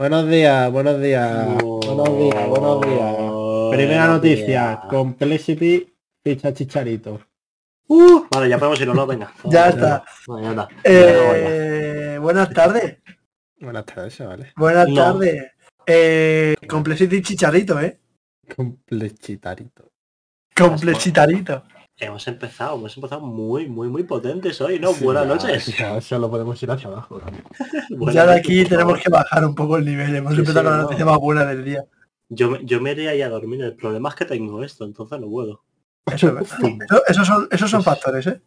Buenos días, buenos días, buenos días, buenos días. Primera Buenos noticia, días. Complexity ficha Chicharito. Uh, Vale, ya podemos irlo, ¿no? Venga. Ya está. Vale, ya está. eh, buenas tardes. Buenas tardes, vale. Buenas No. tardes. Eh, Complexity Chicharito, ¿eh? Complechitarito. Complechitarito. Hemos empezado, hemos empezado muy, muy, muy potentes hoy, ¿no? Buenas Ya, noches. Ya, solo podemos ir hacia abajo. Buenas ya de aquí tenemos que bajar un poco el nivel. Hemos Sí, empezado sí, con la no. noticia más buena del día. Yo, me- yo me iría ya a dormir. El problema es que tengo esto, entonces no puedo. Eso. Eso- esos son, esos son factores, ¿eh?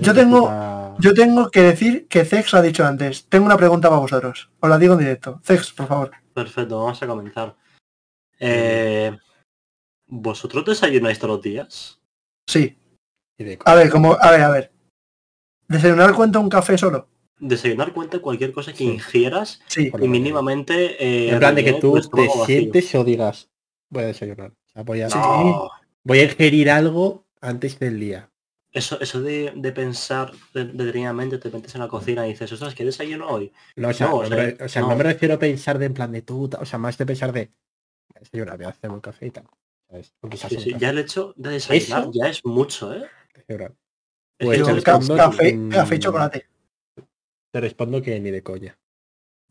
Yo tengo- Yo tengo que decir que Zex ha dicho antes. Tengo una pregunta para vosotros. Os la digo en directo. Zex, por favor. Perfecto, vamos a comenzar. Eh, ¿Vosotros desayunáis todos los días? Sí. Y de- A ver, como, a ver, a ver. ¿Desayunar cuenta un café solo? Desayunar cuenta cualquier cosa que Sí. ingieras Sí. Y mínimamente... eh, En plan de que tú te sientes o digas, voy a desayunar. O sea, voy, a. No, voy a ingerir algo antes del día. Eso, eso de, de pensar de- detenidamente, te metes en la cocina y dices, ostras, ¿qué desayuno hoy? No, o sea, No, no, o sea, o sea, no no. me refiero a pensar de en plan de tú, o sea, más de pensar de voy a desayunar, voy a hacer un café y tal. ¿Sabes? O quizás Sí, sí, ya el hecho de desayunar Eso- ya es mucho, ¿eh? Pues que te respondo café, que- café y chocolate. Te respondo que ni de coña.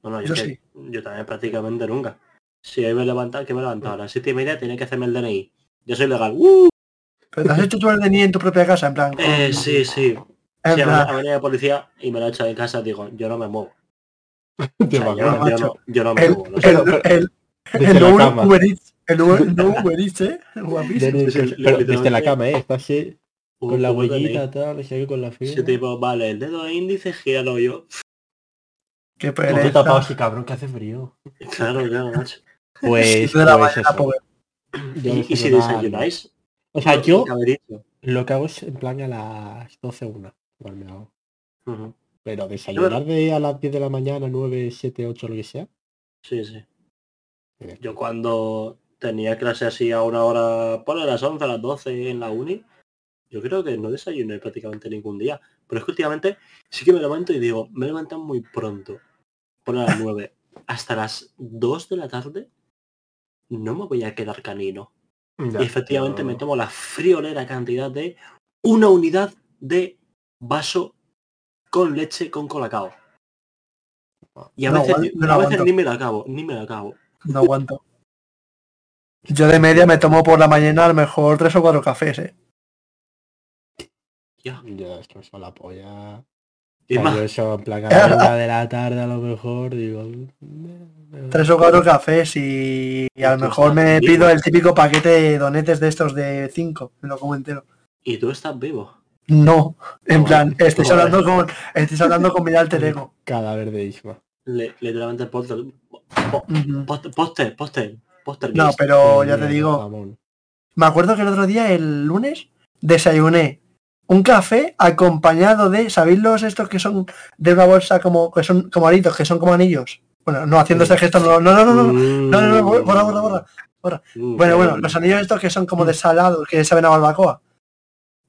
no, no, yo, yo que- sí. yo también prácticamente nunca. Si hoy me levantan, que me levanto a las siete y media, tiene que hacerme el DNI. Yo soy legal. ¡Uh! ¿Pero te has hecho tú el DNI en tu propia casa? En plan, con- Eh, sí, sí. en Si plan, ha venido de policía y me lo ha hecho en casa, digo, yo no me muevo. O sea, yo, no, yo no, yo no me el, muevo. ¿no? Pero- el, el, Desde el cama. Uber ¿eh? Guapísimo. Sí, sí, pero desde la cama, ¿eh? Está así, con la huellita, tal, y con la Sí, fibra. tipo, vale, el dedo índice, gíralo yo. Qué pereza. tapado así, cabrón, que hace frío. Claro, claro, macho. Pues, pues eso. ¿Y, y si desayunáis? O sea, yo lo que hago es en plan a las 12 una. Igual me hago. Pero desayunar de a las 10 de la mañana, 9, 7, 8, lo que sea. Sí, sí. Yo cuando tenía clase así a una hora, por las 11, a las 12 en la uni, yo creo que no desayuné prácticamente ningún día. Pero es que últimamente sí que me levanto y digo, me levantan muy pronto. Por las 9 hasta las 2 de la tarde, no me voy a quedar canino. Ya, y efectivamente pero- me tomo la friolera cantidad de una unidad de vaso con leche con colacao. Y a No veces, no a veces ni me la acabo, ni me la acabo. No aguanto. Yo de media me tomo por la mañana a lo mejor tres o cuatro cafés, ¿eh? Ya. Ya, es que me la polla. Y más, yo eso, en plan, a la una de la tarde a lo mejor, digo... mm, Tres o cuatro cafés y, y a lo mejor me vivo. pido el típico paquete de donetes de estos de cinco. Me lo como entero. y tú estás vivo. No, en plan, estoy no, hablando con, estoy hablando con mi alter ego. Cadáver de Isma. Le- literalmente póster, póster, póster, No, pero ya te digo, jamón. me acuerdo que el otro día, el lunes, desayuné un café acompañado de, ¿sabéis los estos que son de una bolsa como que son como aritos, que son como anillos? Bueno, no haciendo este gesto, no, no, no, no, no, no, no, no, borra, borra, borra. Mm, Bueno, bueno, los anillos estos que son como de salado, que saben a barbacoa.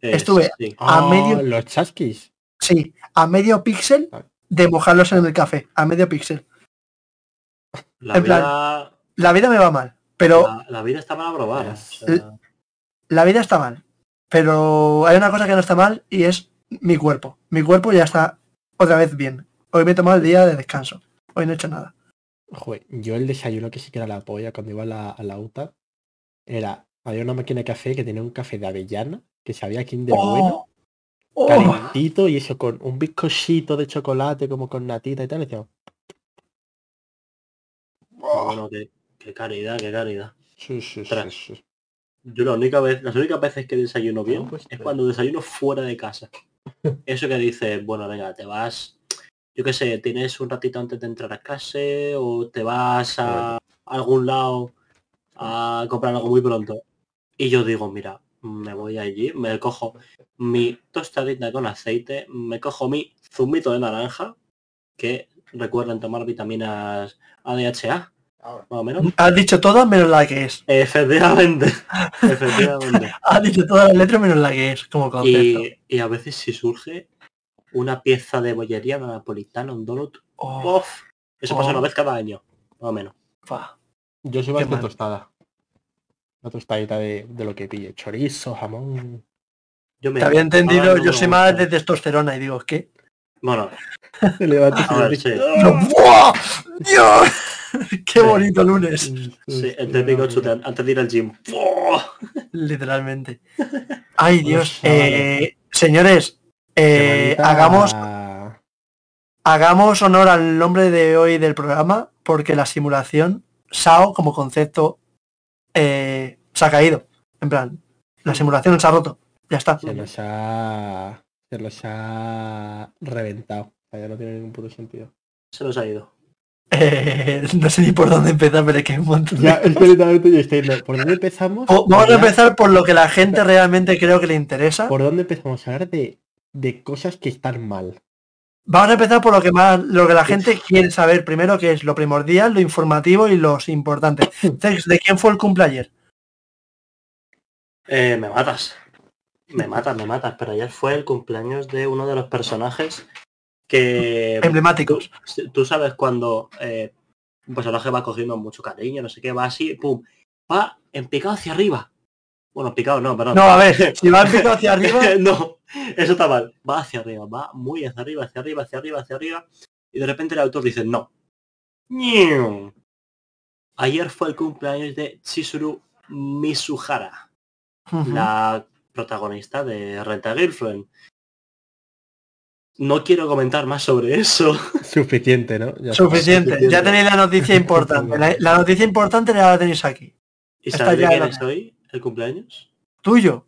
Estuve- sí. a Ah, medio- Los chasquis. Sí, a medio píxel de mojarlos en el café, a medio píxel. La en plan, La vida me va mal, pero la, la vida está para probar. o sea, la vida está mal. Pero hay una cosa que no está mal y es mi cuerpo. Mi cuerpo ya está otra vez bien. Hoy me he tomado el día de descanso. Hoy no he hecho nada. Joder, yo el desayuno que sí que era la polla cuando iba a la, a la UTA era, había una máquina de café que tenía un café de avellana, que sabía Kinder bueno, Oh, calentito y eso con un bizcochito de chocolate como con natita y tal. Y decía, bueno, qué, qué caridad, qué caridad. sí, sí, sí. Yo la única vez, las únicas veces que desayuno bien pues, es tres. cuando desayuno fuera de casa. Eso que dices, bueno, venga, te vas, yo qué sé, tienes un ratito antes de entrar a clase o te vas a algún lado a comprar algo muy pronto. Y yo digo, mira, me voy allí, me cojo mi tostadita con aceite, me cojo mi zumito de naranja, que recuerden tomar vitaminas ADHA, más o menos. Has dicho todo menos la que es. Efectivamente, efectivamente. Has dicho todas las letras menos la que es, como concepto. Y, y a veces si surge una pieza de bollería, una napolitana, un donut, Oh, ¡uf! Eso pasa Oh. una vez cada año, más o menos. Fa. Yo soy más de tostada. Una tostadita de, de lo que pille. Chorizo, jamón. Yo me Te había entendido, yo soy más de testosterona y digo, ¿qué? Bueno, Te levantas y a ver, dices, sí. ¡buah! ¡Dios! ¡Qué bonito lunes! Sí, el típico chute antes de ir al gym. ¡Fua! Literalmente. Ay, Dios. Eh, señores, eh, hagamos, hagamos honor al nombre de hoy del programa porque la simulación, SAO como concepto, eh, se ha caído. En plan, la simulación se ha roto. Ya está. Se ha... Se los ha reventado. O sea, ya no tiene ningún puto sentido. Se nos ha ido. Eh, no sé ni por dónde empezar, pero es que hay un montón de Ya, es estoy... no, ¿Por dónde empezamos? O- Vamos a empezar por lo que la gente realmente creo que le interesa. ¿Por dónde empezamos a hablar de, de cosas que están mal? Vamos a empezar por lo que más, lo que la gente quiere saber primero, que es lo primordial, lo informativo y los importantes. Entonces, ¿de quién fue el cumpleaños? Eh, me matas. Me matas, me matas. Pero ayer fue el cumpleaños de uno de los personajes que... Emblemáticos. Tú, tú sabes cuando eh, un personaje va cogiendo mucho cariño, no sé qué, va así, pum, va en picado hacia arriba. Bueno, picado no, perdón. No, a ver, si va en pico hacia arriba, no, eso está mal. Va hacia arriba, va muy hacia arriba, hacia arriba, hacia arriba, hacia arriba. Y de repente el autor dice, no. Ayer fue el cumpleaños de Chizuru Misuhara, Ujú. la protagonista de Renta Girlfriend. No quiero comentar más sobre eso. Suficiente, ¿no? Ya suficiente. suficiente. Ya tenéis la noticia importante. La, la noticia importante ya la tenéis aquí. ¿Y Está sabéis quién la- es hoy el cumpleaños? Tuyo.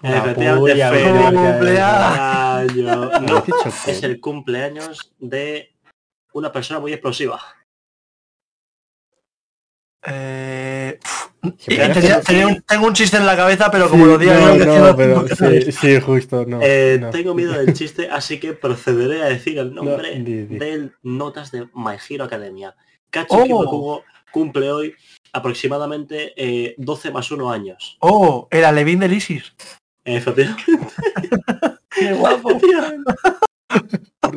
Una Efectivamente, polla, feliz venga, cumpleaños. cumpleaños. ¿Habéis No, dicho es el cumpleaños de una persona muy explosiva. Eh, tenía- hace- tenía un- tengo un chiste en la cabeza, pero como Sí, lo diga no, no, no- pero no- sí, sí, justo, no. Eh, no. Tengo miedo del chiste, así que procederé a decir el nombre di, di. del Notas de My Hero Academia. Oh. Katsuki Bakugo cumple hoy aproximadamente eh, 12 más 1 años. Oh, el alevín del Isis. Efectivamente, Qué guapo.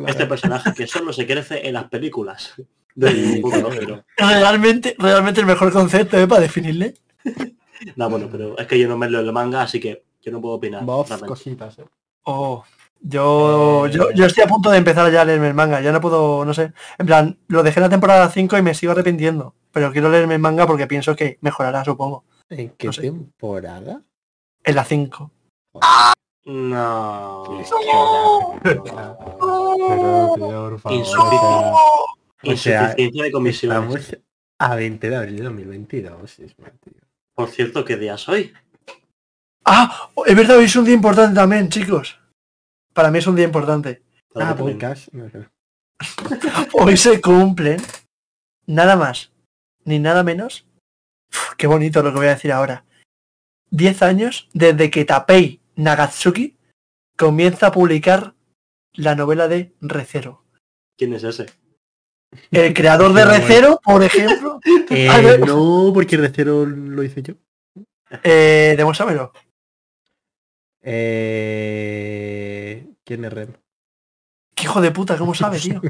este personaje que solo se crece en las películas del no. Realmente, realmente el mejor concepto, ¿eh? Para definirle. No, bueno, pero es que yo no me leo el manga, así que yo no puedo opinar. Realmente. cositas, ¿eh? Oh, yo, yo, yo estoy a punto de empezar ya a leerme el manga. Ya no puedo, no sé. En plan, lo dejé en la temporada 5 y me sigo arrepintiendo. Pero quiero leerme el manga porque pienso que mejorará, supongo. ¿En qué No sé. temporada? En la 5. No. Pero, tío, por favor, Insuficiente. o sea, Insuficiencia de comisiones. Estamos a 20 de abril de 2022. Isma, tío. Por cierto, ¿qué día soy? Ah, es verdad, hoy es un día importante también, chicos. Para mí es un día importante. Para Ah, podcast. No. Hoy se cumplen nada más ni nada menos. Uf, qué bonito lo que voy a decir ahora. 10 años desde que Tapei Nagatsuki comienza a publicar la novela de Recero. ¿Quién es ese? El creador de. Recero, por ejemplo, Eh, no, porque de cero lo hice yo. eh, demuéstramelo. Eh, ¿Quién es Rem? Qué hijo de puta, ¿cómo sabe, tío?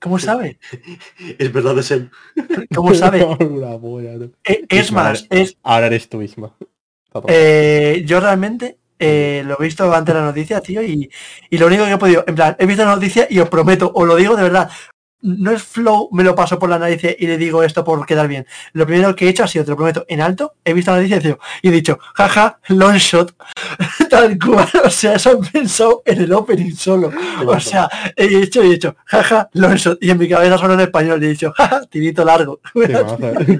¿Cómo sabe? Es verdad, es él. ¿Cómo sabe? Una polla, no. Eh, Es Isma, más, es, Ahora eres tú misma. Eh, yo realmente eh, lo he visto antes de la noticia, tío, y, y lo único que he podido, en plan, he visto la noticia y os prometo, os lo digo de verdad, no es flow, me lo paso por la nariz y le digo esto por quedar bien. Lo primero que he hecho ha sido, te lo prometo, en alto, he visto la noticia y, he dicho, jaja, long shot, tal cual, o sea, eso han pensado en el opening solo. O sea, he hecho y he hecho, jaja, long shot, y en mi cabeza solo en español y he dicho, jaja, tirito largo.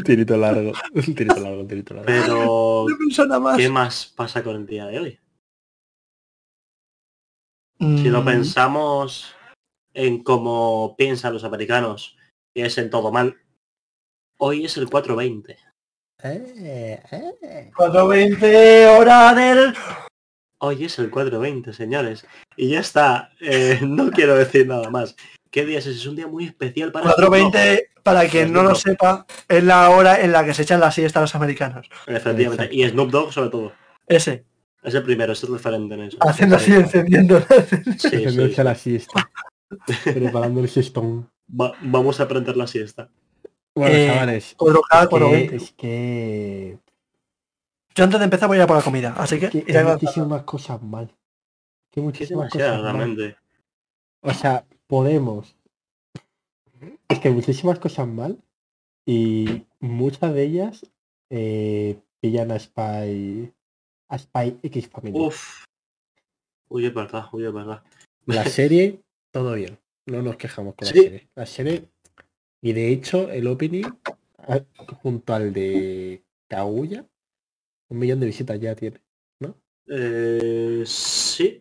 Tirito largo. Tirito largo, un tirito largo. Pero, No más. ¿qué más pasa con el día de hoy? Si lo Mm, pensamos en cómo piensan los americanos, que es en todo mal, hoy es el 420. Eh, eh. 420 hora del... Hoy es el 420, señores. Y ya está. Eh, no quiero decir nada más. ¿Qué día es ese? Es un día muy especial para... 4.20, para quien no lo sepa, es la hora en la que se echan la siesta los americanos. Efectivamente. Y Snoop Dogg sobre todo. Ese, Es el primero, es el referente en eso. haciendo así, encendiendo. Sí, sí, Haciéndose sí. la siesta. Preparando el siestón. Va- vamos a prender la siesta. Bueno, Eh, chavales. 4K, es que- 420. es que Yo antes de empezar voy a ir a por la comida, así que... hay muchísimas cosas mal. Que muchísimas cosas mal. realmente. O sea, podemos. Es que muchísimas cosas mal. Y muchas de ellas eh, pillan a Spy. A Spy X Family. Uf. Uy, es verdad, uy, es verdad. La serie, todo bien. No nos quejamos con Sí. la serie. La serie. Y de hecho, el opening, a- junto al de Kaguya, un millón de visitas ya tiene. Eh, sí.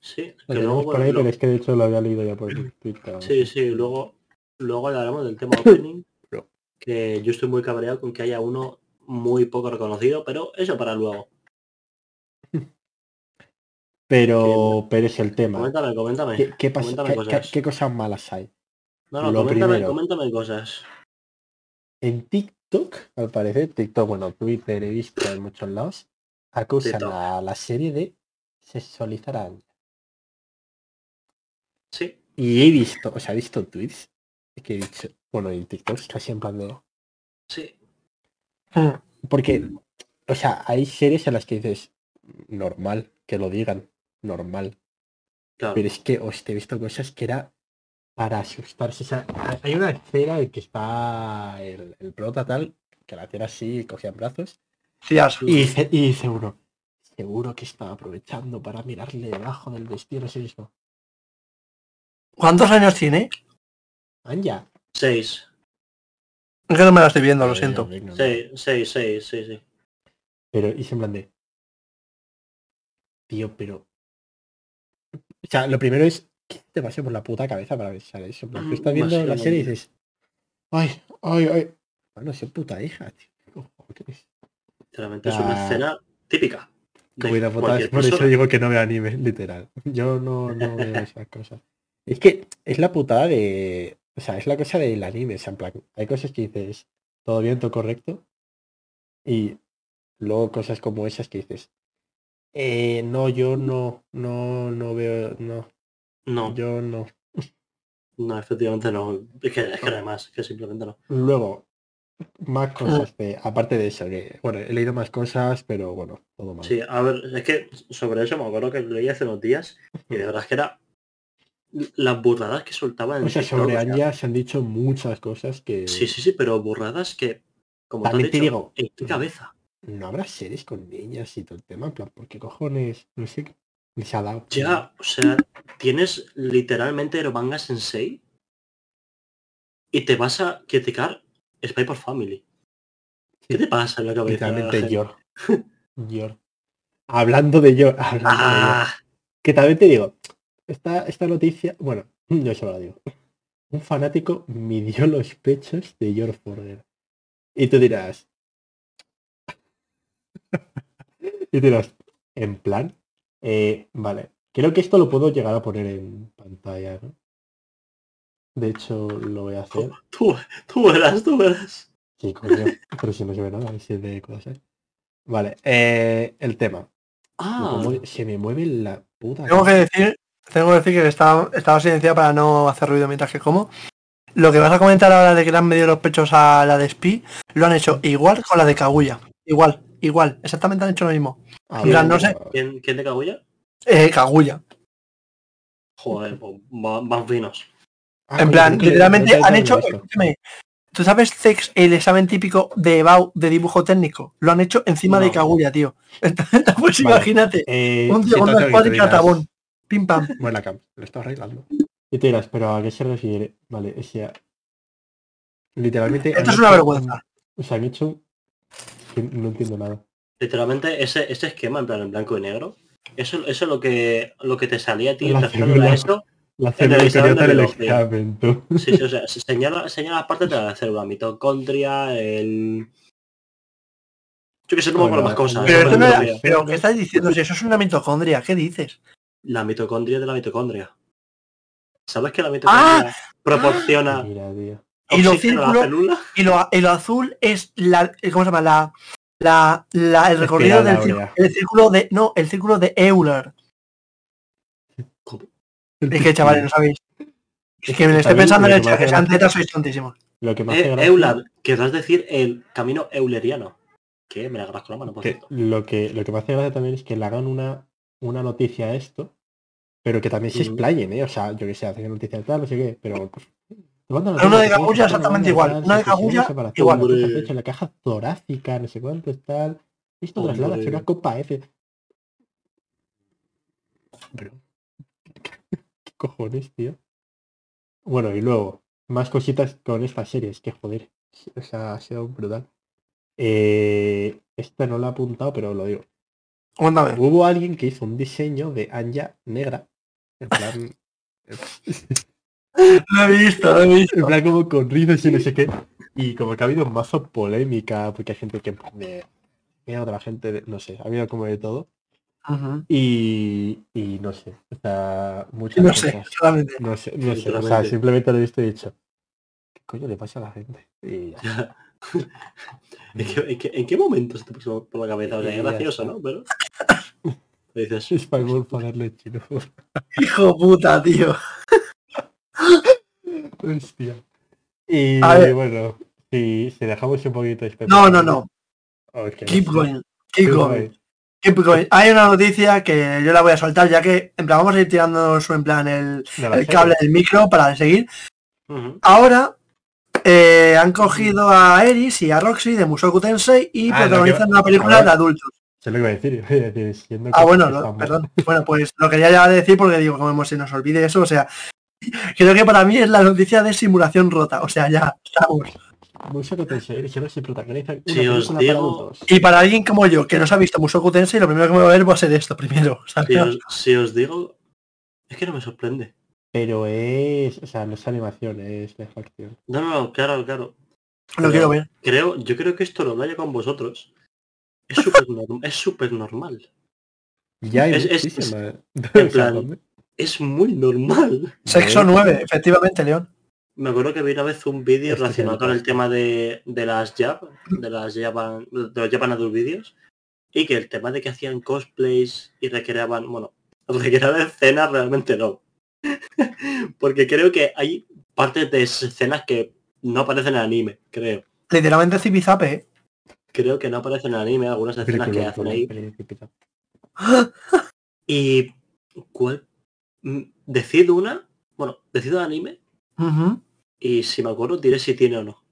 Sí. Lo Que luego, por ahí, lo- pero es que de hecho lo había leído ya por Twitter. Sí, sí, luego, luego hablaremos del tema opening. No. que yo estoy muy cabreado con que haya uno muy poco reconocido, pero eso para luego. Pero, pero es el tema. Coméntame, coméntame. ¿Qué, qué pasa- coméntame qué- cosas. qué- qué cosas malas hay? No, no, lo coméntame, primero. coméntame cosas. En TikTok, al parecer, TikTok, bueno, Twitter he visto en muchos lados, acusan TikTok. a la serie de sexualizar a Anya. Sí. Y he visto, o sea, he visto tweets que he dicho, bueno, en TikTok casi en plan de... Sí. Hmm. Porque, o sea, hay series en las que dices, normal, que lo digan, normal. Claro. Pero es que, hostia, he visto cosas que era para asustarse. O sea, hay una escena en que está el, el prota tal, que la tiene así, cogía en brazos, y dice, y dice uno, seguro que estaba aprovechando para mirarle debajo del vestido sí mismo. ¿cuántos años tiene? Anja. Seis. Es que no me la estoy viendo, lo Eh, siento. venga, no. Seis, seis, seis, sí, sí. Pero, y se en plan de... Tío, pero... O sea, lo primero es, ¿qué te pasa por la puta cabeza para pensar eso? Tú estás viendo la serie y dices, ay, ay, ay. Bueno, es puta hija, tío. Es una escena típica. de Cuida, puta, cualquier por eso digo que no veo anime, literal. Yo no, no veo esas cosas. Es que es la putada de... O sea, es la cosa del anime. O sea, en plan, hay cosas que dices, todo bien, todo correcto. Y luego cosas como esas que dices, eh, no, yo no, no, no veo, no, No, yo no. no, efectivamente no. Es que, es que además, que simplemente no. Luego, más cosas de, aparte de eso, que, bueno, he leído más cosas, pero bueno, todo mal. Sí, a ver, es que sobre eso me acuerdo que leí hace unos días y de verdad es que era las burradas que soltaban en O sea, sobre Anya se han dicho muchas cosas que... Sí, sí, sí, pero burradas que, como También te dicho, digo, ¿en qué cabeza? No habrá series con niñas y todo el tema, en plan, ¿por qué cojones? No sé, qué les ha dado. Ya, o sea, tienes literalmente Eromanga Sensei y te vas a criticar Spy por Family. ¿Qué te pasa en la cabeza? Literalmente? Yor. Yor. Hablando de Yor, hablando de Yor. Ah, Que también te digo, esta, esta noticia, bueno, yo se la digo. Un fanático midió los pechos de George Forger. Y tú dirás. y dirás, en plan, eh, vale. Creo que esto lo puedo llegar a poner en pantalla, ¿no? De hecho, lo voy a hacer. tú, tú verás, tú verás. Sí, coño, pero si no se ve nada, si es de cosas. Vale, eh, el tema. Ah, Como se me mueve la puta. Tengo que decir, tengo que decir que estaba, estaba silenciado para no hacer ruido mientras que como. Lo que vas a comentar ahora de que le han medido los pechos a la de Spy, lo han hecho igual con la de Kaguya. Igual, igual, exactamente han hecho lo mismo. Ah, Mira, bueno, no sé. ¿quién, quién te cagulla? Eh, Kaguya. Joder, pues, van finos. Ah, En plan, que- literalmente han hecho, escúchame, ¿tú sabes Zex, el examen típico de BAU de dibujo técnico? Lo han hecho encima de. Kaguya, tío. Pues Vale. imagínate, Eh, un una espada y catabón. Pim pam. Buena cam, lo está arreglando. Y te dirás, pero ¿a qué se refiere? Vale, o sea, literalmente... Esto es una hecho vergüenza. o sea, han hecho... que No entiendo nada. Literalmente ese, ese esquema en plan en blanco y negro, eso, eso es lo que lo que te salía a ti La en célula. la ESO. La el célula biología. examen, tú. Sí, sí, o sea, se señala, señala las partes de la célula, mitocondria, el... Yo que sé, no me acuerdo más cosas. Pero Ah, esto no pero ¿qué estás diciendo? Si eso es una mitocondria, ¿qué dices? La mitocondria de la mitocondria. ¿Sabes que la mitocondria proporciona Mira, tío. Ah. Y lo? Y y azul es la, ¿cómo se llama? La, la, la- el recorrido del círculo, el círculo de, no, el círculo de Euler. ¿Cómo? Es que chavales, no sabéis. Es que me estoy pensando en el chat, que sean tetas sois tontísimos. Lo que me hace Eh, gracia- Euler, querrás decir el camino euleriano. Que me la agarras con la mano, por que cierto. lo que lo que me hace gracia también es que le hagan una una noticia a esto pero que también se explayen eh o sea yo que sé hacen noticia de tal no sé qué pero pues, una de Kaguya exactamente igual, una de Kaguya igual. en la caja torácica no sé cuánto tal esto traslada Hombre. una copa F pero qué cojones tío bueno y luego más cositas con estas series que joder o sea ha sido brutal eh, esta no la he apuntado pero lo digo Cuéntame. Hubo alguien que hizo un diseño de Anya negra. En plan. Lo he visto, lo he visto. en plan como con rizos y no sé qué. Y como que ha habido mazo polémica, porque hay gente que de otra gente, de- no sé, ha habido como de todo. Ujú. Y, y no sé, o sea, muchas No sé, cosas. solamente. No sé, no sé, o sea, simplemente lo he visto y he dicho, ¿qué coño le pasa a la gente? Y ya. ¿En qué, en qué- en qué momento se te pasó por la cabeza? O sea, es gracioso. ¿no? Pero... Dices, Es para pagarle chino. Hijo puta, tío. Hostia. Y bueno, si, si dejamos un poquito de No, no, no. Ok. Keep going. Keep Keep going. going. Keep going. Hay una noticia que yo la voy a soltar ya que en plan vamos a ir tirándonos en plan el, el cable del micro para seguir. Ahora eh, han cogido a Eris y a Roxy de Mushoku Tensei y Ah, protagonizan una película ahora- de adultos. Se lo iba a decir, iba a decir, siendo Ah, bueno, perdón. Bueno, pues lo quería ya decir porque digo, como se nos olvide eso, o sea, creo que para mí es la noticia de simulación rota, o sea, ya estamos. Mushoku Tensei, si no se protagoniza una Si os digo-. Y para alguien como yo, que no se ha visto Mushoku Tensei, lo primero que me va a ver va a ser esto primero. Si os, si os digo... Es que no me sorprende. Pero es, o sea, no es animación, es live action. No, no, no, claro, claro. Lo quiero ver. Creo, yo creo que esto lo hablo con vosotros. Es súper norm- normal. Ya hay Es- es-. Es muy normal. Sexo Joder. 9, efectivamente, León. Me acuerdo que vi una vez un vídeo Este relacionado el con el tema de, de las Jap, de las Japan, de los Japan Adult Videos, y que el tema de que hacían cosplays y recreaban, bueno, recreaban escenas realmente no. Porque creo que hay partes de escenas que no aparecen en anime, creo. Literalmente Zipizape, ¿eh? Creo que no aparecen en anime algunas escenas que hacen ahí. Y cuál decido una, bueno, decido anime Ujú. y si me acuerdo diré si tiene o no.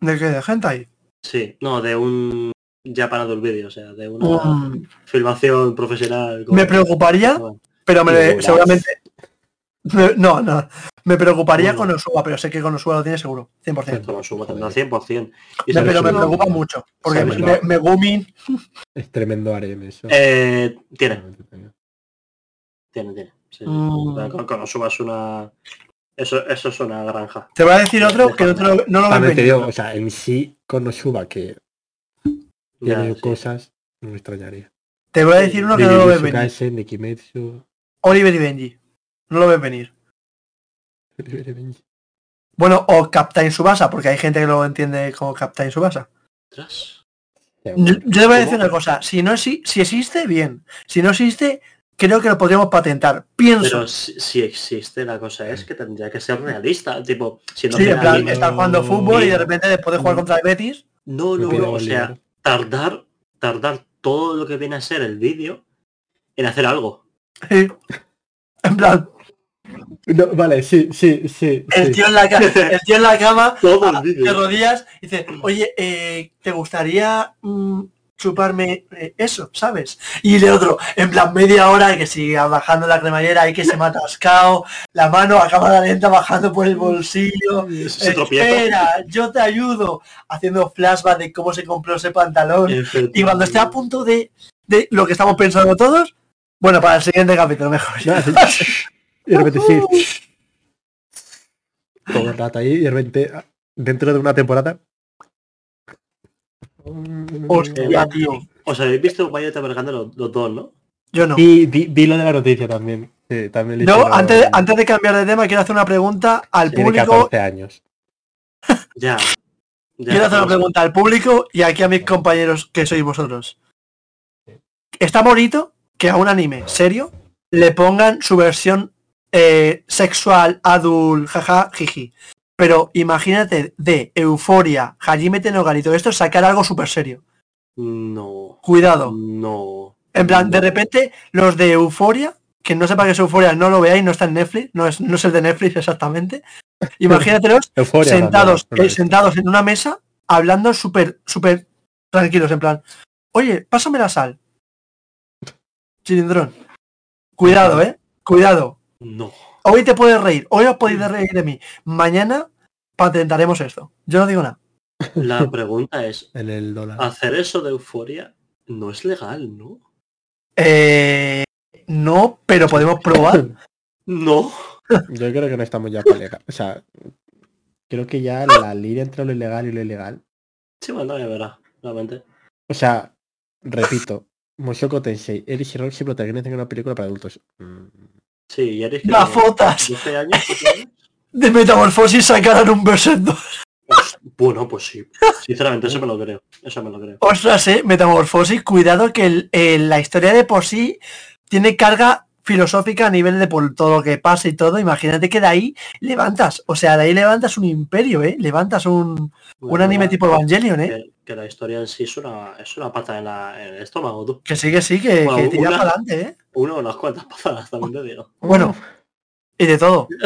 ¿De qué? ¿De hentai? Sí, no, de un Japan Adult Video, o sea, de una Mm, filmación profesional. con- me preocuparía, con- pero me, seguramente... me- No, no. Me preocuparía Bueno. con Osuba, pero sé que con Osuba lo tiene seguro, 100%. con Osuba, no, 100%. Y Me- sabes pero me preocupa mucho, porque me, Megumi... Es tremendo harem eso. Eh, tiene, tiene, tiene. Sí. Mm. O sea, Con, con Osuba es una... Eso, eso es una granja. Te voy a decir otro que no, te lo, no lo te digo, o sea, en sí con Osuba que Ya, tiene sí. cosas, no me extrañaría. Te voy a decir uno que no lo ves venir. Kaisen, de Kimetsu. Oliver y Benji. No lo ves venir. Benji. Bueno, o Captain Subasa, porque hay gente que lo entiende como Captain Subasa. Yo, te voy a decir ¿Cómo? una cosa, si no exi- si existe, bien. Si no existe, creo que lo podríamos patentar. Pienso. Pero si, si existe, la cosa es que tendría que ser realista. Tipo, si no sí, en plan, estar jugando fútbol y de repente después de jugar contra el Betis, No, no, no. O sea, tardar, tardar todo lo que viene a ser el vídeo en hacer algo. sí. en plan, No, vale, sí, sí, sí. el tío en la, el tío en la cama, Todo el de rodillas, dice, oye, eh, ¿te gustaría mm, chuparme eh, eso, sabes? Y de otro, en plan media hora que sigue bajando la cremallera y que se me ha atascado, la mano a cámara lenta bajando por el bolsillo. Se tropieza. Espera, yo te ayudo, haciendo flashback de cómo se compró ese pantalón. Y cuando esté a punto de, de lo que estamos pensando todos, bueno, para el siguiente capítulo mejor. Sí. Y de repente sí. Todo el rato ahí y de repente dentro de una temporada. Hostia, tío. Os habéis visto Vaya Evergrande los, los dos, ¿no? Yo no. Y vi, vi lo de la noticia también. Sí, también No, hicieron- antes, de- antes de cambiar de tema, quiero hacer una pregunta al Tiene público. 14 años. Ya. ya Quiero hacer una pues, pregunta al público y aquí a mis compañeros que sois vosotros. Está bonito que a un anime serio le pongan su versión eh, sexual, adult, jaja, jiji. Pero imagínate de Euforia, Hajime Tenogan y todo esto, sacar algo súper serio. No. Cuidado. No. En plan, de repente, los de Euforia, que no sepa que es Euforia, no lo veáis, no está en Netflix, no es, no es el de Netflix exactamente. Imagínatelos sentados, eh, sentados en una mesa, hablando súper, súper tranquilos, en plan, oye, pásame la sal. Chilindrón. Cuidado, eh. Cuidado. No. Hoy te puedes reír, hoy os podéis reír de mí. Mañana patentaremos esto. Yo no digo nada. La pregunta es, en el dólar. hacer eso de euforia no es legal, ¿no? Eh, no, pero podemos probar. No. Yo creo que no estamos ya para legal. O sea, creo que ya la línea entre lo ilegal y lo ilegal. Sí, bueno, ya verá, realmente. O sea, repito, Mushoku Tensei, Eris y Roxy protagonizan una película para adultos. Mm, Sí, y eres que Las tiene fotos 12 años, 12 años. de metamorfosis sacaran un verset 2. Bueno, pues sí. Sinceramente, eso me lo creo. Eso me lo creo. Ostras, eh, metamorfosis, cuidado que el- el- la historia de por sí tiene carga filosófica a nivel de por todo lo que pasa y todo. Imagínate que de ahí levantas, o sea, de ahí levantas un imperio, eh. Levantas un, un Bueno, anime la- tipo Evangelion, eh. que, que la historia en sí es una, es una pata en, la, en el estómago, tú. Que sí, que sí, que, Bueno, que tira una- para adelante, eh. Uno unas cuantas patadas, también te digo. Bueno, y de todo.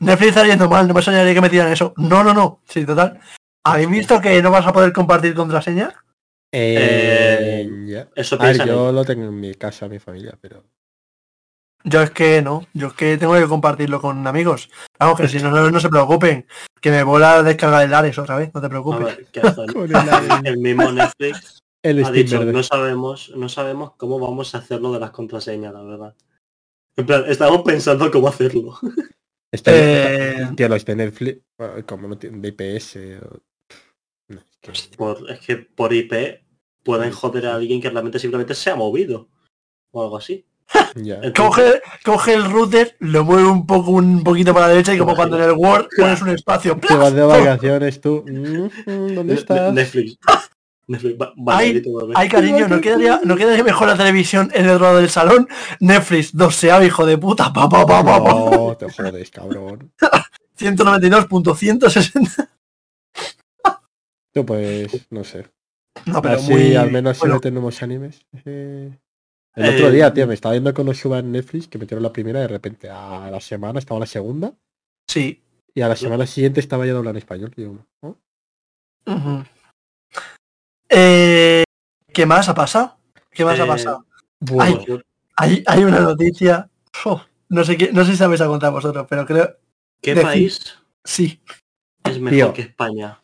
Netflix está yendo mal, no me extrañaría que me tiran eso. No, no, no. Sí, total. ¿Habéis visto que no vas a poder compartir contraseña? Eh, Eh, ya. Eso A ver, piensa yo lo tengo en mi casa, mi familia, pero. Yo es que no, yo es que tengo que compartirlo con amigos. Vamos, que si no, no, no se preocupen. Que me vuela descargar el Ares otra vez, no te A preocupes. ver, el, el, mismo Netflix el ha Steam dicho, verde. no sabemos, no sabemos cómo vamos a hacerlo de las contraseñas, la verdad. En plan, estamos pensando cómo hacerlo. Está Eh, Tío, los de Netflix, como no tienen de IPS. o- no, es que- Por, es que por IP pueden joder a alguien que realmente simplemente se ha movido. O algo así. Entonces, coge, coge el router, lo mueve un poco un poquito para la derecha y como cuando en el Word pones un espacio. Te vas de vacaciones tú. Mm, mm, ¿Dónde estás? Netflix. Netflix. va- Ay, bañadito, bebé. Ay, cariño, ¿no quedaría, ¿no quedaría mejor la televisión en el lado del salón? Netflix, doseado, hijo de puta. Pa, pa, pa, pa, pa. No, te jodes, cabrón. 192.160. Tú pues, no sé. No, pero Así muy... al menos si no tenemos animes. eh. El Eh, otro día, tío, me estaba viendo con los suba en Netflix que metieron la primera y de repente a la semana estaba la segunda Sí. y a la semana siguiente estaba ya doblada en español. Ujú. Eh, ¿Qué más ha pasado? ¿Qué más ha pasado? Bueno, Hay, hay una noticia. Oh, no sé qué, no sé si sabéis a contar vosotros, pero creo ¿Qué decir- país sí. es mejor Tío. que España?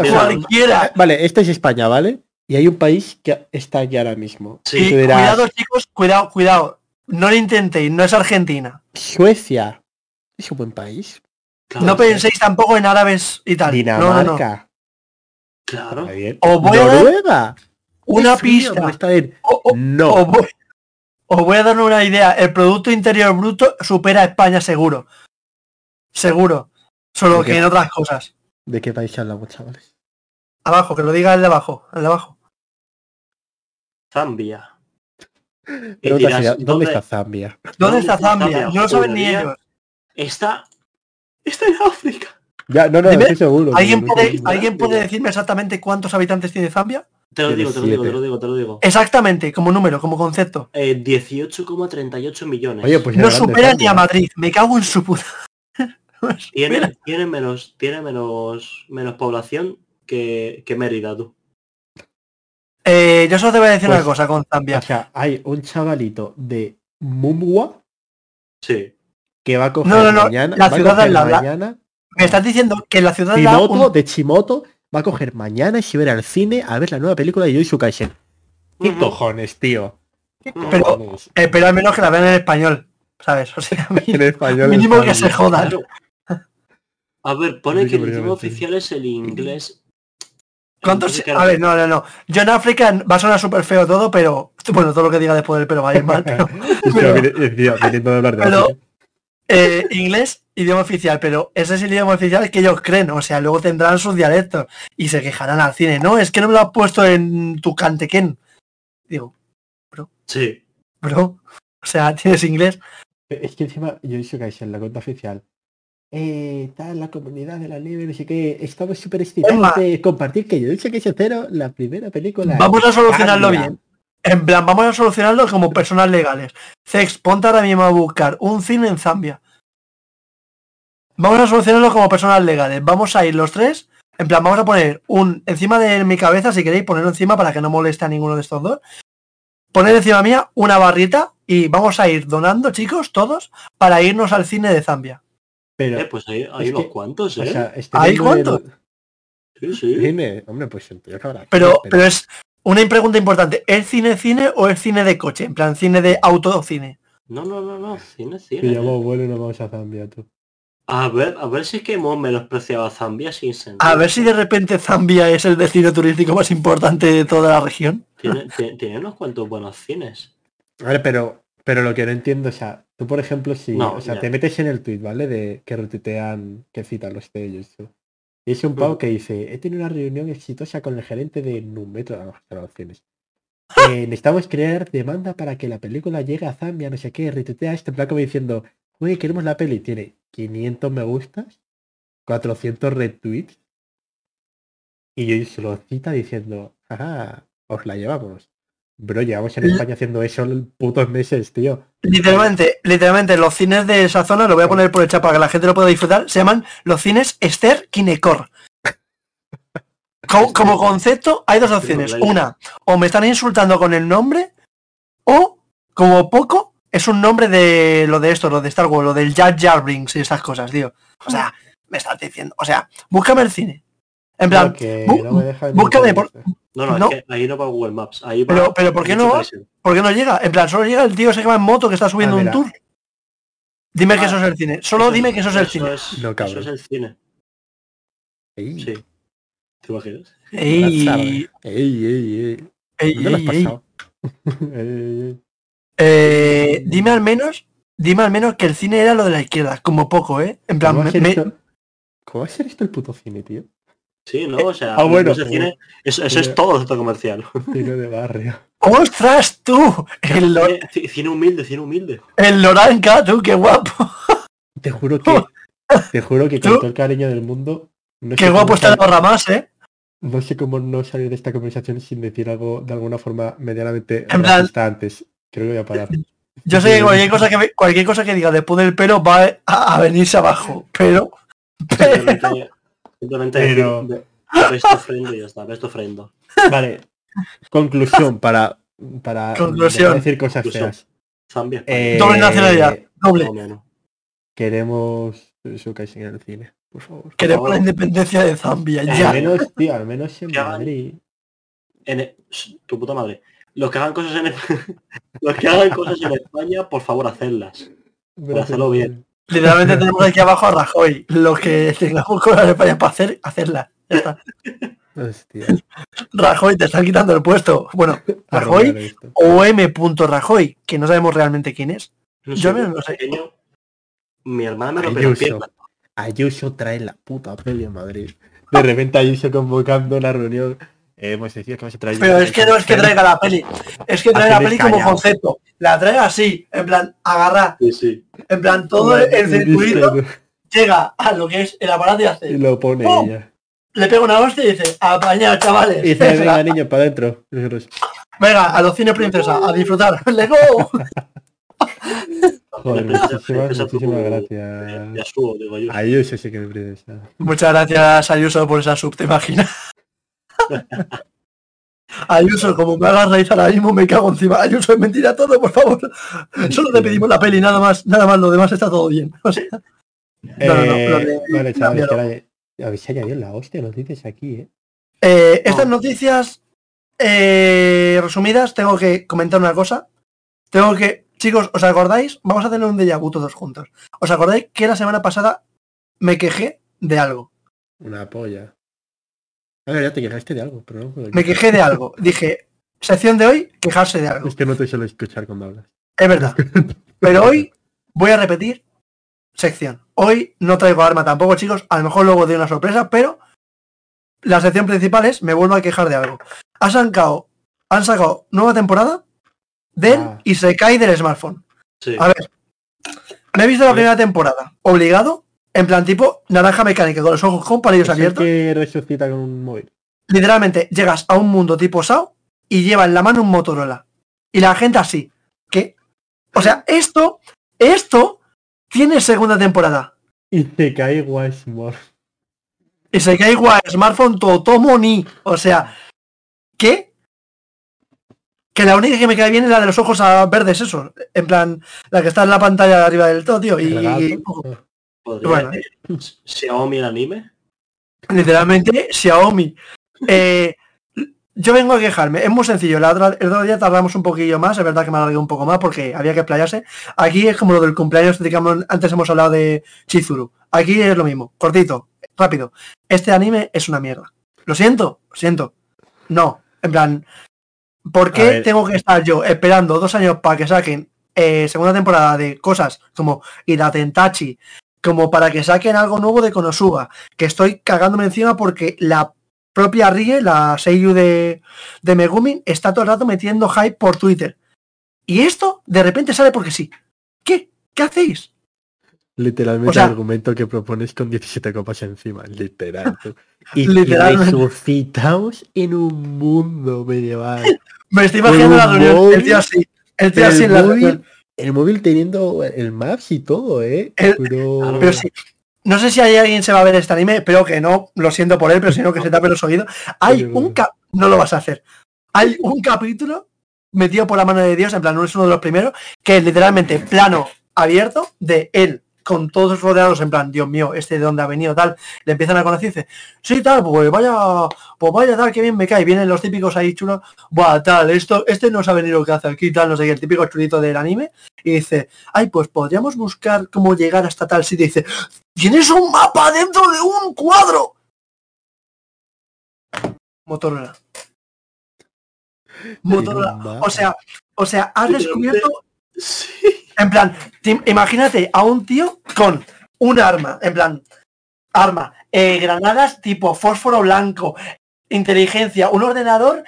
O sea, Cualquiera. vale, esto es España, ¿vale? Y hay un país que está aquí ahora mismo. Sí. Y tú dirás- cuidado, chicos, cuidado, cuidado. No lo intentéis, no es Argentina. Suecia. Es un buen país. Claro, No penséis tampoco en árabes y tal. No, no, no. Dinamarca. Claro. Os voy Noruega. una frío, pista. pero está bien. O- o- No. Os voy, os voy a dar una idea. El Producto Interior Bruto supera a España seguro. Seguro. Solo que en otras cosas. ¿De qué país hablamos, chavales? Abajo, que lo diga el de abajo. El de abajo. Zambia. Pregunta dirás, sería, ¿dónde, ¿dónde- está Zambia? ¿Dónde está Zambia? No lo saben ni ellos. Está. Está en África. Ya, no, no, Dime, estoy seguro. ¿Alguien pero no puede, estoy seguro. ¿Alguien puede decirme exactamente cuántos habitantes tiene Zambia? Te lo digo, te lo digo, te lo digo, te lo digo. Exactamente, como número, como concepto. Eh, 18,38 millones. Oye, pues No supera ni a Madrid. Me cago en su puta. Tiene, tiene menos, tiene menos, menos población que, que Mérida, tú. Eh, yo solo te voy a decir Pues- una cosa con Zambia. O sea, hay un chavalito de Mumwa Sí. que va a coger No, no, no, mañana. la ciudad lado, la- mañana. Me estás diciendo que la ciudad da Chimoto, un- de Chimoto, va a coger mañana y se ir al cine a ver la nueva película de Yoichi Kaisen. ¿Qué Ujú. cojones, tío? ¿Qué Pero- cojones? eh, pero al menos que la vean en español. ¿Sabes? O sea, En español. mínimo que se jodan. Claro. A ver, pone que el idioma oficial es el inglés. ¿Cuántos? A ver, no, no, no. Yo en África va a sonar súper feo todo, pero. Bueno, todo lo que diga después del pelo va a ir mal, pero. Es pero- pero- eh, inglés, idioma oficial, pero ese es el idioma oficial que ellos creen, o sea, luego tendrán sus dialectos y se quejarán al cine. No, es que no me lo has puesto en tu cantequén. Digo, Sí. bro, O sea, tienes inglés. Es que encima yo hice que en la cuenta oficial. Eh, tal, la comunidad de la nieve, no sé qué, estamos súper excitados de compartir que yo dicho que hice cero la primera película. Vamos a solucionarlo bien. En plan, vamos a solucionarlo como personas legales. Cex, ponte ahora mismo a buscar un cine en Zambia. Vamos a solucionarlo como personas legales. Vamos a ir los tres. En plan, vamos a poner un encima de mi cabeza, si queréis, ponerlo encima para que no moleste a ninguno de estos dos. Poner encima mía una barrita y vamos a ir donando, chicos, todos, para irnos al cine de Zambia. Pero, Eh, pues hay, hay Es unos que, cuantos, o ¿eh? sea, este ¿Hay cuánto? sí, sí. Cine, hombre, pues entonces habrá. Pero, pero es una pregunta importante. ¿Es cine cine o es cine de coche? En plan, cine de auto o cine. No, no, no, no. Cine, Que cine. llevamos vuelo y nos vamos a Zambia, tú. A ver, a ver si es que hemos menospreciado a Zambia sin sentido. A ver si de repente Zambia es el destino turístico más importante de toda la región. Tiene, tiene- tiene unos cuantos buenos cines. A ver, pero, pero lo que no entiendo, o sea, tú por ejemplo, si, No, o sea, ya. te metes en el tweet, ¿vale? De que retuitean, que citan los de ellos. Y es un pavo que dice, he tenido una reunión exitosa con el gerente de Numetro de las grabaciones. Eh, necesitamos crear demanda para que la película llegue a Zambia, no sé qué, retuitea este plan como diciendo, oye, queremos la peli, tiene 500 me gustas, 400 retweets, y yo se lo cita diciendo, ajá, os la llevamos. Bro, llevamos en España haciendo eso putos meses, tío. Literalmente, literalmente, los cines de esa zona, lo voy a poner por el chat para que la gente lo pueda disfrutar, se llaman los cines Esther Kinecor. Como, como concepto, hay dos opciones. Una, o me están insultando con el nombre, o, como poco, es un nombre de lo de esto, lo de Star Wars, lo del Jar Jar Binks y esas cosas, tío. O sea, me estás diciendo, o sea, búscame el cine. En plan, No, que bu- no me por- esto. No, no, No. es que ahí no va Google Maps. Ahí va Pero- pero ¿por qué no. ¿por qué no llega? En plan, solo llega el tío ese que va en moto que está subiendo Ah, un tour. Dime que Ah, eso es el cine. Solo Eso dime es- que eso es el eso cine. es- No, eso es el cine. Ey, Sí. ¿Te imaginas? Ey. Ey, ey, ey. ey, ¿Dónde lo has ey, ey. pasado? Ey, ey. Eh, dime al menos, dime al menos que el cine era lo de la izquierda, como poco, ¿eh? En plan, ¿Cómo va me- a ser me- esto? ¿Cómo va a ser esto el puto cine, tío? Sí, ¿no? O sea, Ah, bueno. ese cine, eso, es todo centro comercial. Cine de barrio. ¡Ostras, tú! El, Lo- Cine, ci- cine humilde, cine humilde. el Loranca, tú, qué guapo. Te juro que, te juro que con todo el cariño del mundo, no Qué guapo está el sal- Ramas, ¿eh? no sé cómo no salir de esta conversación sin decir algo de alguna forma medianamente En plan- antes. Creo que voy a parar. Yo sé que cualquier cosa que, cualquier cosa que diga después del pero va a, a venirse abajo, pero... pero Simplemente, Pero- decir, ofrendo y ya está, ves tu ofrendo. Vale. Conclusión para, para Conclusión. decir cosas Conclusión. feas. Zambia. Eh, doble nacionalidad, doble. Queremos su en el cine, por favor. Queremos la independencia de Zambia, Eh, Al ya. menos, tío, al menos en Madrid. En e- Shh, tu puta madre. Los que hagan cosas en los que hagan cosas en España, por favor, hacedlas. Pero hacerlo bien. Literalmente tenemos aquí abajo a Rajoy. Lo que tengamos cosas en España para hacer, hacerlas. Ya está. Hostia. Rajoy, te están quitando el puesto. Bueno, Rajoy o M. Rajoy, que no sabemos realmente quién es. No Yo sé, no lo sé. pequeño, mi hermana me rompió la Ayuso. pierna. Ayuso trae la puta peli en Madrid. De repente Ayuso convocando una reunión. Eh, que a traer... Pero es que no es que traiga la peli. Es que trae la peli como concepto. La trae así, en plan, agarrar. Sí, sí. En plan, todo el circuito llega a lo que es el aparato y Y hace. lo pone ¡Pum! ella. Le pega una hostia y dice, apañar, chavales. Y dice, venga niño, para adentro. Venga, a los cines princesa, a disfrutar. ¡Le go! Joder, muchísimas, muchísimas gracias. Ya subo, digo yo. Ayuso sí que me princesa. Muchas gracias, Ayuso, por esa sub, ¿te imaginas? Ayuso, como me hagas reír ahora mismo, me cago encima. Ayuso, es mentira todo, por favor. Solo te pedimos la peli, nada más, nada más, lo demás está todo bien. O sea, No, no, no, Eh, de- Vale, chavales, que ahora habéis añadido la hostia, nos dices aquí, ¿eh? eh, estas noticias eh, resumidas, tengo que comentar una cosa. Tengo que, chicos, ¿os acordáis? Vamos a tener un déjà vu todos juntos. ¿Os acordáis que la semana pasada me quejé de algo? Una polla. A ver, ya te quejaste de algo, pero no puedo Me quejé de algo. Dije, sección de hoy, quejarse de algo. Es que no te suelo escuchar cuando hablas. Es verdad. Pero hoy voy a repetir sección. Hoy no traigo arma tampoco, chicos. A lo mejor luego doy una sorpresa, pero la sección principal es me vuelvo a quejar de algo. Han sacado, han sacado nueva temporada del Ah. y se cae del smartphone. Sí. A ver, me he visto la primera temporada, obligado, en plan tipo naranja mecánica, con los ojos con palillos Es el abiertos. que resucita con un móvil. Literalmente, llegas a un mundo tipo SAO y lleva en la mano un Motorola. Y la gente así. ¿Qué? O sea, esto, esto tiene segunda temporada. Y se cae Washmore. Y se cae igual, smartphone Totomo ni. O sea, ¿qué? Que la única que me cae bien es la de los ojos a verdes, eso. En plan, la que está en la pantalla de arriba del todo, tío. Y. ¿Podría bueno. Xiaomi el anime? literalmente Xiaomi. Eh, yo vengo a quejarme. Es muy sencillo. La otra, el otro día tardamos un poquillo más. Es verdad que me alargué un poco más porque había que explayarse. Aquí es como lo del cumpleaños. digamos, antes hemos hablado de Chizuru. Aquí es lo mismo. Cortito, rápido. Este anime es una mierda. Lo siento, lo siento. No. En plan, ¿por qué tengo que estar yo esperando dos años para que saquen eh, segunda temporada de cosas como Iratentachi, como para que saquen algo nuevo de Konosuba? Que estoy cagándome encima porque la propia Rie, la Seiyu de, de Megumin, está todo el rato metiendo hype por Twitter. Y esto de repente sale porque sí. ¿Qué? ¿Qué hacéis? Literalmente O sea- el argumento que propones con 17 copas encima. Literal. Y, Literalmente. resucitamos en un mundo medieval. Me estoy imaginando la un reunión. El tío así. El tío así en la reunión. El móvil teniendo el Maps y todo, ¿eh? El- Pero... Pero sí. No sé si hay alguien se va a ver este anime, espero que no, lo siento por él, pero si no que se tape los oídos. Hay Pero- un cap no lo vas a hacer. Hay un capítulo metido por la mano de Dios, en plan, no es uno de los primeros, que es literalmente plano abierto de él, con todos rodeados, en plan, Dios mío, este de dónde ha venido, tal, le empiezan a conocer y dice, sí, tal, pues vaya, pues vaya, tal, que bien me cae, vienen los típicos ahí chulos, buah, tal, esto, este no sabe ni lo que hace aquí, tal, no sé qué, el típico chulito del anime, y dice, ay, pues podríamos buscar cómo llegar hasta tal sitio, y dice, tienes un mapa dentro de un cuadro. Motorola. Motorola. O sea, o sea, has descubierto Sí. en plan, te- imagínate a un tío con un arma, en plan, arma, eh, granadas tipo fósforo blanco, inteligencia, un ordenador,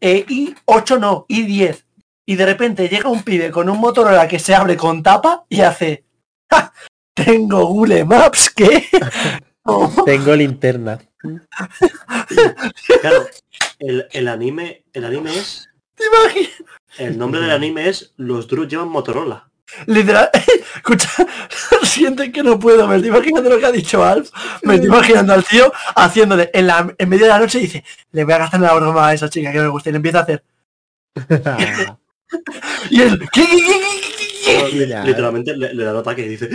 eh, y 8 no, y 10. Y de repente llega un pibe con un Motorola que se abre con tapa y hace, "Ja, tengo Google Maps, ¿qué? Tengo linterna. Claro, el, el anime, el anime es. El nombre del anime es Los Drus llevan Motorola. Literal, escucha, siente que no puedo, me estoy imaginando lo que ha dicho Alf, me estoy imaginando al tío haciéndole en, la, en medio de la noche y dice, le voy a gastar la broma a esa chica que me gusta y le empieza a hacer. Y él, ¿qué, qué, qué, qué, qué, qué?". Ya. Literalmente le, le da un ataque y dice,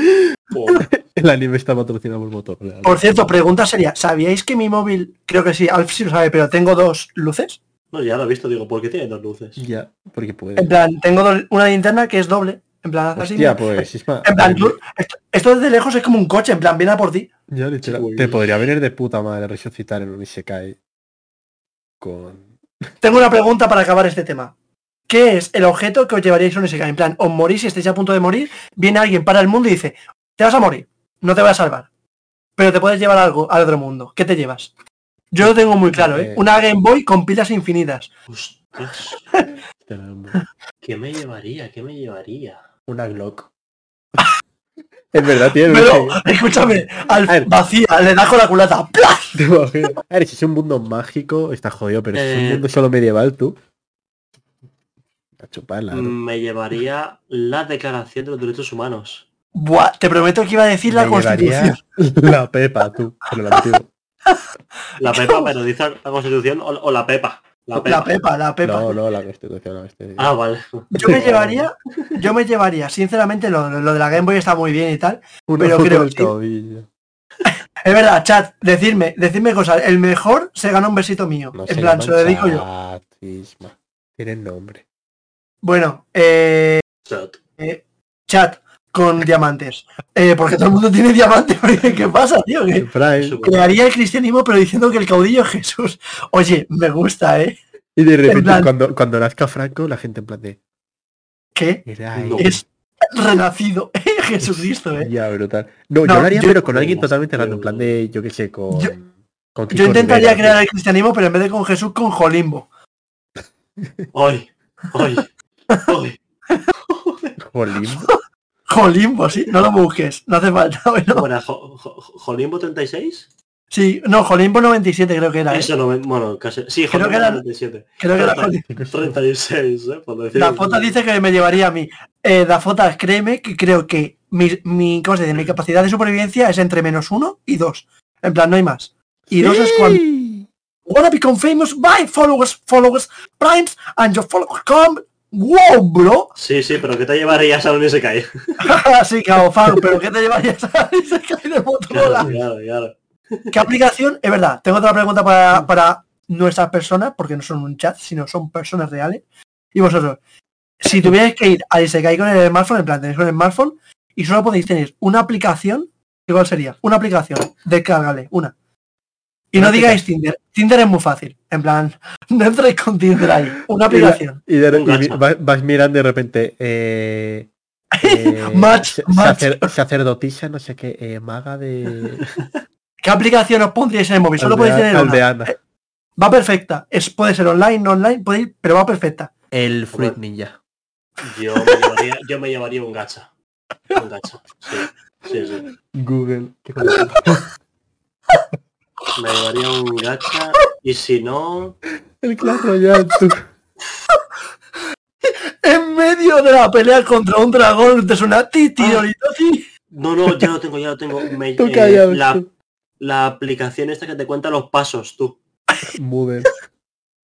"Oh, el anime está patrocinado por Motorola. Por cierto, pregunta sería, ¿sabíais que mi móvil, creo que sí, Alf sí lo sabe, pero tengo dos luces? No, ya lo he visto, digo, ¿por qué tiene dos luces? Ya, porque puede. En plan, tengo dos- una linterna que es doble, en plan, hace así, Hostia, pues Isma, en plan, tú- esto, esto desde lejos es como un coche, en plan, viene a por ti. Ya, literal, Uy. Te podría venir de puta madre resucitar en un Isekai con... Tengo una pregunta para acabar este tema. ¿Qué es el objeto que os llevaríais a un Isekai? En plan, os morís y estáis a punto de morir, viene alguien para el mundo y dice, te vas a morir, no te voy a salvar, pero te puedes llevar algo al otro mundo. ¿Qué te llevas? Yo lo tengo muy claro, ¿eh? Eh. Una Game Boy con pilas infinitas. Ostras. ¿qué me llevaría? ¿Qué me llevaría? Una Glock. es verdad, tío. Pero, escúchame, al ver. vacía, le das con la culata. ¡plas! Te imaginas. A ver, si es un mundo mágico, está jodido, pero si es un Eh. mundo solo medieval, tú... A chuparla, ¿no? Me llevaría la declaración de los derechos humanos. Buah, te prometo que iba a decir la Me constitución. La Pepa, tú. Pero la antiguo. La Pepa, pero dice la Constitución o, o la Pepa. La Pepa. La pepa, la pepa. No, no, la Constitución. La Constitución. Ah, vale. Yo me llevaría, yo me llevaría, sinceramente, lo, lo de la Game Boy está muy bien y tal. Pero creo que- tobillo. Es verdad, chat, decidme, decidme cosas. El mejor se gana un besito mío. No en plan, se lo dedico yo. Tienen nombre. Bueno, eh, chat con diamantes. Eh, porque todo el mundo tiene diamantes. ¿Qué pasa, tío? Crearía el cristianismo pero diciendo que el caudillo es Jesús. Oye, me gusta, ¿eh? Y de repente, plan- cuando, cuando nazca Franco, la gente en plan de... ¿Qué? Era No. él". Es renacido. Jesucristo, ¿eh? Ya, brutal. No, No, yo yo- pero con alguien totalmente random. En plan Yo- de, yo qué sé, con... Yo- con Yo Kiko intentaría Rivera, crear el cristianismo, pero en vez de con Jesús, con Jolimbo. Hoy. Hoy. Hoy. Jolimbo. Jolimbo, sí, no lo busques, no hace falta. Bueno, ¿Cómo era? Jo- Jo- ¿Jolimbo 36? sí, no, Jolimbo 97 creo que era. ¿eh? Eso no. Bueno, casi... Sí, Creo Jolimbo que era- 97. Creo que era Treinta- Jolimbo. 36, ¿eh? Por decir... Dafota dice que me llevaría a mí. Eh, Dafota, créeme que creo que mi, mi, ¿cómo se dice? mi capacidad de supervivencia es entre menos uno y dos. En plan, no hay más. Y dos es cuando wanna become famous by followers, followers, primes, and your followers come. Wow, bro. Sí, sí, pero ¿qué te llevarías a un Isekai? sí, cabo, fan, pero ¿qué te llevarías a ese que de Motorola? Claro, claro, claro. ¿Qué aplicación? Es verdad, tengo otra pregunta para, para nuestras personas, porque no son un chat, sino son personas reales. Y vosotros, si tuvierais que ir a Isekai con el smartphone, en plan, tenéis con el smartphone, y solo podéis tener una aplicación, ¿qué ¿cuál sería? Una aplicación, descárgale, una. Y no digáis Tinder, Tinder es muy fácil, en plan, no entréis con Tinder ahí, una aplicación. Y, de, y vas, vas mirando y de repente. Eh, eh, Match, sa- match. sacer- sacerdotisa, no sé qué, eh, maga de. ¿Qué aplicación os pondríais en el móvil? Solo podéis tener una. Va perfecta, es, puede ser online, no online, podéis, pero va perfecta. El Fruit Ninja. Yo me llevaría, yo me llevaría un gacha. Un gacha. Sí, sí, sí. Google. ¿Qué Me llevaría un gacha. Y si no... el Clash Royale, tú. En medio de la pelea contra un dragón te suena ti, ti, Ah. ti. No, no, ya lo tengo, ya lo tengo. Me- eh, callado, la, la aplicación esta que te cuenta los pasos, tú. Moodle.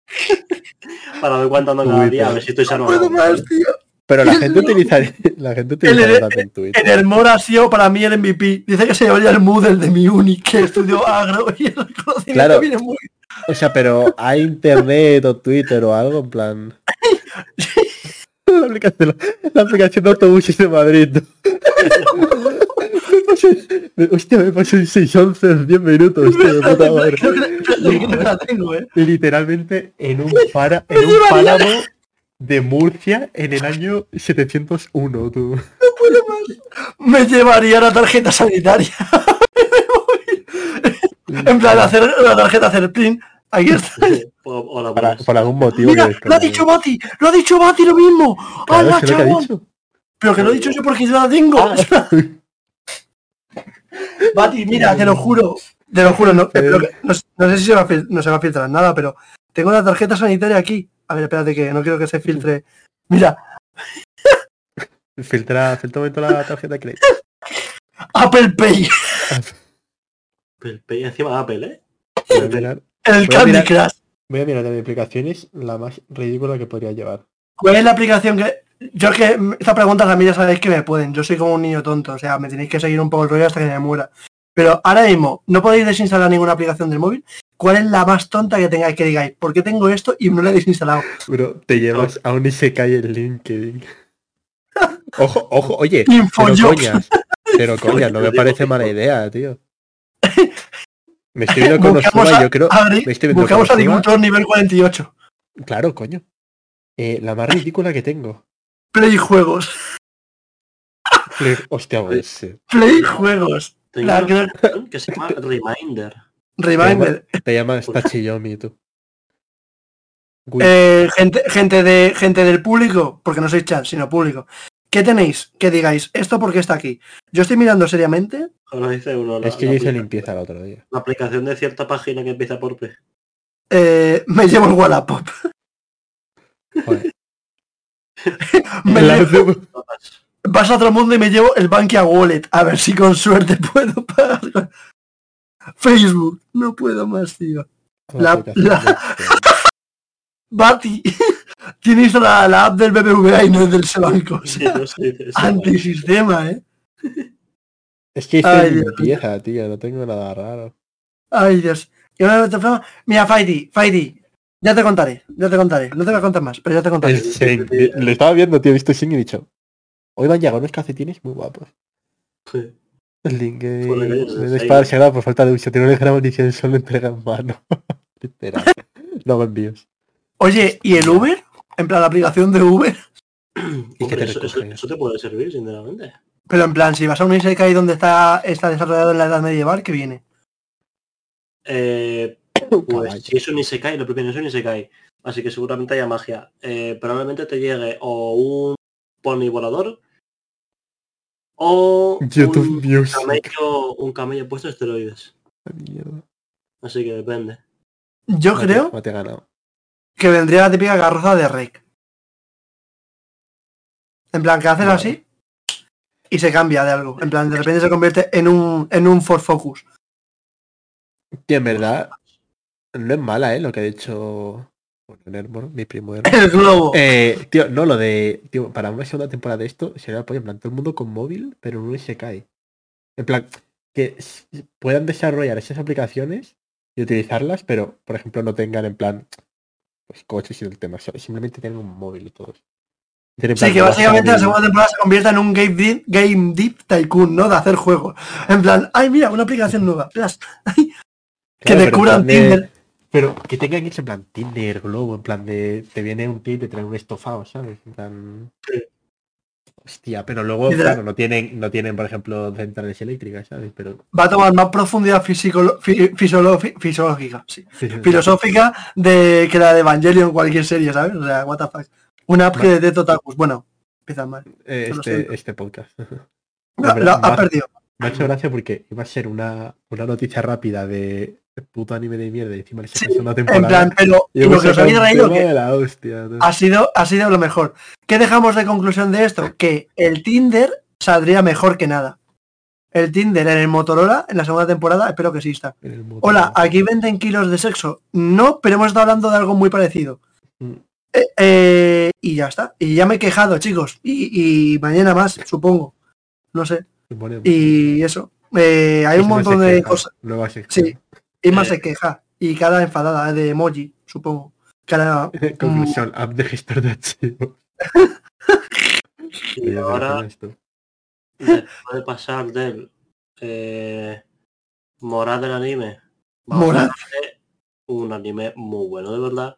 Para ver cuánto ando cada día, a ver si estoy sano. o Puedo no. más, tío. Pero la gente utiliza la gente utiliza El- también Twitter. En el Mora ha sido para mí el MVP. Dice que se llevaría el Moodle de mi uni, que estudió agro y el reconocimiento Claro. viene muy O sea, pero hay internet o Twitter o algo en plan. La aplicación, la aplicación de autobuses de Madrid. Me Hostia, me pasé en 6 11 en 10 minutos, tío, de puta madre. Creo que, creo que no la tengo, eh. Literalmente en un, para, en un páramo de Murcia en el año 701, tú. Me llevaría la tarjeta sanitaria. en plan, hacer la tarjeta hacer print. Aquí está. Pones. por algún motivo. Mira, lo ha dicho Bati, lo ha dicho Bati lo mismo. Claro, ¡Hala, chabón! Pero que lo he dicho yo porque yo la tengo. Ah. Bati, mira, te lo juro. Te lo juro, no, Eh. no, no sé si se va, a fil- no se va a filtrar nada, pero tengo la tarjeta sanitaria aquí. A ver, espérate que no quiero que se filtre. Mira, Filtra, filtra un momento la tarjeta de crédito. Apple Pay, El Pay encima de Apple, ¿eh? Voy a mirar, el Voy a Candy mirar. Crush. voy a mirar de mi aplicación es la más ridícula que podría llevar. ¿Cuál es la aplicación que...? Yo es que estas preguntas a mí ya sabéis que me pueden. Yo soy como un niño tonto, o sea, me tenéis que seguir un poco el rollo hasta que me muera. Pero ahora mismo, no podéis desinstalar ninguna aplicación del móvil. ¿Cuál es la más tonta que tengáis que digáis? ¿Por qué tengo esto y no la he desinstalado? Bro, te llevas a un Isekai en LinkedIn. Ojo, ojo, oye, Info pero coñas, pero coñas, no me parece mala idea, tío. Me estoy viendo con Buscamos Osuma, a- yo creo... Agri- me estoy viendo buscamos con Osuma. agricultor nivel 48. Claro, coño. Eh, la más ridícula que tengo. Play juegos. Play- Hostia, pues, sí. Play juegos. Tengo La una que se llama Reminder. Reminder. Te llamas Tachiyomi, tú. Eh, gente, gente, de, gente del público, porque no sois chat, sino público. ¿Qué tenéis? Que digáis, ¿esto porque está aquí? Yo estoy mirando seriamente. Ahora dice uno. la- es que yo hice limpieza el otro día. La aplicación de cierta página que empieza por P. eh, me llevo el Wallapop. Joder. Me La- llevo- vas a otro mundo y me llevo el Bankia Wallet. A ver si con suerte puedo pagar. Facebook. No puedo más, tío. La- la- de- Bati. Tienes la, la app del BBVA y no es del banco. O Sí, sea, yo soy de ese, antisistema, ¿eh? Es que hice Ay, Dios. limpieza, tío, no tengo nada raro. Ay, Dios. Y Mira, Fighty, Fighty. Ya te contaré, ya te contaré. No te voy a contar más, pero ya te contaré. Eh, lo estaba viendo, tío, he visto Shen y he dicho. Hoy van llegado unos calcetines muy guapos. Sí. El link que Por la calle de de Seiya. espada sagrada por falta de uso. Tiene una gran maldición solo entrega en mano. Literal. No me envíos. Oye, ¿y el Uber? En plan, la aplicación de Uber. ¿Y qué Hombre, te eso, eso- recoge? eso te puede servir, sinceramente. Pero en plan, si vas a un Isekai donde está, está desarrollado en la edad medieval, que viene? Eh, pues si es un Isekai, lo primero es un Isekai. Así que seguramente haya magia. Eh, probablemente te llegue o un pony volador o YouTube un Music. camello, un camello puesto de esteroides. Mierda. Así que depende. Yo Mate- creo mate ganado. que vendría la típica garroza de Rec. En plan, que haces Vale. así y se cambia de algo. En plan, de repente se convierte en un, en un Ford Focus. Tío, en verdad, no es mala, ¿eh? Lo que ha dicho Nermor, mi primo Nermor. El globo. Eh, tío, no, lo de. Tío, para una segunda temporada de esto sería pollo, en plan, todo el mundo con móvil, pero no se cae. En plan, que puedan desarrollar esas aplicaciones y utilizarlas, pero, por ejemplo, no tengan en plan. Pues coches y el tema, simplemente tengan un móvil y todos. En Sí, plan, que básicamente la segunda temporada se convierta en un Game Deep, game deep Tycoon, ¿no? De hacer juegos. En plan, ay, mira, una aplicación nueva. Ay, que Claro, te pero en curan plan de- Tinder. Pero que tengan hecho en plan Tinder, Globo, en plan de. Te viene un tío y te trae un estofado, ¿sabes? En plan. Hostia, pero luego, claro, no tienen, no tienen, por ejemplo, centrales eléctricas, ¿sabes? Pero. Va a tomar más profundidad físico- fi- fisiológica, sí. sí, filosófica de que la de Evangelion en cualquier serie, ¿sabes? O sea, what the fuck. Una app que de Totakus. Bueno, empieza mal. eh, este, este podcast. Verdad, lo perdido. Me ha hecho gracia porque iba a ser una, una noticia rápida de puto anime de mierda y encima le Sí, una En temporada. plan, pero y lo hemos que os habéis reído ha sido, ha sido lo mejor. ¿Qué dejamos de conclusión de esto? Que el Tinder saldría mejor que nada. El Tinder en el Motorola en la segunda temporada, espero que exista. En. Hola, aquí venden kilos de sexo. No, pero hemos estado hablando de algo muy parecido. Mm. Eh, eh, y ya está. Y ya me he quejado, chicos. Y, y mañana más, supongo. No sé. Y eso. Eh, hay un montón de queja, cosas. nueva. Sí. Isma Eh. se queja. Y cara enfadada, de emoji, supongo. Cara. Conclusión, app de gestor de archivos. Y ahora, después de pasar del eh, Morad del anime, de un anime muy bueno, de verdad,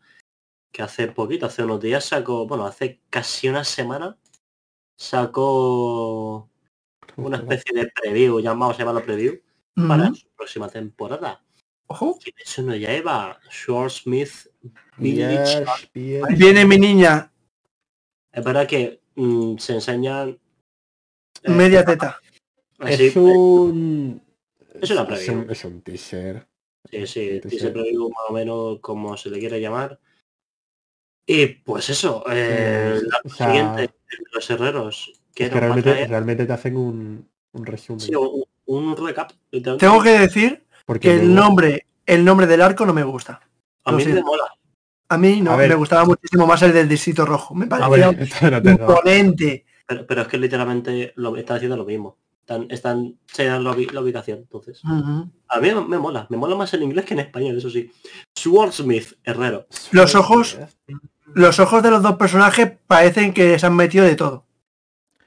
que hace poquito, hace unos días sacó, bueno, hace casi una semana, sacó una especie de preview, ya vamos a llamarlo preview, para su próxima temporada. Ojo. Hecho no lleva Schwarzsmith Village. Yes, Viene mi niña, Es verdad que mm, se enseñan... eh, media teta. así, Es un... Es una es preview. un, es un teaser. Sí, sí, dice preview más o menos como se le quiere llamar. Y pues eso, eh, Sí, la o sea, siguiente, el de los herreros, que Es que realmente, traer realmente te hacen un, un resumen. sí, un, un recap. literalmente. Tengo que decir porque que el nombre, el nombre del arco no me gusta. a mí me mola. A mí no, A ver. me gustaba muchísimo más el del distrito rojo. Me parecía tengo- imponente. Pero, pero es que literalmente lo está haciendo lo mismo. Están, están la, ubi- la ubicación, entonces. A mí me mola, me mola más en inglés que en español, eso sí. Swordsmith, herrero. Los ojos- Los ojos de los dos personajes parecen que se han metido de todo.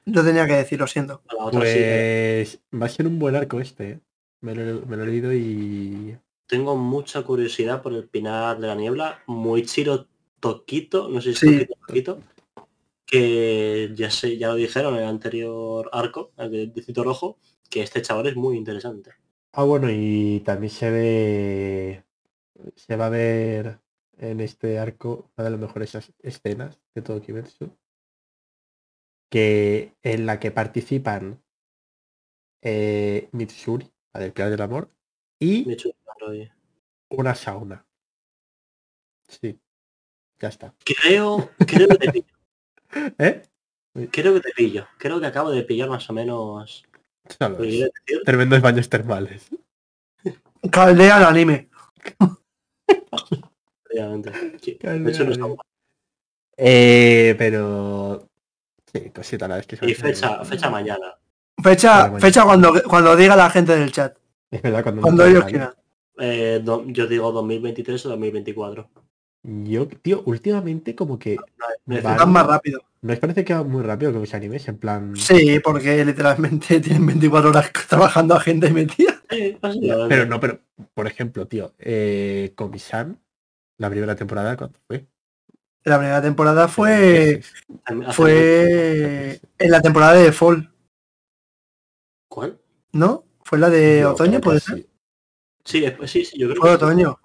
Lo tenía que decir, lo siento. Eh. Pues va a ser un buen arco este. ¿eh? Me lo, me lo he leído y... Tengo mucha curiosidad por el Pinar de la Niebla. Muichiro Toquito, no sé si Sí. Toquito, Toquito, que ya sé, ya lo dijeron en el anterior arco, el de Distrito Rojo, que este chaval es muy interesante. Ah, bueno, y también se ve... Se va a ver en este arco una de las mejores es- escenas de todo Kimetsu. Que en la que participan eh, Mitsuri, la del Pilar del Amor, y una sauna. Sí. Ya está. Creo, creo que te pillo. ¿Eh? Creo que te pillo. Creo que acabo de pillar más o menos. Decir. Tremendos baños termales. Caldea el anime. Obviamente. Sí, de hecho, no está. Eh, pero... Sí, cosita, la vez que se Y fecha, fecha mañana. Fecha, Vale, fecha cuando, cuando diga la gente del chat. Es verdad, cuando, ellos quieran. Eh, do- yo digo 2023 o 2024. Yo, tío, últimamente como que... Van más rápido. ¿No os parece que va muy rápido con los animes? En plan... Sí, porque literalmente tienen 24 horas trabajando a gente metida. Sí. Pero no, pero, por ejemplo, tío, eh, Komi-san, la primera temporada, ¿cuándo fue? La primera temporada fue fue en la temporada de Fall. ¿Cuál? ¿no? Fue la de otoño, puede sí. ser. Sí, después sí, sí, yo creo Fue que sí. otoño.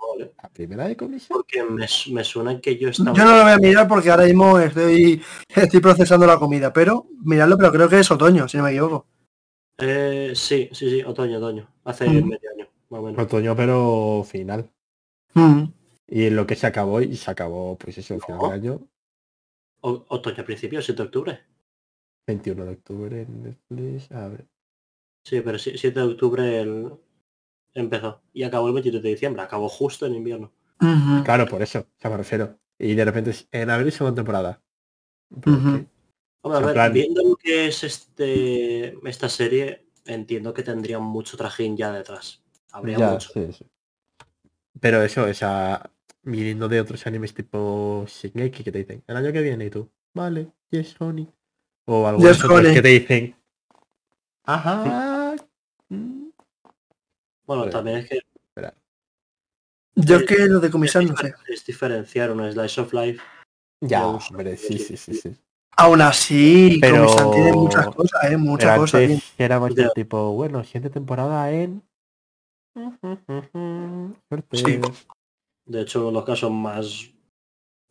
¿La primera de Komi-san? Porque me, me suena que yo estaba. Yo no lo voy a mirar porque ahora mismo estoy, estoy procesando la comida, pero mirarlo, pero creo que es otoño, si no me equivoco. Eh, sí, sí, sí, otoño, otoño. Hace Mm. medio año, más o menos. Otoño, pero final. Mm. Y en lo que se acabó, y se acabó, pues eso, final No. de año, O- otoño a principios, 7 de octubre. 21 de octubre en Netflix. A ver. Sí, pero sí, 7 de octubre el... empezó. Y acabó el 23 de diciembre. Acabó justo en invierno. Claro, por eso, o sea, me refiero. Y de repente en abril segunda temporada. Hombre, a ver, plan- viendo lo que es este esta serie, entiendo que tendría mucho trajín ya detrás. Habría ya, mucho. sí, sí. Pero eso, esa viniendo de otros animes tipo Shingeki que te dicen, el año que viene y tú, vale, yes, honey. O algunos Yes, otros honey. que te dicen, ajá. mm". Bueno, también es que Yo es que lo de es, comisar no sé. difer- es diferenciar un slice of life. Ya, hombre, sí, sí, sí, sí. Aún así, Pero- tiene muchas cosas, ¿eh? Muchas Pero cosas. antes tío. era tipo, bueno, siguiente temporada en... Sí. De hecho, los casos más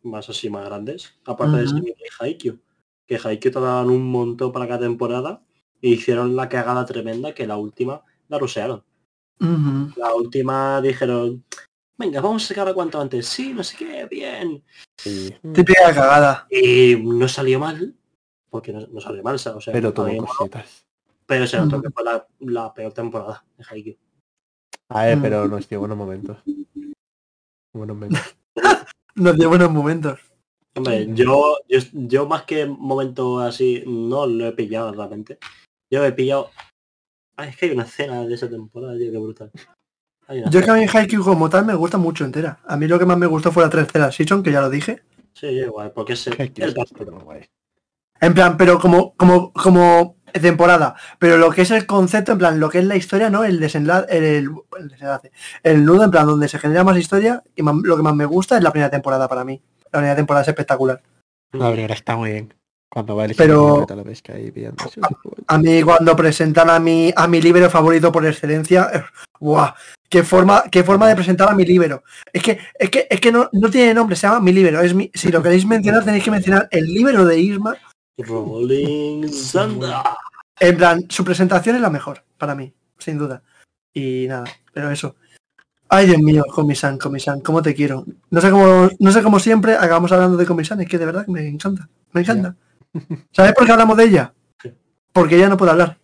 más así más grandes. Aparte de Ujú. Shingeki y Haikyuu. Que Haikyuu te daban un montón para cada temporada. E hicieron la cagada tremenda que la última la rusearon. La última dijeron, venga, vamos a sacarla cuanto antes. Sí, no sé qué, bien. Sí. Típica cagada. Y no salió mal. Porque no, no salió mal, o sea, Pero mí- cositas. pero se notó que fue la, la peor temporada de Haikyuu. A ver, Mm. pero nos dio buenos momentos. Buenos memes. Nos dio buenos momentos. Hombre, yo, yo, yo más que momento así, no lo he pillado realmente. Yo he pillado... Ay, es que hay una escena de esa temporada, tío, qué brutal. Yo es que a mí Haikyuu como tal me gusta mucho entera. A mí lo que más me gustó fue la tercera season, que ya lo dije. Sí, igual, porque es el, el. En plan, pero como, como, como temporada. Pero lo que es el concepto, en plan, lo que es la historia, ¿no? El desenlace, el, el desenlace. El nudo, en plan, donde se genera más historia. Y más- lo que más me gusta es la primera temporada para mí. La primera temporada es espectacular. La primera está muy bien. Cuando va el Pero- vez que ahí viendo. sí, A mí cuando presentan a mi, a mi libro favorito por excelencia, eh, ¡guau! Qué forma, qué forma de presentar a mi libro. Es que, es que, es que no, no tiene nombre, se llama mi libro. Es mi, si lo queréis mencionar, tenéis que mencionar el libro de Isma. Rolling Thunder. En plan, su presentación es la mejor, para mí, sin duda. Y nada, pero eso. Ay, Dios mío, Comisan, Comisan, cómo te quiero. No sé cómo, no sé cómo siempre acabamos hablando de Comisan, es que de verdad me encanta, me encanta. ¿Sabes por qué hablamos de ella? Porque ella no puede hablar.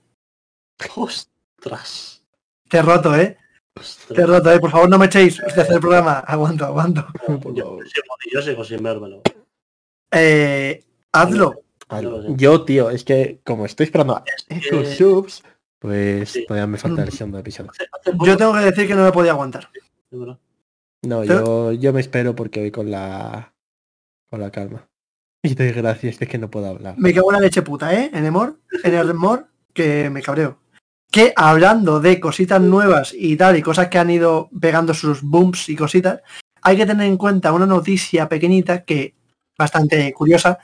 Ostras. Te he roto, ¿eh? ostras. Te he roto, ¿eh? Por favor, no me echéis de hacer el programa. Aguanto, aguanto. Por Yo, favor. sigo, yo sigo sin vérmelo. Eh, hazlo. Vale. Yo tío, es que como estoy esperando a que- esos subs, pues Sí. todavía me falta el segundo episodio. Yo tengo que decir que no me podía aguantar. No, yo, yo me espero porque voy con la con la calma. Y doy gracias de que no puedo hablar. Me cago en la leche puta, ¿eh? En Emor, en el Emor, que me cabreo. Que hablando de cositas nuevas y tal, y cosas que han ido pegando sus booms y cositas, hay que tener en cuenta una noticia pequeñita que bastante curiosa,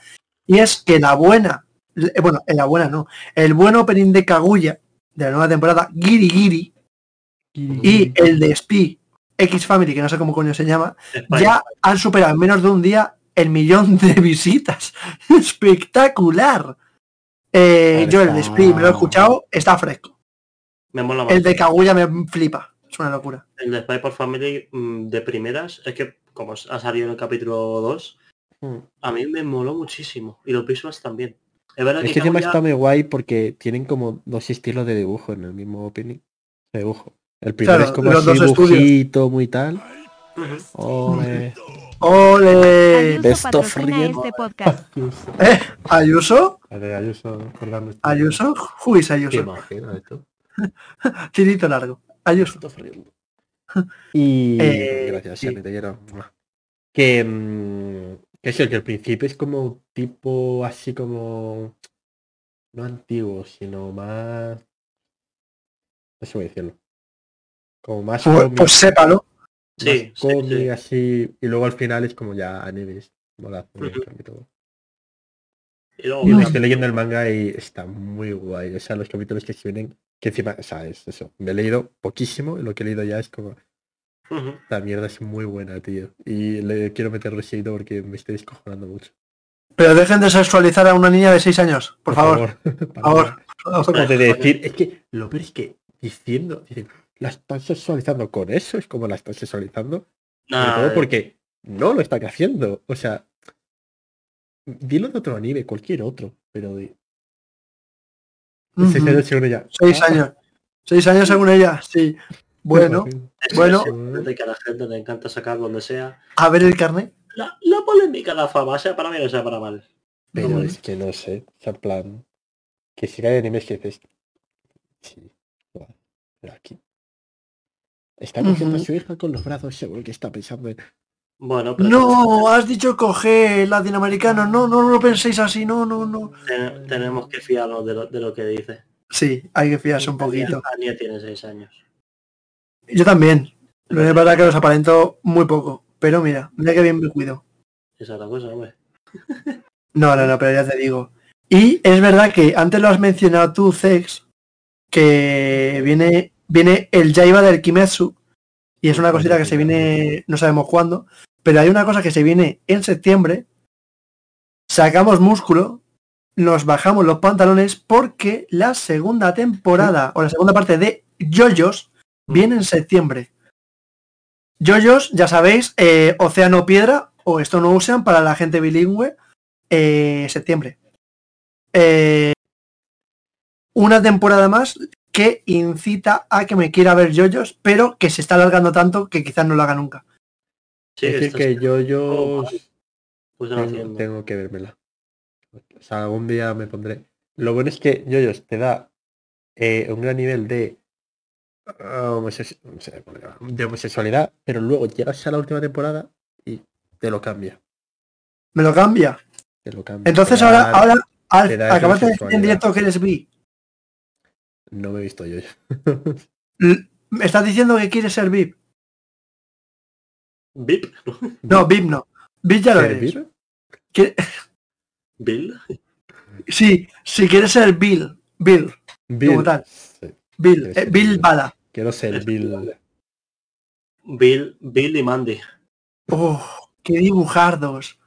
y es que la buena, eh, bueno, la buena no, el buen opening de Kaguya de la nueva temporada, Giri Giri, y el de Spy X Family, que no sé cómo coño se llama, ya han superado en menos de un día el millón de visitas. Espectacular. Eh, yo el de Split me lo he escuchado, está fresco. Me mola. El de Kaguya me flipa. Es una locura. El de Spy por Family mm, de primeras, es que como ha salido en el capítulo 2, Mm. A mí me moló muchísimo. Y los visuals también. Es verdad Es que que encima Kaguya- está muy guay porque tienen como dos estilos de dibujo en el mismo opening. De dibujo. El primero Claro, es como los así dibujito, muy tal. Ole. ¡Ole! Ayuso este podcast. ¿Eh? ¿Ayuso? A ver, Ayuso. ¿Ayuso? Who is ¿Te Ayuso? esto? Tirito largo. Ayuso. Y Eh, gracias, sí. Te quiero. Que, mm, que eso, que al principio es como tipo así como no antiguo, sino más no sé cómo decirlo. Como más Pues, cómic, pues sépalo. Sí, más sí, cómic, sí. así, y luego al final es como ya animes. Mola, y todo. Y luego, estoy leyendo el manga y está muy guay. O sea, los capítulos que se vienen, que encima, o sea, es eso. Me he leído poquísimo y lo que he leído ya es como, La mierda es muy buena, tío. Y le quiero meter residuo porque me estoy descojonando mucho. Pero dejen de sexualizar a una niña de 6 años, por, favor. Por Por favor. De decir, es que lo peor es que diciendo, dicen, la están sexualizando con eso, es como la están sexualizando. Sobre Nah, todo porque no lo están haciendo. O sea, dilo de otro anime, cualquier otro, pero de seis años según ella. 6 Ah, años. 6 años según ella, sí. Bueno, es bueno. de que a la gente le encanta sacar donde sea. a ver el carnet. La, la polémica, la fama, sea para bien o sea para mal. Pero es que no sé, o sea, en plan, que si hay animes que dices, sí, pero aquí. Está cogiendo a su hija con los brazos, seguro que está pensando en... Bueno, pero No, has dicho coger latinoamericano. No, no lo penséis así. No, no, no. ten- tenemos que fiarnos de lo, de lo que dice. Sí, hay que fiarse un poquito. Ania tiene seis años. Yo también. Lo es verdad que los aparento muy poco. Pero mira, mira que bien me cuido. Esa es la cosa, hombre. No, no, no, pero ya te digo. Y es verdad que antes lo has mencionado tú, Zex, que viene, viene el Jaiba del Kimetsu. Y es una cosita que se viene, no sabemos cuándo. Pero hay una cosa que se viene en septiembre. Sacamos músculo, nos bajamos los pantalones porque la segunda temporada o la segunda parte de Yoyos viene en septiembre. Yoyos, ya sabéis, eh, Océano Piedra o esto no usan para la gente bilingüe, eh, septiembre. Eh, una temporada más que incita a que me quiera ver Yoyos, pero que se está alargando tanto que quizás no lo haga nunca. Sí, es decir, que yo, yo Oh, pues tengo, que vérmela. O sea, algún día me pondré. Lo bueno es que Yoyos te da eh, un gran nivel de, ah, homosex- no sé, de homosexualidad, pero luego llegas a la última temporada y te lo cambia. Me lo cambia. Te lo cambia. Entonces Te ahora, da- ahora al- acabas de decir en directo que eres bi. No me he visto yo. ¿Me estás diciendo que quieres ser VIP? ¿Bip? No, VIP no. VIP ya lo eres. Quiere- ¿Bill? Sí, si quieres ser Bill. Bill. Bill. tal. Bill. Eh, Bill Bill. Bala. Quiero ser Bill. Bill, Bill y Mandy. Oh, qué dibujardos.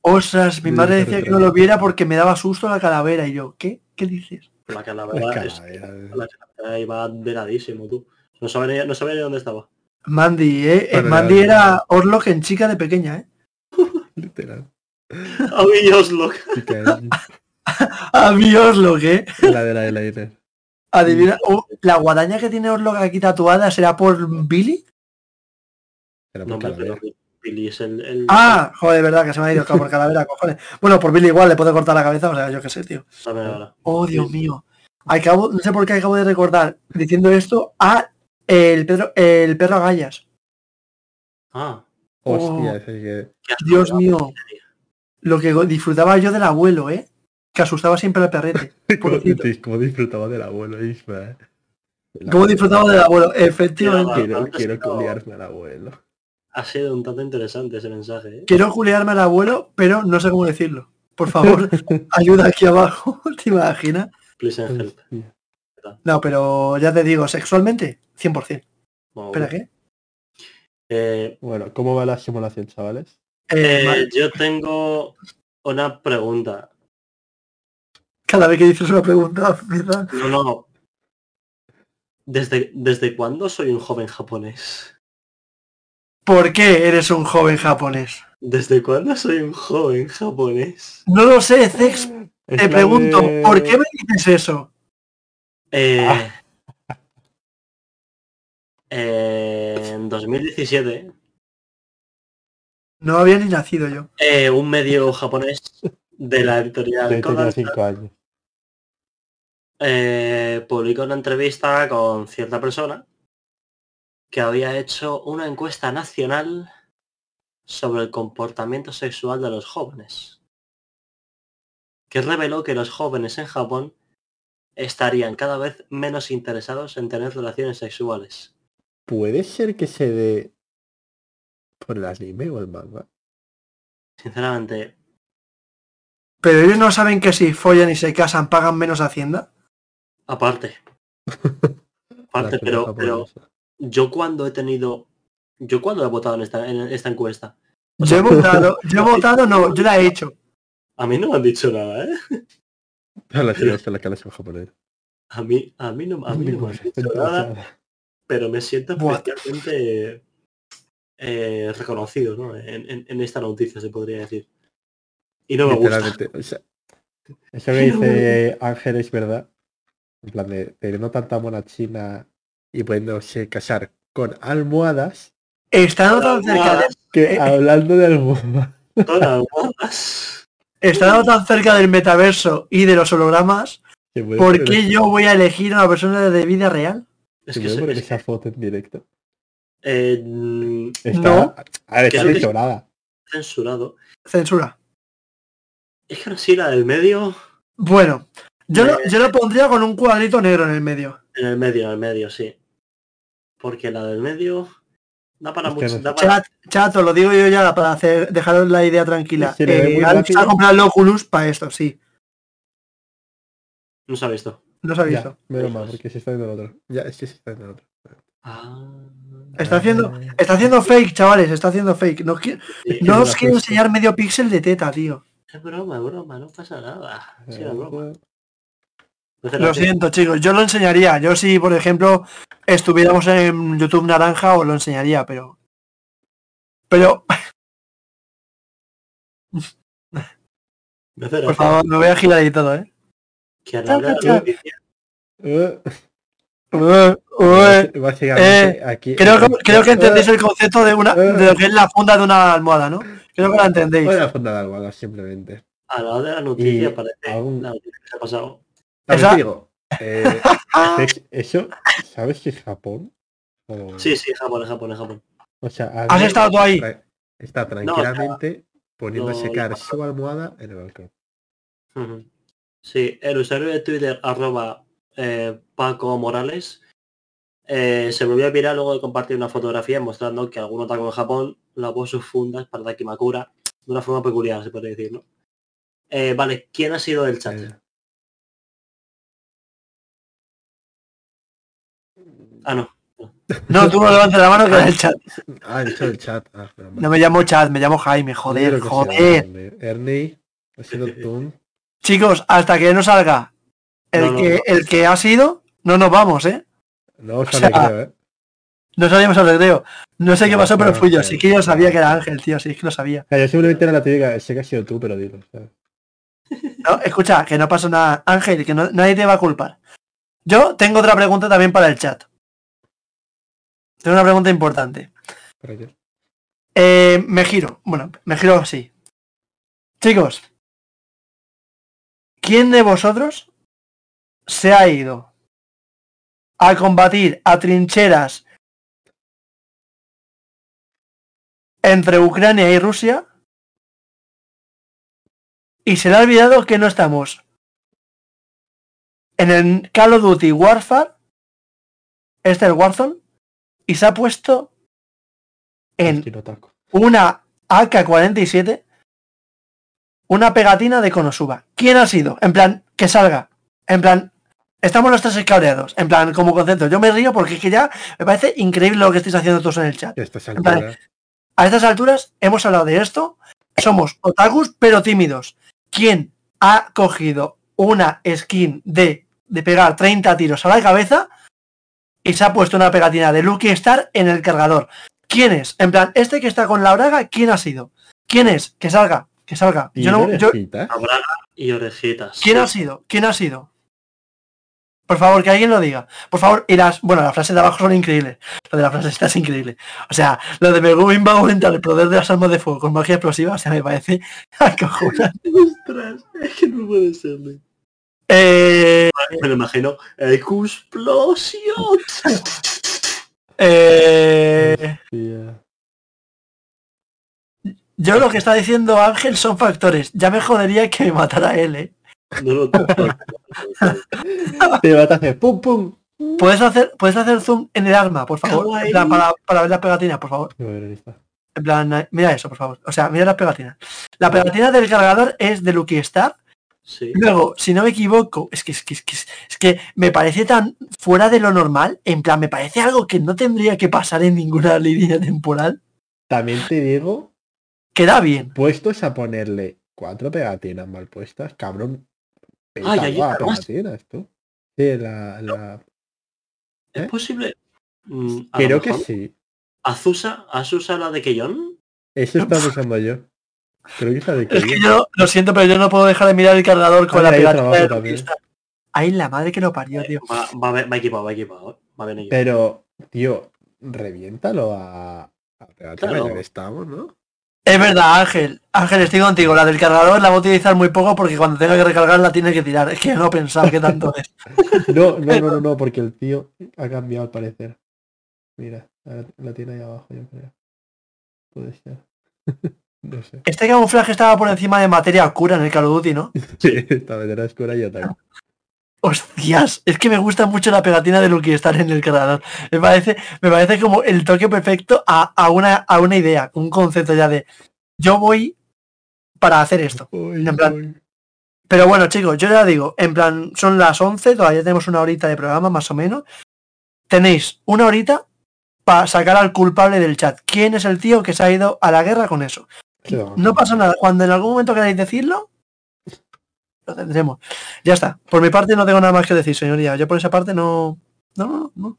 Ostras, mi madre de decía que no lo viera porque me daba susto la calavera y yo, ¿qué? ¿Qué dices? La La calavera, es- calavera. la calavera iba veladísimo, tú. No sabía, ni- no sabía ni dónde estaba. Mandy, ¿eh? Eh, Bueno, Mandy era Orlok en chica de pequeña, ¿eh? Literal. ¡Ay, Oslo! Chica, A mí Orlok, ¿eh? la de la eyeliner. Adivina, oh, la guadaña que tiene Orlok aquí tatuada será por Billy. No, por pero. Billy es el... el- Ah, joder, verdad que se me ha ido por calavera, cojones. Bueno, por Billy igual le puede cortar la cabeza, o sea, yo qué sé, tío. Ahora. Oh, Dios mío. Acabo, no sé por qué acabo de recordar, diciendo esto, a el, Pedro, el perro Agallas. Ah, Hostia, Oh. ese que... Dios mío. Lo que disfrutaba yo del abuelo, ¿eh? Que asustaba siempre al perrete. Como disfrutaba del abuelo, Isma. eh. ¿Cómo disfrutaba del abuelo? Efectivamente. Quiero, no. culiarme al abuelo. Ha sido un tanto interesante ese mensaje, ¿eh? Quiero culearme al abuelo, pero no sé cómo decirlo. Por favor, ayuda aquí abajo. ¿Te imaginas? Please and help. No, pero ya te digo, sexualmente, 100%. Bueno, ¿Espera qué? eh, Bueno, ¿cómo va la simulación, chavales? Eh, eh, yo tengo una pregunta. Cada vez que dices una pregunta, empieza- No, no. ¿Desde, ¿Desde cuándo soy un joven japonés? ¿Por qué eres un joven japonés? ¿Desde cuándo soy un joven japonés? No lo sé, Zex. Es Te pregunto, de- ¿por qué me dices eso? Eh, Ah. eh, en 2017, No había ni nacido yo. eh, un medio japonés de la editorial tenía Kodansha, 5 años. eh, publicó una entrevista con cierta persona que había hecho una encuesta nacional sobre el comportamiento sexual de los jóvenes, que reveló que los jóvenes en Japón estarían cada vez menos interesados en tener relaciones sexuales. ¿Puede ser que se dé por el anime o el manga? Sinceramente, Pero ellos no saben que si follan y se casan pagan menos hacienda. aparte, aparte, La pero, pero yo cuando he tenido, yo cuando he votado en esta, en esta encuesta, Yo he votado, yo he votado, no, yo la he hecho. A mí no me han dicho nada, ¿eh? Ideas en las que hablas en japonés. A mí, a mí no, a mí no me han dicho nada, pero me siento especialmente eh, reconocido, ¿no? En, en- en esta noticia se podría decir. Y no me gusta. Literalmente. o sea, eso que dice Ángel es verdad. En plan de teniendo tanta mona china y pudiéndose casar con almohadas. Estando tan cerca, de- Que Eh, hablando de almohadas. Almohadas. estando tan cerca del metaverso y de los hologramas, ¿se puede ¿por qué yo voy a elegir a una persona de vida real? Es que poner es- esa foto en directo? eh, Está, No. A ver, está censurada. censurado. Censura. Es que así la del medio, Bueno, yo lo, Eh. yo lo pondría con un cuadrito negro en el medio. en el medio, en el medio, sí. Porque la del medio da para mucho. no- da para- Chat, chato, lo digo yo ya para hacer, dejaros la idea tranquila. Se Eh, ha comprado el Oculus para esto, sí. No se ha visto. No se ha Ya, visto. menos mal, porque se está viendo el otro. Ya, es que se está viendo el otro. Ah, Está haciendo, está haciendo fake, chavales, está haciendo fake. No, sí. no os quiero enseñar medio píxel de teta, tío. Es broma, es broma, no pasa nada. Sí, es broma. Entonces, Lo la- siento, chicos, yo lo enseñaría. Yo si, por ejemplo, estuviéramos en YouTube naranja, os lo enseñaría, pero... Pero, por favor, me voy a girar y todo, ¿eh? que al hablar de la noticia, eh, Ué, ué. Básicamente, aquí. Creo que, creo que entendéis Eh, el concepto de una de lo que es la funda de una almohada, ¿no? Creo que la entendéis. Una funda de almohada, simplemente. al hablar de la noticia Y parece aún- la noticia que se ha pasado. Esa- digo, eh, eso, ¿sabes si es Japón? O, Sí, sí, Japón, es Japón, es Japón. o sea, ¿Has alguien estado tú ahí? Está tranquilamente poniendo a secar su almohada en el balcón. Ujú. Sí, el usuario de Twitter, arroba eh, Paco Morales, eh, se volvió a viral luego de compartir una fotografía mostrando que algún otaku en Japón lavó sus fundas para Dakimakura de una forma peculiar, se puede decir, ¿no? Eh, vale, ¿quién ha sido del chat? Eh, Ah, no. No, tú no levantes la mano que era el chat. ah, he dicho el chat. Ah, pero No me llamo chat, me llamo Jaime, joder, joder. Ernie, ha sido tú. Chicos, hasta que no salga el, No, que, el que ha sido, no nos vamos, ¿eh? No O sea, creo, ¿eh? No sabíamos al recreo. No sé qué pasó, pero fui yo. Sí que yo sabía que era Ángel, tío. Sí, es que lo sabía. Yo simplemente era la típica, sé que ha sido tú, pero dilo. ¿sabes? No, escucha, que no pasa nada. Ángel, que no- nadie te va a culpar. Yo tengo otra pregunta también para el chat. Tengo una pregunta importante. Eh, me giro. Bueno, me giro así. Chicos, ¿quién de vosotros se ha ido a combatir a trincheras entre Ucrania y Rusia y se le ha olvidado que no estamos en el Call of Duty Warfare, este es el Warzone, y se ha puesto en una AK-47, una pegatina de Konosuba. ¿Quién ha sido? En plan, que salga. En plan, estamos los tres cabreados. En plan, como concepto. Yo me río porque es que ya me parece increíble lo que estáis haciendo todos en el chat. En plan, altura. A estas alturas hemos hablado de esto. Somos otakus, pero tímidos. ¿Quién ha cogido una skin de, de pegar 30 tiros a la cabeza y se ha puesto una pegatina de Lucky Star en el cargador? ¿Quién es? En plan, este que está con la braga, ¿quién ha sido? ¿Quién es? Que salga, que salga. ¿Y Yo no, yo- orejitas? Abraga y orejitas. ¿Quién ha sido? ¿Quién ha sido? Por favor, que alguien lo diga. Por favor, y las, bueno, las frases de abajo son increíbles. Lo de la frase esta es increíble. O sea, lo de Megumin va a aumentar el poder de las armas de fuego con magia explosiva, o sea, me parece acojonante. Ostras, es que no puede ser. ¿no? Eh, Me lo imagino. ¡Explosión! eh, yo lo que está diciendo Ángel son factores. Ya me jodería que me matara él, ¿eh? No lo Te vas a hacer pum pum. ¿Puedes hacer, ¿Puedes hacer zoom en el arma, por favor? En plan, para, para ver las pegatinas, por favor. En plan, mira eso, por favor. O sea, mira las pegatinas. La pegatina del cargador es de Lucky Star. Sí. Luego, si no me equivoco, es que, es que, es que, es que me parece tan fuera de lo normal. En plan, me parece algo que no tendría que pasar en ninguna línea temporal. También te digo queda bien. Puestos a ponerle cuatro pegatinas mal puestas, cabrón. Ay, ay, además- tú. Sí, la, la... ¿Es ¿Eh? posible? Mm, Creo que sí. ¿Azusa, ¿Azusa la de Keyon? Eso estaba pensando yo. Creo que es la de Es que yo lo siento, pero yo no puedo dejar de mirar el cargador con la ahí pegatina de. Ay, la madre que lo parió, tío. Va, va, va- equipado, va equipado. ¿eh? Va bien equipado. Pero, tío, reviéntalo a, a Claro. estamos, ¿no? Es verdad, Ángel. Ángel, estoy contigo. La del cargador la voy a utilizar muy poco porque cuando tenga que recargar la tiene que tirar. Es que no pensaba que tanto es. No, no, no, no, no, porque el tío ha cambiado al parecer. Mira, la, tiene ahí abajo, yo creo. Puede ser. no sé. Este camuflaje estaba por encima de materia oscura en el Call of Duty, ¿no? Sí, esta era oscura y otra. Hostias, es que me gusta mucho la pegatina de Lucky Star en el cargador. Me parece, me parece como el toque perfecto a, a una, a una idea, un concepto ya de yo voy para hacer esto. Uy, En plan- uy. Pero bueno, chicos, yo ya digo, en plan, son las 11, todavía tenemos una horita de programa más o menos. Tenéis una horita para sacar al culpable del chat. ¿Quién es el tío que se ha ido a la guerra con eso? No pasa nada. Cuando en algún momento queráis decirlo, lo tendremos. Ya está. Por mi parte no tengo nada más que decir, señoría. Yo por esa parte no... No, no, no.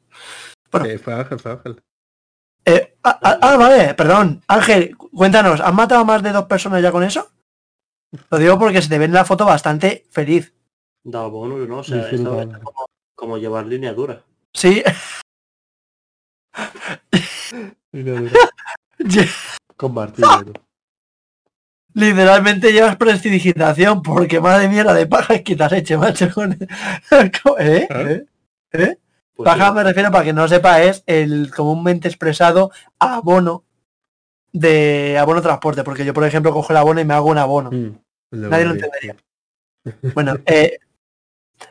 bueno. Sí, fue Ángel, fue Ángel. Eh, ah, ah, ah, vale, perdón. Ángel, cuéntanos, ¿han matado a más de dos personas ya con eso? Lo digo porque se te ve en la foto bastante feliz. Da ¿no? O sea, esto Disfrutando. es como, como llevar línea dura. Sí, Con martillo. Literalmente llevas prestidigitación porque madre mía la de paja es que te has hecho, macho. Con... ¿Eh? ¿Eh? ¿Eh? Pues Paja sí. me refiero para que no sepa es el comúnmente expresado abono de abono transporte, porque yo por ejemplo cojo el abono y me hago un abono. Mm, lo Nadie lo entendería. Bueno, eh,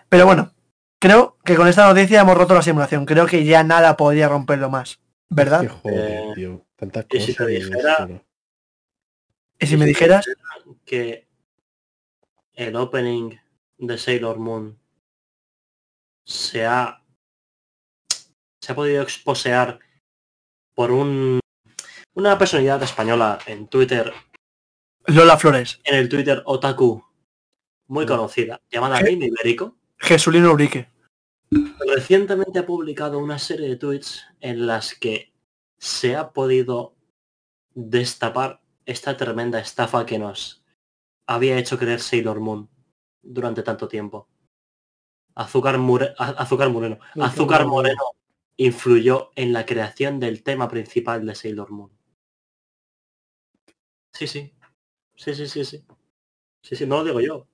pero bueno, creo que con esta noticia hemos roto la simulación. Creo que ya nada podría romperlo más, ¿verdad? Joder, Eh, tío. Tantas y cosas. Y si me dijeras, que el opening de Sailor Moon se ha se ha podido exposear por un una personalidad española en Twitter, Lola Flores, en el Twitter Otaku, muy Mm. conocida, llamada ¿Qué? Mimi Ibérico, Jesulino Urique. recientemente ha publicado una serie de tweets en las que se ha podido destapar esta tremenda estafa que nos había hecho creer Sailor Moon durante tanto tiempo. Azúcar, Mure- Azúcar Moreno. Azúcar Moreno. Influyó en la creación del tema principal de Sailor Moon. Sí, sí. Sí, sí, sí, sí. Sí, sí, no lo digo yo.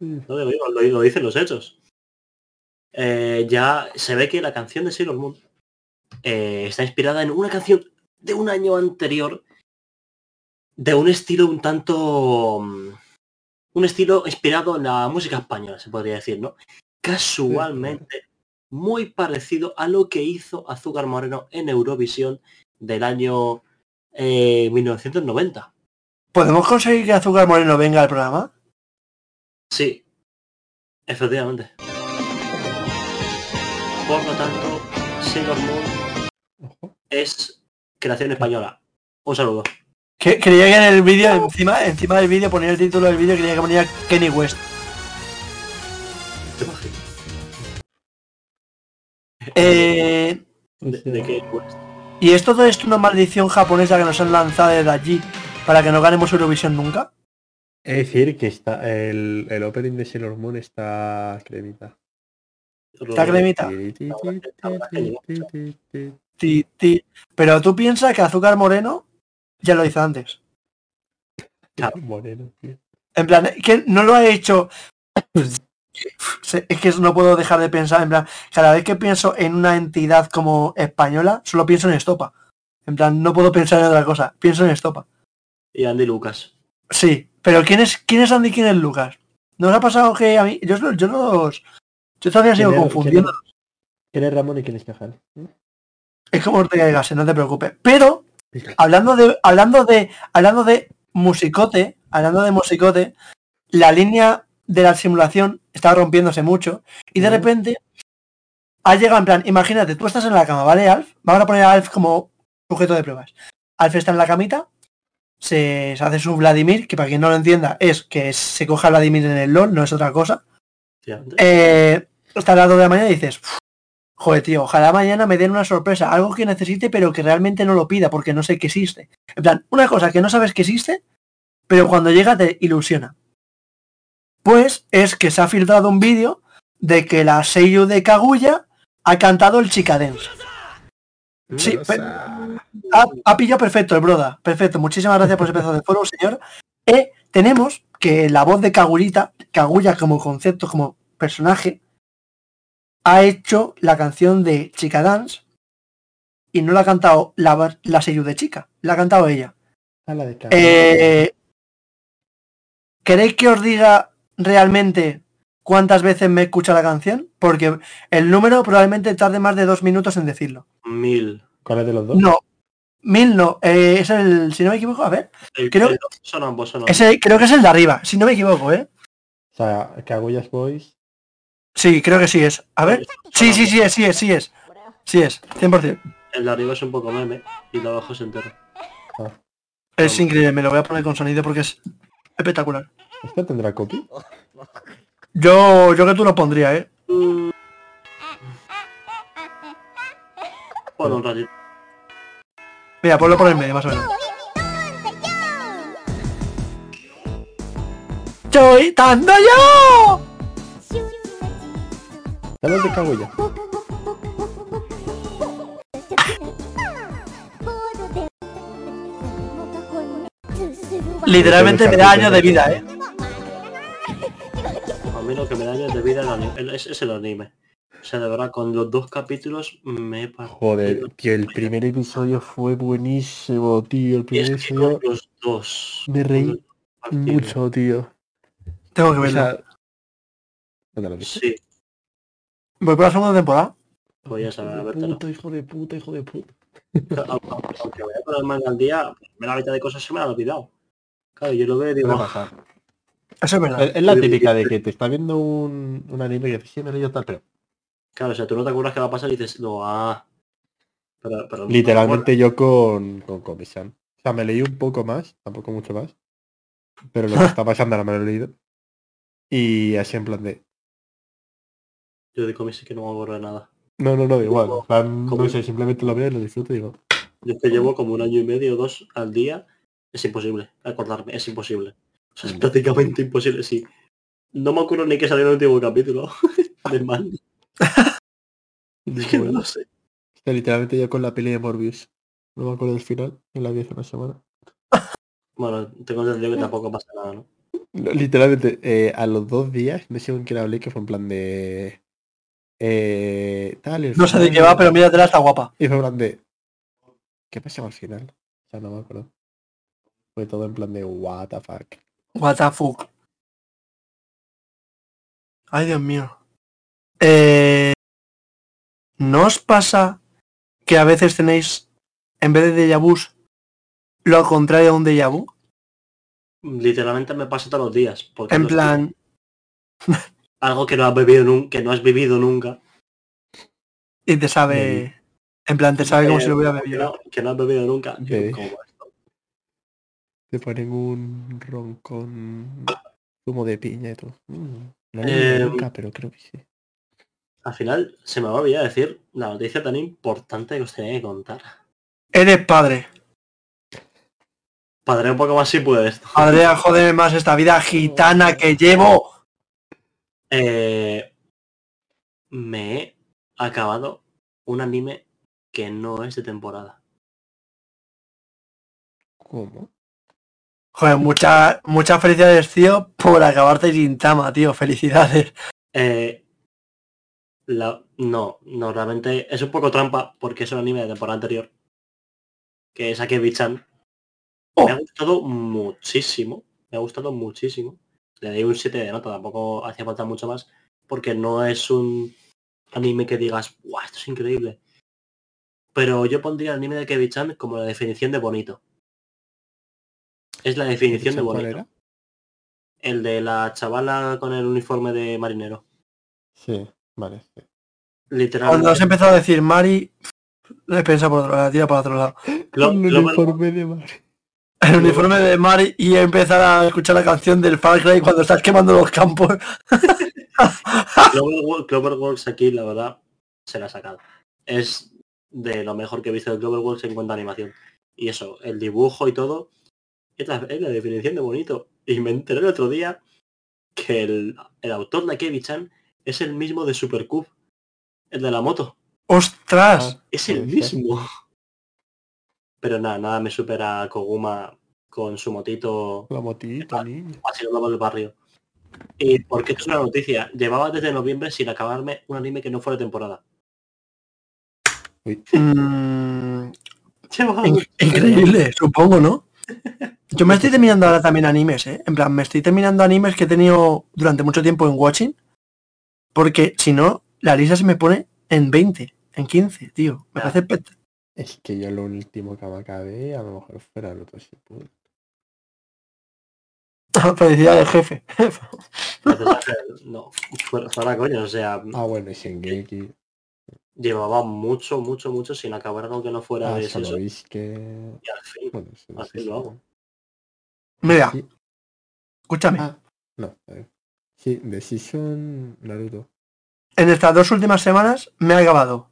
Mm. No digo yo, lo, lo dicen los hechos. Eh, ya se ve que la canción de Sailor Moon eh, está inspirada en una canción de un año anterior de un estilo un tanto mm, un estilo inspirado en la música española se podría decir no casualmente muy parecido a lo que hizo Azúcar Moreno en Eurovisión del año eh, 1990 ¿Podemos conseguir que Azúcar Moreno venga al programa? sí efectivamente. Por lo tanto Sailor Moon es creación española. Un saludo Que, creía que en el vídeo, encima, encima del vídeo, ponía el título del vídeo, creía que ponía Kenny West. ¿Te imaginas? Eh, ¿De, de qué pues? ¿Y es todo esto una maldición japonesa que nos han lanzado desde allí para que no ganemos Eurovisión nunca? Es decir, que está el, el opening de Sailor Moon está cremita. ¿Está cremita? Pero tú piensas que Azúcar Moreno ya lo hizo antes. Moreno, tío. En plan, que no lo ha hecho. Es que no puedo dejar de pensar, en plan, cada vez que pienso en una entidad como española, solo pienso en Estopa. En plan, no puedo pensar en otra cosa, pienso en Estopa. Y Andy Lucas. Sí, pero ¿quién es, quién es Andy y quién es Lucas? ¿No os ha pasado que a mí, yo, yo los, yo todavía sigo ¿Quién es- confundiendo? ¿Quién es Ramón y quién es Cajal? Es como Ortega y Gasset, no te preocupes. Pero, hablando de, hablando de, hablando de musicote, hablando de musicote, la línea de la simulación está rompiéndose mucho y de repente ha llegado en plan, imagínate, tú estás en la cama, ¿vale, Alf? Vamos a poner a Alf como sujeto de pruebas. Alf está en la camita, se, se hace su Vladimir, que para quien no lo entienda es que se coja Vladimir en el LOL, no es otra cosa. Eh, hasta las 2 de la mañana y dices, "Uf, joder tío, ojalá mañana me den una sorpresa, algo que necesite pero que realmente no lo pida porque no sé que existe. En plan, una cosa que no sabes que existe, pero cuando llega te ilusiona. Pues es que se ha filtrado un vídeo de que la Seiyu de Kaguya ha cantado el Chica Dance. Sí, ha pillado perfecto el broda. Perfecto. Muchísimas gracias por ese pedazo de foro, señor. Eh, tenemos que la voz de Kagurita, Kaguya como concepto, como personaje, ha hecho la canción de Chica Dance y no la ha cantado la, la Seiyu de Chica, la ha cantado ella. A la de Kaguya. Eh, ¿Queréis que os diga realmente cuántas veces me escucha la canción? Porque el número probablemente tarde más de dos minutos en decirlo. Mil. ¿Cuál es de los dos? No, mil no. eh, es el, si no me equivoco, a ver. El- Creo- el- son ambos, son ambos. Ese, creo que es el de arriba, si no me equivoco, ¿eh? O sea, Kaguya's Boys. Sí, creo que sí es. A ver. Sí, sí, sí es, sí es, sí es. Sí es, 100%. El de arriba es un poco meme y el de abajo es entero. Es increíble, me lo voy a poner con sonido porque es espectacular. ¿Esto tendrá copy? Yo, yo que tú lo pondría, ¿eh? Bueno, un ratito. Mira, ponlo por el medio, más o menos. ¡Soy Tando yo! ¿Sabes de Kaguya? Literalmente me da años de vida, ¿eh? A mí lo que me da años de vida es, es el anime. O sea, de verdad, con los dos capítulos me he partido. Joder, tío, el primer episodio fue buenísimo, tío. El Y primer es que con episodio los dos. me reí mucho, tío. Tengo que O verlo. Sí, Voy por la segunda temporada. voy a saber, a Hijo de vértelo. puta, hijo de puta, hijo de puta. Aunque aunque vaya con el manga al día, la mitad de cosas se me han olvidado. Claro, yo lo veo y ¿Qué digo, va a pasar? Eso es verdad. Es, es la típica de que te está viendo un, un anime que dices, sí, me he leído tal, pero claro, o sea, tú no te acuerdas qué va a pasar y dices, no, ah. Pero, pero no te literalmente yo con, con Komi-san. O sea, me leí un poco más, tampoco mucho más. Pero lo que está pasando ahora me lo he leído. Y así en plan de. Yo de cómics sí que no me acuerdo de nada. no, no, no, da igual. en plan, no sé, simplemente lo veo y lo disfruto y digo, Yo es que llevo como un año y medio o dos al día. Es imposible acordarme, es imposible. O sea, es Mm. prácticamente imposible, sí. No me acuerdo ni que salió el último capítulo del mal. Es que no lo sé. Sea, literalmente yo con la peli de Morbius. No me acuerdo del final, y la vi hace una semana. Bueno, tengo entendido que tampoco pasa nada, ¿no? No, Literalmente, eh, a los dos días, no sé con quién hablé, que fue en plan de... Eh, tal, el No sé de qué va, pero míratela, está guapa. Y fue en plan de... ¿Qué pasaba al final? O sea, no me acuerdo. Fue todo en plan de what the fuck. What the fuck. Ay, Dios mío. Eh, ¿No os pasa que a veces tenéis, en vez de déjà vus, lo contrario a un déjà vu? Literalmente me pasa todos los días. Porque En no- plan, Algo que no has bebido nunca, que no has vivido nunca. y te sabe... En plan, te sabe como Eh, si lo hubiera que bebido. no, que no has bebido nunca. Te ponen un ron con zumo de piña y todo. Mm, no lo he Eh, bebido nunca, pero creo que sí. Al final se me va a olvidar decir la noticia tan importante que os tenía que contar. Eres padre. Padre un poco más si puede esto. Adrián, joder más esta vida gitana que llevo. Eh, me he acabado un anime que no es de temporada. ¿Cómo? Joder, muchas muchas felicidades, tío, por acabarte Gintama, tío. Felicidades. Eh, la, no, no, realmente es un poco trampa porque es un anime de temporada anterior. Que es Akebi-chan. Oh. Me ha gustado muchísimo. Me ha gustado muchísimo. Le doy un 7 de nota, tampoco hacía falta mucho más. Porque no es un anime que digas, ¡guau! Esto es increíble. Pero yo pondría el anime de Akebi-chan como la definición de bonito. Es la definición de ¿Cuál bonito. era? El de la chavala con el uniforme de marinero. Sí, vale. sí. Literalmente. Cuando has empezado a decir Mari, he pensado por otro lado, tira por otro lado. Lo- Con el lo- uniforme de mar. El uniforme de Mari y empezar a escuchar la canción del Far Cry cuando estás quemando los campos. Clover- Cloverworks aquí, la verdad, se la ha sacado. Es de lo mejor que he visto de Cloverworks en cuanto a animación. Y eso, el dibujo y todo, es la, es la definición de bonito. Y me enteré el otro día que el, el autor de Kevichan es el mismo de Supercube, el de la moto. ¡Ostras! Es el mismo. Pero nada, nada me supera a Koguma con su motito La motito, niño. paseando por el barrio. Y porque esto es una noticia, llevaba desde noviembre sin acabarme un anime que no fuera temporada. Mm, increíble, supongo, ¿no? Yo me estoy terminando ahora también animes, ¿eh? En plan, me estoy terminando animes que he tenido durante mucho tiempo en Watching. Porque si no, la lista se me pone en 20, en 15, tío. Me Ya. parece pet- Es que yo lo último que me acabé, a lo mejor fuera el otro Shippuden. Felicidad del jefe. Entonces, no, fuera, fuera coño, o sea, Ah, bueno, y Shingeki. llevaba mucho, mucho, mucho sin acabar algo que no fuera Ah, de eso. solo veis que... Y al fin, Bueno, al fin lo hago. Mira, Sí. escúchame. Ah, no, a ver. Sí, de Season Naruto. En estas dos últimas semanas me ha acabado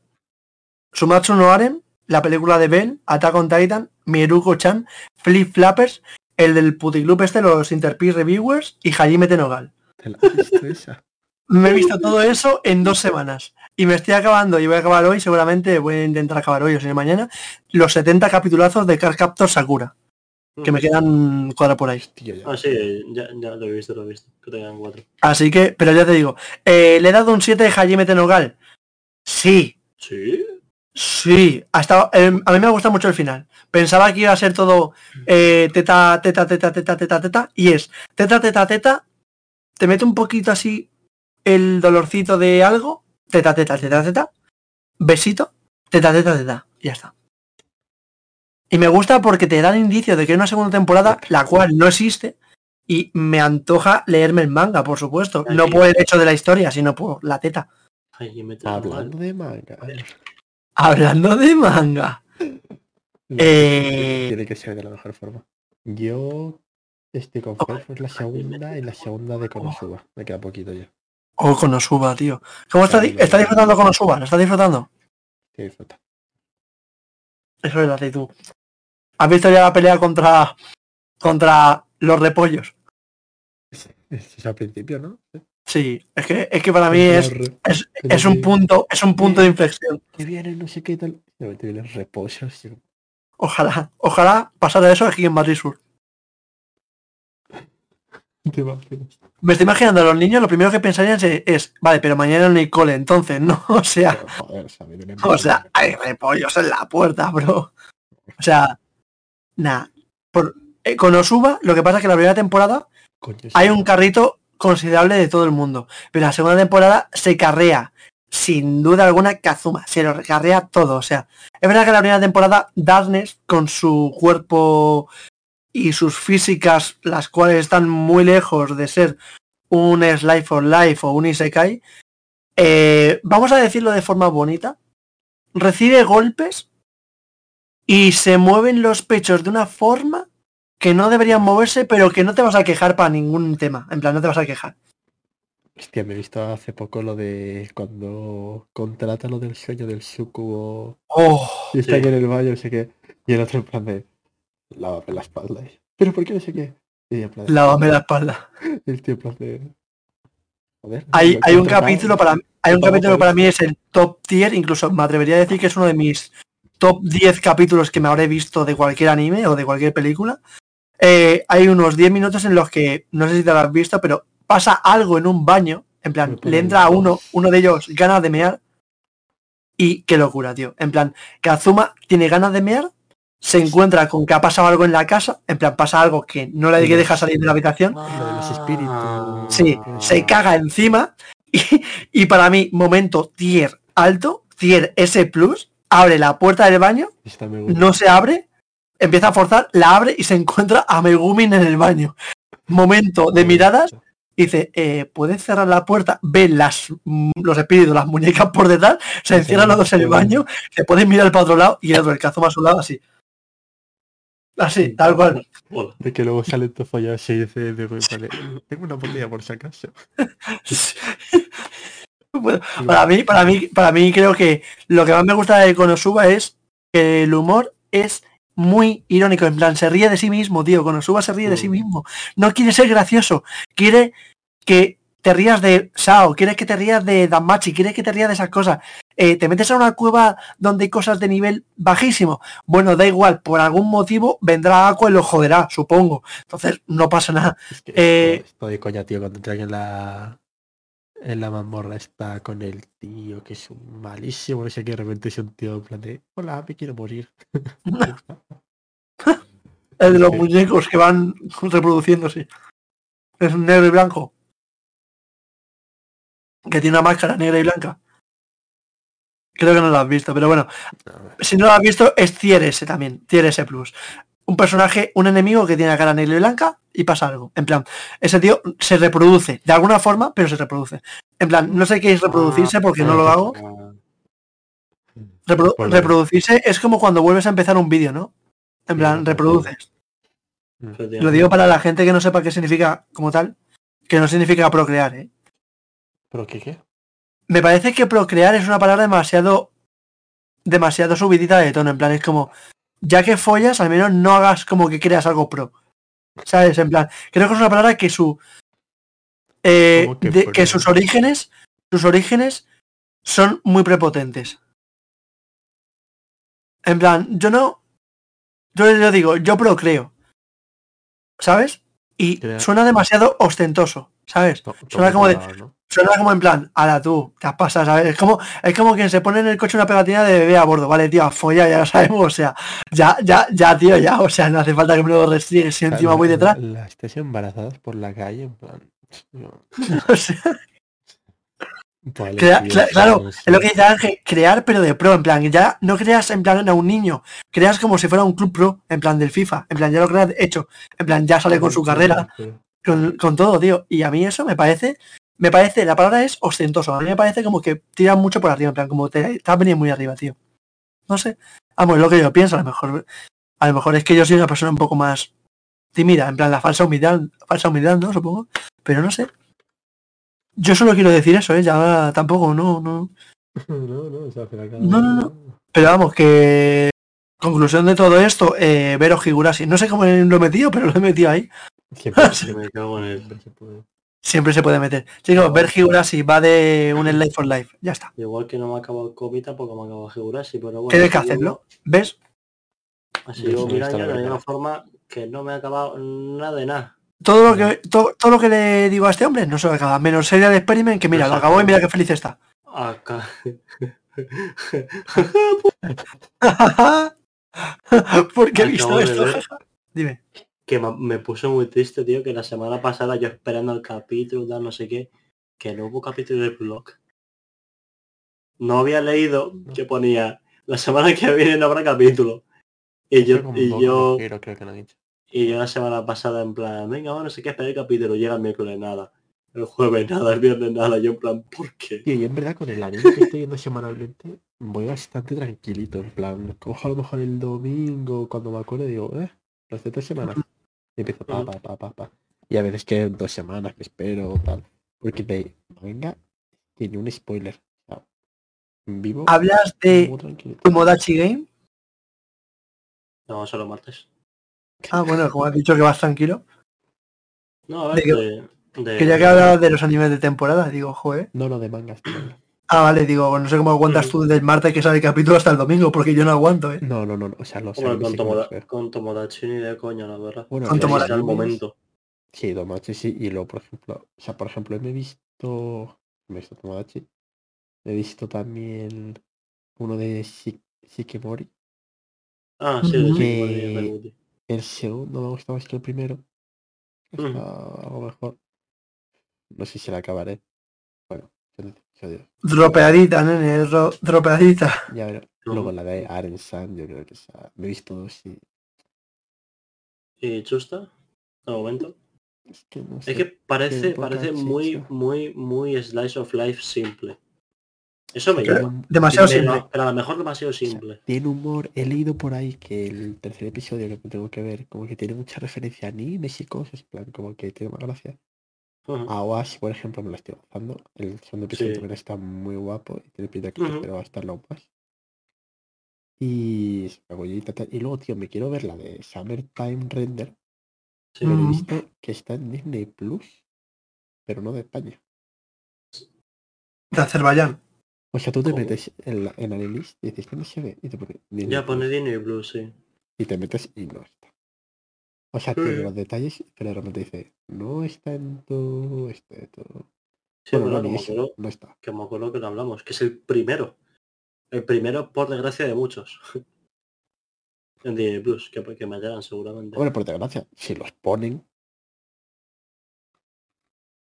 Sumatsu no Aren, la película de Bell, Attack on Titan, Mieruko-chan, Flip Flappers, el del puticlub este, los Interpeace Reviewers y Hajime Tenogal. Me he visto todo eso en dos semanas. Y me estoy acabando, y voy a acabar hoy, seguramente voy a intentar acabar hoy o si no mañana, los 70 capitulazos de Card Captor Sakura, que me quedan cuatro por ahí. Ah, sí, ya, ya lo he visto, lo he visto. Que tengan cuatro. Así que, pero ya te digo, eh, le he dado un 7 de Hajime Tenogal. Sí, Sí. Sí, ha estado- eh, a mí me ha gustado mucho el final. Pensaba que iba a ser todo eh, teta, teta, teta, teta, teta, teta, y es teta, teta, teta, te mete un poquito así el dolorcito de algo, teta, teta, teta, teta, besito, teta, teta, teta, y ya está. Y me gusta porque te dan indicio de que hay una segunda temporada, la cual no existe, y me antoja leerme el manga, por supuesto. No por el hecho de la historia, sino por la teta. Ay, y me Hablando de manga. Hablando de manga. No, Eh, Tiene que ser de la mejor forma. Yo estoy con pues la segunda y la segunda de Konosuba. Me queda poquito ya. Oh, Konosuba, tío. ¿Cómo está, di- está disfrutando Konosuba? ¿Lo está disfrutando? Sí, disfruta. Eso es la actitud. ¿Has visto ya la pelea contra contra los repollos? Es, es al principio, ¿no? Sí, es que es que para mí es, es, es un punto, es un punto de inflexión. Que viene, no sé qué tal. Reposos. Ojalá, ojalá pasara eso aquí en Madrid Sur. Te imaginas. Me estoy imaginando a los niños, lo primero que pensarían es, vale, pero mañana no hay cole, entonces, ¿no? O sea, Pero, joder, o sea, o hay repollos en la puerta, bro. O sea, nada. Eh, Konosuba, lo que pasa es que la primera temporada Coño, sí. hay un carrito considerable de todo el mundo. Pero la segunda temporada se carrea, sin duda alguna, Kazuma. Se lo carrea todo. O sea, es verdad que la primera temporada, Darkness, con su cuerpo y sus físicas, las cuales están muy lejos de ser un Slice for Life o un Isekai, eh, vamos a decirlo de forma bonita, recibe golpes y se mueven los pechos de una forma que no deberían moverse, pero que no te vas a quejar para ningún tema. En plan, no te vas a quejar. Hostia, me he visto hace poco lo de cuando contrata lo del sueño del sucubo Oh, y está Sí. aquí en el baño, no sé qué. Y el otro en plan de lávame la espalda. Pero ¿por qué no sé qué? Y en plan de- lávame la espalda. el tío en plan de. Joder. Hay, hay un capítulo para hay un capítulo para mí es el top tier, incluso me atrevería a decir que es uno de mis top 10 capítulos que me habré visto de cualquier anime o de cualquier película. Eh, hay unos 10 minutos en los que, no sé si te lo has visto, pero pasa algo en un baño, en plan, le entra a un- uno, uno de ellos ganas de mear, y qué locura, tío. En plan, Kazuma tiene ganas de mear, se encuentra con que ha pasado algo en la casa, en plan, pasa algo que no le deja salir de la habitación, Lo de los espíritus. Sí, Ah. se caga encima y, y para mí, momento tier alto, tier S plus, abre la puerta del baño, no se abre, empieza a forzar, la abre y se encuentra a Megumin en el baño. Momento de miradas, dice, eh, ¿puedes cerrar la puerta? Ve las, mm, los espíritus, las muñecas por detrás, se encierran los dos en el baño, se pueden mirar para otro lado y el otro, el Kazuma a su lado así. Así, tal cual. De que luego sale todo follado así y dice, vale, tengo una botella por si acaso. Bueno, para mí, para mí, para mí creo que lo que más me gusta de Konosuba es que el humor es muy irónico, en plan, se ríe de sí mismo, tío. Konosuba se ríe de sí Mm. mismo. No quiere ser gracioso, quiere que te rías de Sao, quiere que te rías de Danmachi, quiere que te rías de esas cosas. Eh, te metes a una cueva donde hay cosas de nivel bajísimo. Bueno, da igual, por algún motivo vendrá Aqua y lo joderá, supongo. Entonces, no pasa nada. Eh, esto, esto de coña, tío, cuando entran en la en la mazmorra está con el tío, que es un malísimo, no sé qué, de repente es un tío en plan de, hola, me quiero morir. El de los Sí. muñecos que van reproduciéndose. Es un negro y blanco. Que tiene una máscara negra y blanca. Creo que no lo has visto, pero bueno. Si no lo has visto, es Tier S también. Tier S Plus. Un personaje, un enemigo que tiene la cara negra y blanca y pasa algo. En plan, ese tío se reproduce de alguna forma, pero se reproduce. En plan, no sé qué es reproducirse porque no lo hago. Ah, Reprodu- Por lo- reproducirse es como cuando vuelves a empezar un vídeo, ¿no? En plan, reproduces. Lo digo para la gente que no sepa qué significa como tal, que no significa procrear, ¿eh? ¿Pero qué qué? Me parece que procrear es una palabra demasiado demasiado subidita de tono, en plan es como ya que follas, al menos no hagas como que creas algo pro. ¿Sabes? En plan, creo que es una palabra que su eh, ¿Cómo que de- pro? que sus orígenes sus orígenes son muy prepotentes. En plan, yo no yo, digo, yo procreo. ¿Sabes? Y suena demasiado ostentoso, ¿sabes? Suena como de-. Suena como en plan, ala tú, te has pasado, ¿sabes? Es como, es como quien se pone en el coche una pegatina de bebé a bordo, vale, tío, folla, ya lo sabemos, o sea, ya, ya, ya, tío, ya, o sea, no hace falta que me lo restriegues si encima voy detrás. la- Las estés embarazadas por la calle, en plan... yo- O sea, Vale, crea- tío, cla- sí, claro, es lo que dice Ángel, crear pero de pro, en plan, ya no creas en plan a un niño, creas como si fuera un club pro, en plan del FIFA, en plan, ya lo creas hecho, en plan, ya sale con su carrera, con, con todo, tío. Y a mí eso me parece, me parece, la palabra es ostentoso. A mí me parece como que tiran mucho por arriba, en plan, como te estás veniendo muy arriba, tío. No sé. Vamos, es lo que yo pienso, a lo mejor, a lo mejor es que yo soy una persona un poco más tímida, en plan la falsa humildad, falsa humildad, ¿no? Supongo. Pero no sé. Yo solo quiero decir eso, ¿eh? Ya tampoco, no, no. No, no, o sea, cada No, Pero vamos, que conclusión de todo esto, eh, Vero Higurashi. No sé cómo lo he metido, pero lo he metido ahí. Siempre, que me cago en el... siempre se puede. Meter. Chicos, ver Higurashi va de un Life for Life. Ya está. Igual que no me ha acabado el COVID, tampoco me ha acabado Higurashi, pero bueno. Tienes que hacerlo. ¿Ves? Así Yo años la de la misma forma que no me ha acabado nada de nada. Todo lo que todo, todo lo que le digo a este hombre no se lo acaba. Menos Serial Experiment, que mira, lo acabó y mira qué feliz está. Acá. ¿Por qué he visto esto? Dime. Que me puso muy triste, tío, que la semana pasada yo esperando el capítulo, tal, no sé qué, que no hubo capítulo del blog. No había leído que ponía la semana que viene no habrá capítulo. Y yo, y yo, creo que lo dicho. y yo la semana pasada en plan, venga, bueno, no sé qué, esperar el capítulo, llega el miércoles nada. El jueves nada, el viernes nada, yo en plan, ¿por qué? Tío, y en verdad con el anime que estoy viendo semanalmente, voy bastante tranquilito, en plan, cojo a lo mejor el domingo, cuando me acuerdo digo, eh, las de tres semanas. Y empiezo pa, pa, pa, pa, pa. Y a veces que dos semanas que espero, tal. Porque de manga tiene un spoiler. O en vivo, ¿Hablas de. Tomodachi Game? No, solo martes. Ah, bueno, como has dicho que vas tranquilo. No, a ¿De ver, de, de- Quería que hablabas de los animes de temporada. Digo, joder. No, no, de mangas. de manga. Ah, vale, digo, no sé cómo aguantas tú del martes que sale el capítulo hasta el domingo, porque yo no aguanto, ¿eh? No, no, no, no, o sea, los Hombre, animes con, me Tomoda- con Tomodachi ni de coña, la verdad. Bueno, con Tomodachi. el animes- momento. Sí, Tomodachi sí, y luego, por ejemplo, o sea, por ejemplo, me he visto, me he visto Tomodachi, he visto también uno de Shik- Shikimori, Ah, sí, de Guti. el segundo me gustó más que el primero, Ujú. está algo mejor, no sé si la acabaré, Dropeadita, nene, ro- dropeadita. ya Ujú. luego la de Aren San, yo creo que esa, me he visto dos y ¿Y Chusta? De momento. es que no Es sé, que parece, parece muy, chicha. muy, muy slice of life simple. Eso me llama. Demasiado tiene- Pero, simple. pero a lo mejor demasiado o sea, simple. tiene humor. He leído por ahí que el tercer episodio que tengo que ver, como que tiene mucha referencia a animes y cosas, en plan, como que tiene más gracia. A Oash, por ejemplo, me lo estoy gozando. El segundo episodio Sí. también está muy guapo y tiene pinta que el Ujú. tercero va a estar lo más. Y. Y luego, tío, me quiero ver la de Summertime Render. Sí. Pero he visto que está en Disney Plus, pero no de España. De Azerbaiyán. O sea, tú te ¿Cómo? metes en, la, en Anilist y dices, ¿dónde se ve? Y te pone Disney Ya pone Plus. Disney Blue, sí. Y te metes y no. O sea, Sí. los detalles, pero de repente dice, no está en tu... Este, tu... Sí, Bueno, no, que acuerdo, no está. que me acuerdo que lo hablamos, que es el primero. El primero, por desgracia, de muchos. en Disney Plus, que, que me hallarán seguramente. Hombre, por desgracia, si los ponen,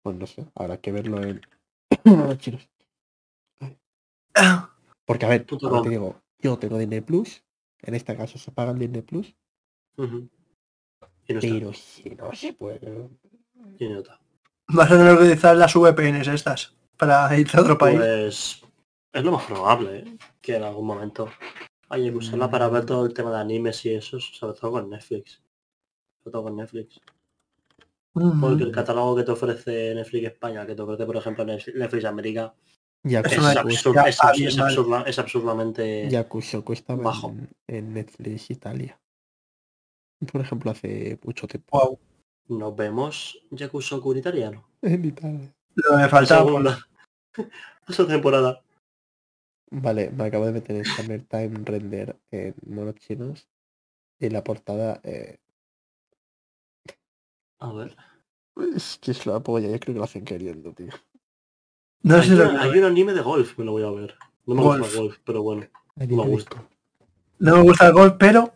pues no sé, habrá que verlo en chinos. Porque a ver, te digo, yo tengo Disney Plus, en este caso se paga el Disney Plus, no pero si no se puede. Y no está. Vas a tener que utilizar las VPNs estas para irte a otro país. Pues es lo más probable, ¿eh? que en algún momento haya que usarla para ver todo el tema de animes y eso, sobre todo con Netflix. Sobre todo con Netflix. Mm. Porque el catálogo que te ofrece Netflix España, que te ofrece, por ejemplo, Netflix Netflix América, Ya es, es, absurda- es absurdamente... Yakuza cuesta Bajo. en, en Netflix Italia. Por ejemplo, hace mucho tiempo. Wow. Nos vemos Yakuza con italiano. En Italia. Lo me La faltaba. segunda. Esa temporada. Vale, me acabo de meter en Summertime Render en monos chinos. Y la portada eh, A ver. es que es la polla, yo creo que lo hacen queriendo, tío. No Hay, sé lo una- que- hay un anime de golf, me lo voy a ver. No me Golf. gusta el golf, pero bueno. Ahí Me gusta. no me gusta el golf, pero,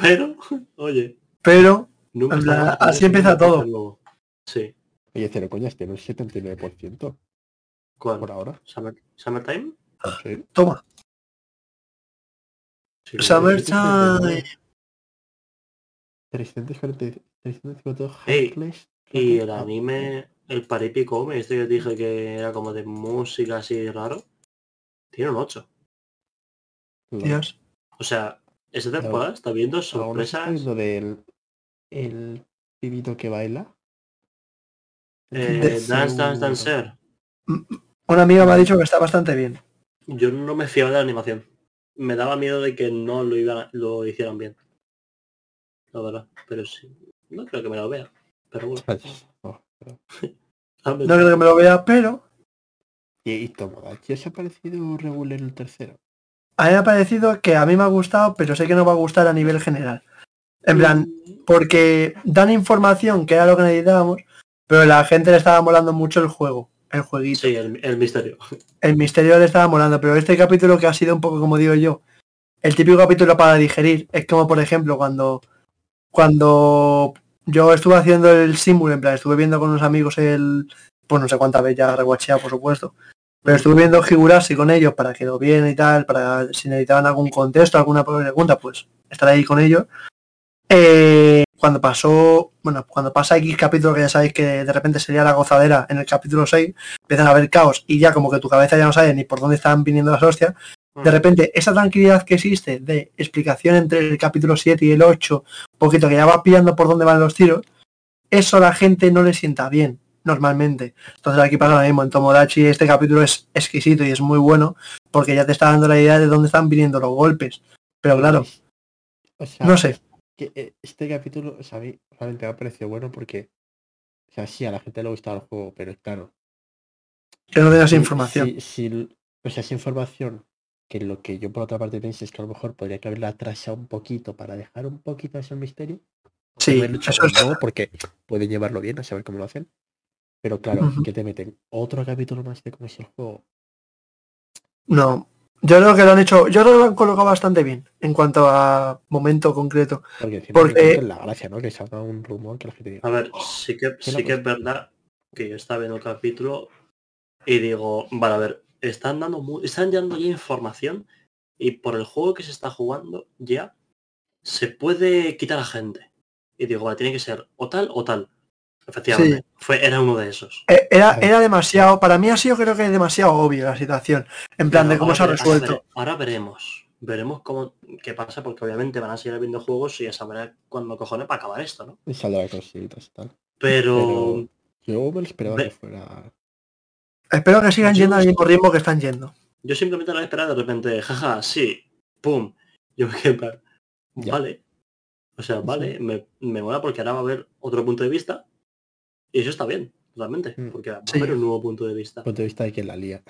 Pero, oye, pero, nunca así empieza todo. Sí. Oye, cero coñas, tiene un 79% ¿Cuál? por ahora. Summer, ¿Summertime? Sí. toma. Sí, Summertime. 340, 352 Ey, Heartless, Y el anime, el Paripico, este que dije que era como de música así raro, tiene un 8. Up. Dios. O sea, esa temporada está viendo se sorpresas. viendo del el pibito que baila. Eh, Dance Dance Dancer. Una amiga me ha dicho que está bastante bien. Yo no me fiaba de la animación. Me daba miedo de que no lo iban, lo hicieran bien. La verdad, pero sí. No creo que me lo vea. Pero bueno. Oh, pero- No creo que me lo vea, pero Y, y Tomodachi os ha parecido regular en el tercero. A mí me ha parecido que a mí me ha gustado, pero sé que no va a gustar a nivel general. En plan, porque dan información que era lo que necesitábamos, pero la gente le estaba molando mucho el juego, el jueguito. Sí, el, el misterio. El misterio le estaba molando, pero este capítulo que ha sido un poco como digo yo, el típico capítulo para digerir, es como por ejemplo cuando cuando yo estuve haciendo el símbolo, en plan, estuve viendo con unos amigos el, pues no sé cuántas veces ya reguacheado, por supuesto, pero estuve viendo Higurashi con ellos para que lo vieran y tal, para si necesitaban algún contexto, alguna pregunta, pues estar ahí con ellos. Eh, cuando pasó, bueno, cuando pasa X capítulo que ya sabéis que de repente sería la gozadera en el capítulo 6, empiezan a haber caos y ya como que tu cabeza ya no sabe ni por dónde están viniendo las hostias, de repente esa tranquilidad que existe de explicación entre el capítulo 7 y el 8, un poquito que ya vas pillando por dónde van los tiros, eso a la gente no le sienta bien, normalmente. Entonces aquí pasa lo mismo, en Tomodachi este capítulo es exquisito y es muy bueno, porque ya te está dando la idea de dónde están viniendo los golpes. Pero claro, O sea, no sé, que eh, este capítulo, o sea, a mí realmente me ha parecido bueno porque, o sea, sí, a la gente le gustaba el juego, pero claro. que no tengas si- información. si- si- o sea, esa información que lo que yo por otra parte pienso es que a lo mejor podría que haberla atrasado un poquito para dejar un poquito ese misterio. Sí, eso es no, porque pueden llevarlo bien a saber cómo lo hacen. Pero claro, que te meten otro capítulo más de cómo es el juego. No, yo creo que lo han hecho, yo creo que lo han colocado bastante bien en cuanto a momento concreto. Porque es la gracia, ¿no? Que salga un rumor que la gente diga. A ver, sí que, ¿Qué sí la que es verdad que yo estaba viendo el capítulo y digo, vale, a ver, están dando mu- están dando ya información y por el juego que se está jugando ya se puede quitar a gente. Y digo, vale, tiene que ser o tal o tal. Efectivamente. Fue, era uno de esos. Eh, Era, era demasiado, para mí ha sido creo que demasiado obvio la situación. En plan Pero de cómo se ha resuelto. Ahora, veremos. Veremos cómo qué pasa, porque obviamente van a seguir viendo juegos y ya sabrá cuándo cojones para acabar esto, ¿no? Y saldrá cositas y tal. Pero, Pero yo me esperaba Ve- que fuera. Espero que sigan Yo- yendo al mismo ritmo que están yendo. yo simplemente la esperaba de repente, jaja, sí, pum. Yo me quedé Ya. vale. O sea, vale, me, me mola porque ahora va a haber otro punto de vista. Y eso está bien, totalmente. Mm. Porque va a Sí. haber un nuevo punto de vista. Punto de vista de que la lía.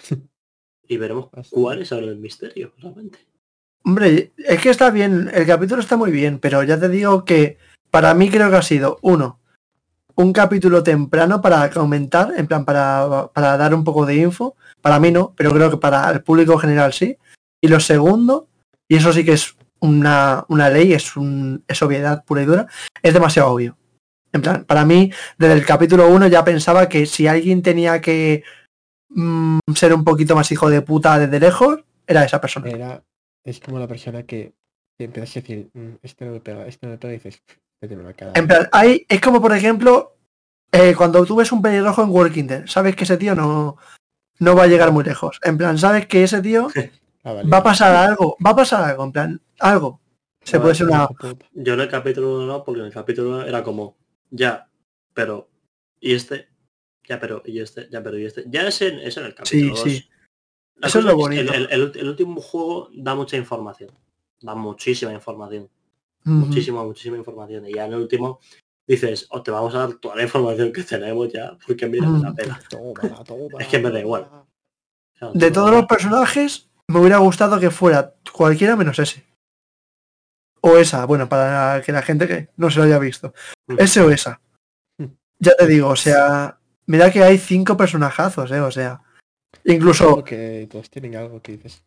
Y veremos Bastante. cuál es ahora el misterio, realmente. Hombre, es que está bien, el capítulo está muy bien, pero ya te digo que para mí creo que ha sido, uno, un capítulo temprano para comentar, en plan para, para dar un poco de info. Para mí no, pero creo que para el público general sí. Y lo segundo, y eso sí que es una, una ley, es, un, es obviedad pura y dura, es demasiado obvio. En plan, para mí, desde el capítulo 1 ya pensaba que si alguien tenía que mm, ser un poquito más hijo de puta desde lejos, era esa persona. Era. Es como la persona que, que empiezas a decir, "Mm, este no me pega, este no me pega, y dices, una cara. En plan, hay, es como por ejemplo, eh, cuando tú ves un pelirrojo en Walking Dead, sabes que ese tío no, no va a llegar muy lejos. En plan, sabes que ese tío Ah, vale. va a pasar algo, va a pasar algo, en plan, algo. Se puede ser una... Yo en el capítulo 1 no, porque en el capítulo 1 era como, ya, pero, ¿y este? Ya, pero, ¿y este? Ya, pero, ¿y este? Ya es en, es en el Sí, capítulo 2. sí. La Eso es lo bonito. El, el- el último juego da mucha información. Da muchísima información. Ujú. Muchísima, muchísima información. Y ya en el último dices, o te vamos a dar toda la información que tenemos ya, porque mira, me la tómala. Es que me da igual. O sea, De todos los personajes, me hubiera gustado que fuera cualquiera menos ese. O esa, bueno, para que la gente que no se lo haya visto. Mm. Ese o esa. Ya te digo, o sea, mira que hay cinco personajazos, eh, o sea. Incluso que todos tienen algo que dices.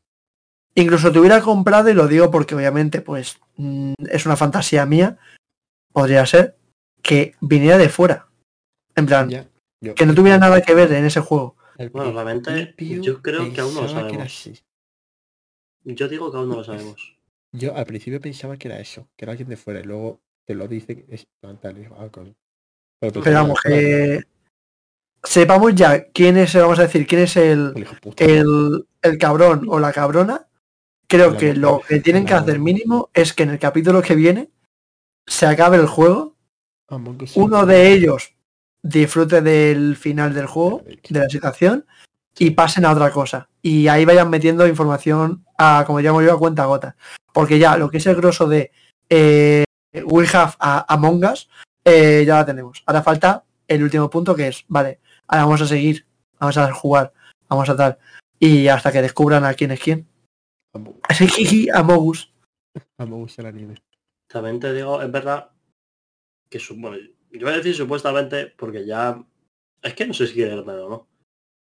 incluso te hubiera comprado, y lo digo porque obviamente pues mm, es una fantasía mía, podría ser, que viniera de fuera. En plan, Ya. Yo- que no tuviera nada que ver en ese juego. Bueno, realmente, yo creo que aún no lo sabemos. Yo digo que aún no lo sabemos. Yo al principio pensaba que era eso, que era alguien de fuera y luego te lo dice que es ah. Pero vamos, que sepamos ya quién es, vamos a decir, quién es el, el el, el cabrón o la cabrona. Creo La que mujer, lo que tienen que hacer mínimo es que en el capítulo que viene se acabe el juego, Us uno de ellos disfrute del final del juego, de la situación, y pasen a otra cosa. Y ahí vayan metiendo información a, como llamo yo, a cuenta gota. Porque ya lo que es el grosso de eh, We Have a Among Us, eh, ya la tenemos. Ahora falta el último punto que es, vale, ahora vamos a seguir, vamos a jugar, vamos a tal. Y hasta que descubran a quién es quién. Among, Ese jiji Among Us. Among Us el anime. También te digo, es verdad que bueno, yo voy a decir supuestamente porque ya es que no sé si creérmelo o no.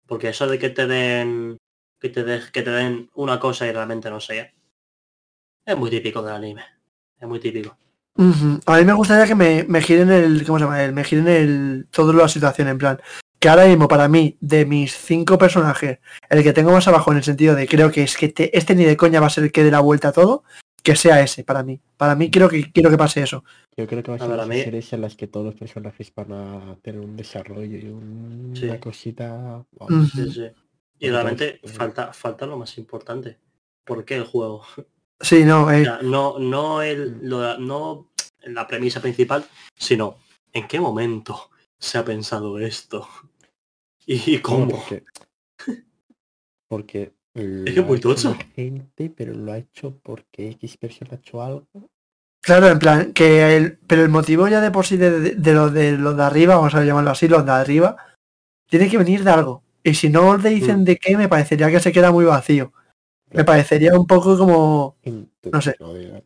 Porque eso de que te den que te de- que te den una cosa y realmente no sea es muy típico del anime. Es muy típico. A mí me gustaría que me, me giren el, ¿cómo se llama? El, me giren el, toda la situación en plan. Que ahora mismo para mí, de mis cinco personajes, el que tengo más abajo en el sentido de creo que es que te- este ni de coña va a ser el que dé la vuelta a todo, que sea ese para mí. Para mí quiero que quiero que pase eso. Yo creo que va a A ser ver, a esas mí- series en las que todos los personajes van a tener un desarrollo y un- Sí. una cosita. wow. Sí, sí. Y realmente todos- falta falta lo más importante. ¿Por qué el juego? Sí, no, O eh, sea, no no el lo- no la premisa principal, sino en qué momento se ha pensado esto. Y cómo. porque porque que lo es muy ha hecho tocho. gente, pero lo ha hecho porque X persona ha hecho algo. claro, en plan, que el, pero el motivo ya de por sí de, de, de lo de los de arriba, vamos a llamarlo así, los de arriba, tiene que venir de algo. Y si no le dicen Mm. de qué, me parecería que se queda muy vacío. Me parecería un poco como No sé. lo dirán.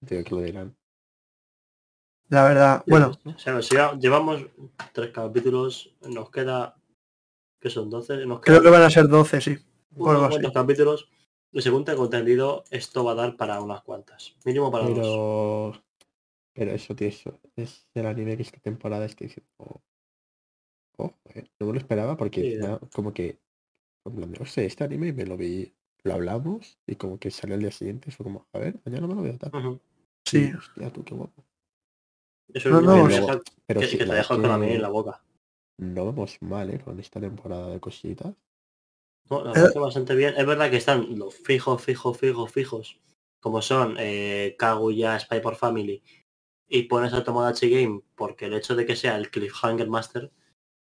Digo que lo dirán. La verdad, bueno, llevamos tres capítulos, nos queda que son 12, nos creo que van a ser 12, sí. unos cuantos capítulos y según tengo entendido esto va a dar para unas cuantas, mínimo para dos. Pero pero eso tío, eso es el anime que esta temporada estoy diciendo. Oh, eh, no me lo esperaba porque Sí, como que de, "Hostia, este anime me lo vi, lo hablamos y como que salió al día siguiente, fue como, a ver, mañana me lo veo tal. Ujú. Sí. Y, hostia, tú qué guapo. Eso No, es no, que, deja- Pero que- sí, que te deja con la miel en la boca. No vamos mal, ¿eh? Con esta temporada de cositas. No, la Eh. verdad que bastante bien. Es verdad que están los fijos, fijos, fijos, fijos, como son eh, Kaguya, Spy por Family, y pones a Tomodachi Game porque el hecho de que sea el Cliffhanger Master,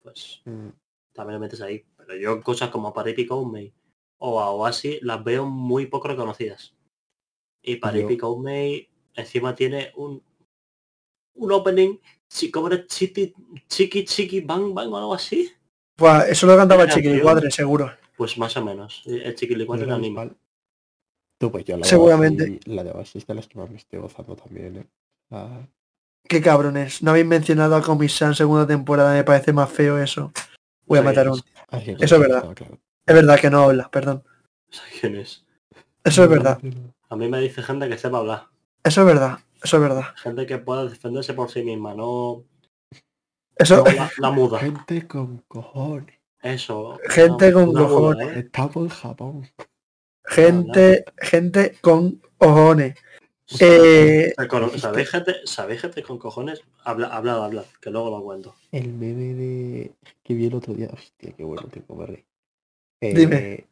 pues Mm, también lo metes ahí. Pero yo cosas como Paripi Koumei o Aoashi las veo muy poco reconocidas. Y Paripi Koumei encima tiene un un opening, ¿cómo era? Chiti, chiqui, chiqui, bang, bang o algo así. Buah, eso lo cantaba el. Chiquilicuadre, seguro. Pues más o menos. El chiquilicuadro en menos anime. mal. Tú, pues yo la Seguramente. De Oasis- la de Oasis de las que más me estoy gozando también, ¿eh? Ah, Qué cabrones. No habéis mencionado a Comisan segunda temporada, me parece más feo eso. Voy a matar a un. Eso es verdad. claro. Es verdad que no habla, perdón. ¿Sabes quién es? Eso es verdad. A mí me dice gente que sepa hablar. Eso es verdad. Eso es verdad. Gente que pueda defenderse por sí misma, no, Eso, no la, la muda. Gente con cojones. Eso. Gente una- con una muda, cojones. ¿eh? Estamos en Japón. gente, gente con cojones. Eh, es ¿Sabéis gente, ¿Sabéis gente con cojones? Habla, habla, habla, que luego lo cuento. El meme de que vi el otro día. Hostia, qué bueno tengo, me reí. Dime.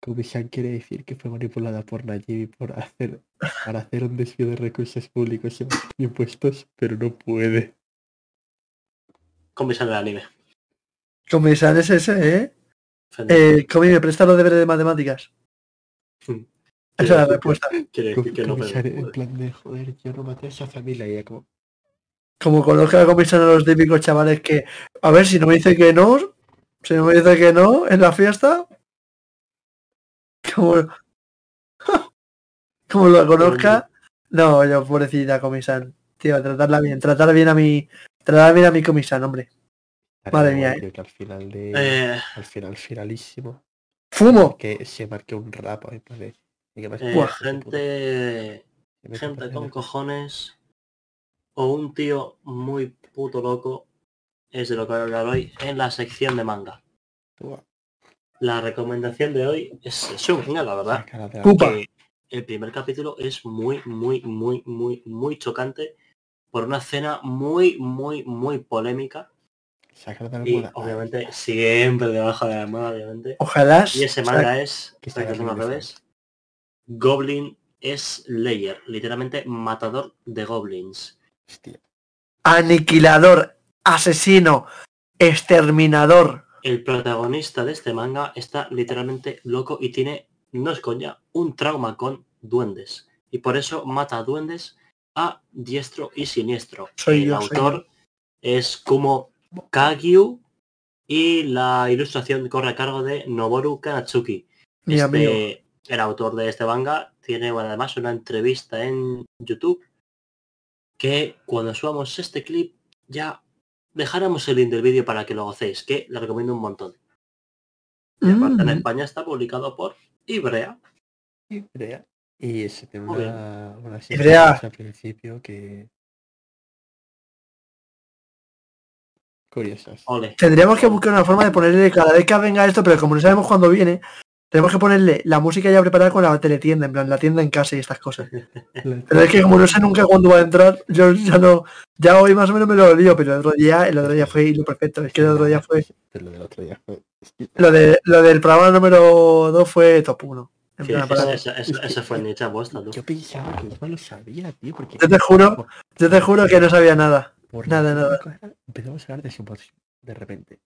Comisión quiere decir que fue manipulada por Najib por hacer para hacer un desvío de recursos públicos y impuestos, pero no puede. Con mi sale el anime. Comisan es ese, ¿eh? Eh Comi, ¿me presta los deberes de matemáticas? Esa es la respuesta. Quiere decir que no Comisario, puede. en plan de joder, yo no maté a esa familia y como Como conozca a Comisan a los típicos chavales que, a ver, si no me dice que no, si no me dice que no en la fiesta, como, como lo conozca, no, yo pobrecita Comisan, tío, tratarla bien, tratar bien a mi, tratar bien a mi Comisan, hombre. Madre mía, que al final de Eh, al final finalísimo Fumo. que se marque un rap de ¿y qué eh, gente, gente con cojones o un tío muy puto loco es de lo que voy a hablar hoy en la sección de manga. La recomendación de hoy es, es un manga, la verdad. que el primer capítulo es muy, muy, muy, muy, muy chocante por una escena muy, muy, muy polémica y obviamente siempre debajo de la almohada, obviamente. Ojalá. Y ese manga es, que al revés, Goblin Slayer, literalmente matador de goblins. hostia. Aniquilador, asesino, exterminador. El protagonista de este manga está literalmente loco y tiene, no es coña, un trauma con duendes. Y por eso mata a duendes a diestro y siniestro. Soy el yo, soy autor es como Kagyu y la ilustración corre a cargo de Noboru Kanatsuki. Mi Este, amigo. El autor de este manga tiene bueno, además una entrevista en YouTube que cuando subamos este clip ya dejaremos el link del vídeo para que lo gocéis, que le recomiendo un montón. Y aparte en Mm. España está publicado por Ibrea. Y Brea. Y ese bien. una, una Brea. al principio que curiosas. Ole. Tendríamos que buscar una forma de ponerle cada vez que venga esto, pero como no sabemos cuándo viene, tenemos que ponerle la música ya preparada con la teletienda, en plan la tienda en casa y estas cosas. Pero es que como no sé nunca cuándo va a entrar, yo ya no, ya hoy más o menos me lo lío, pero el otro día, el otro día fue lo perfecto, es que el otro día fue, lo del otro día fue. lo de lo del programa número 2 fue top 1. En Sí, ese fue Nietzsche apuesta, tú. Yo pensaba que no lo sabía, tío, porque. Yo te juro- yo te juro que no sabía nada. por nada, nada. Empezamos a hablar de Shumatsu de repente.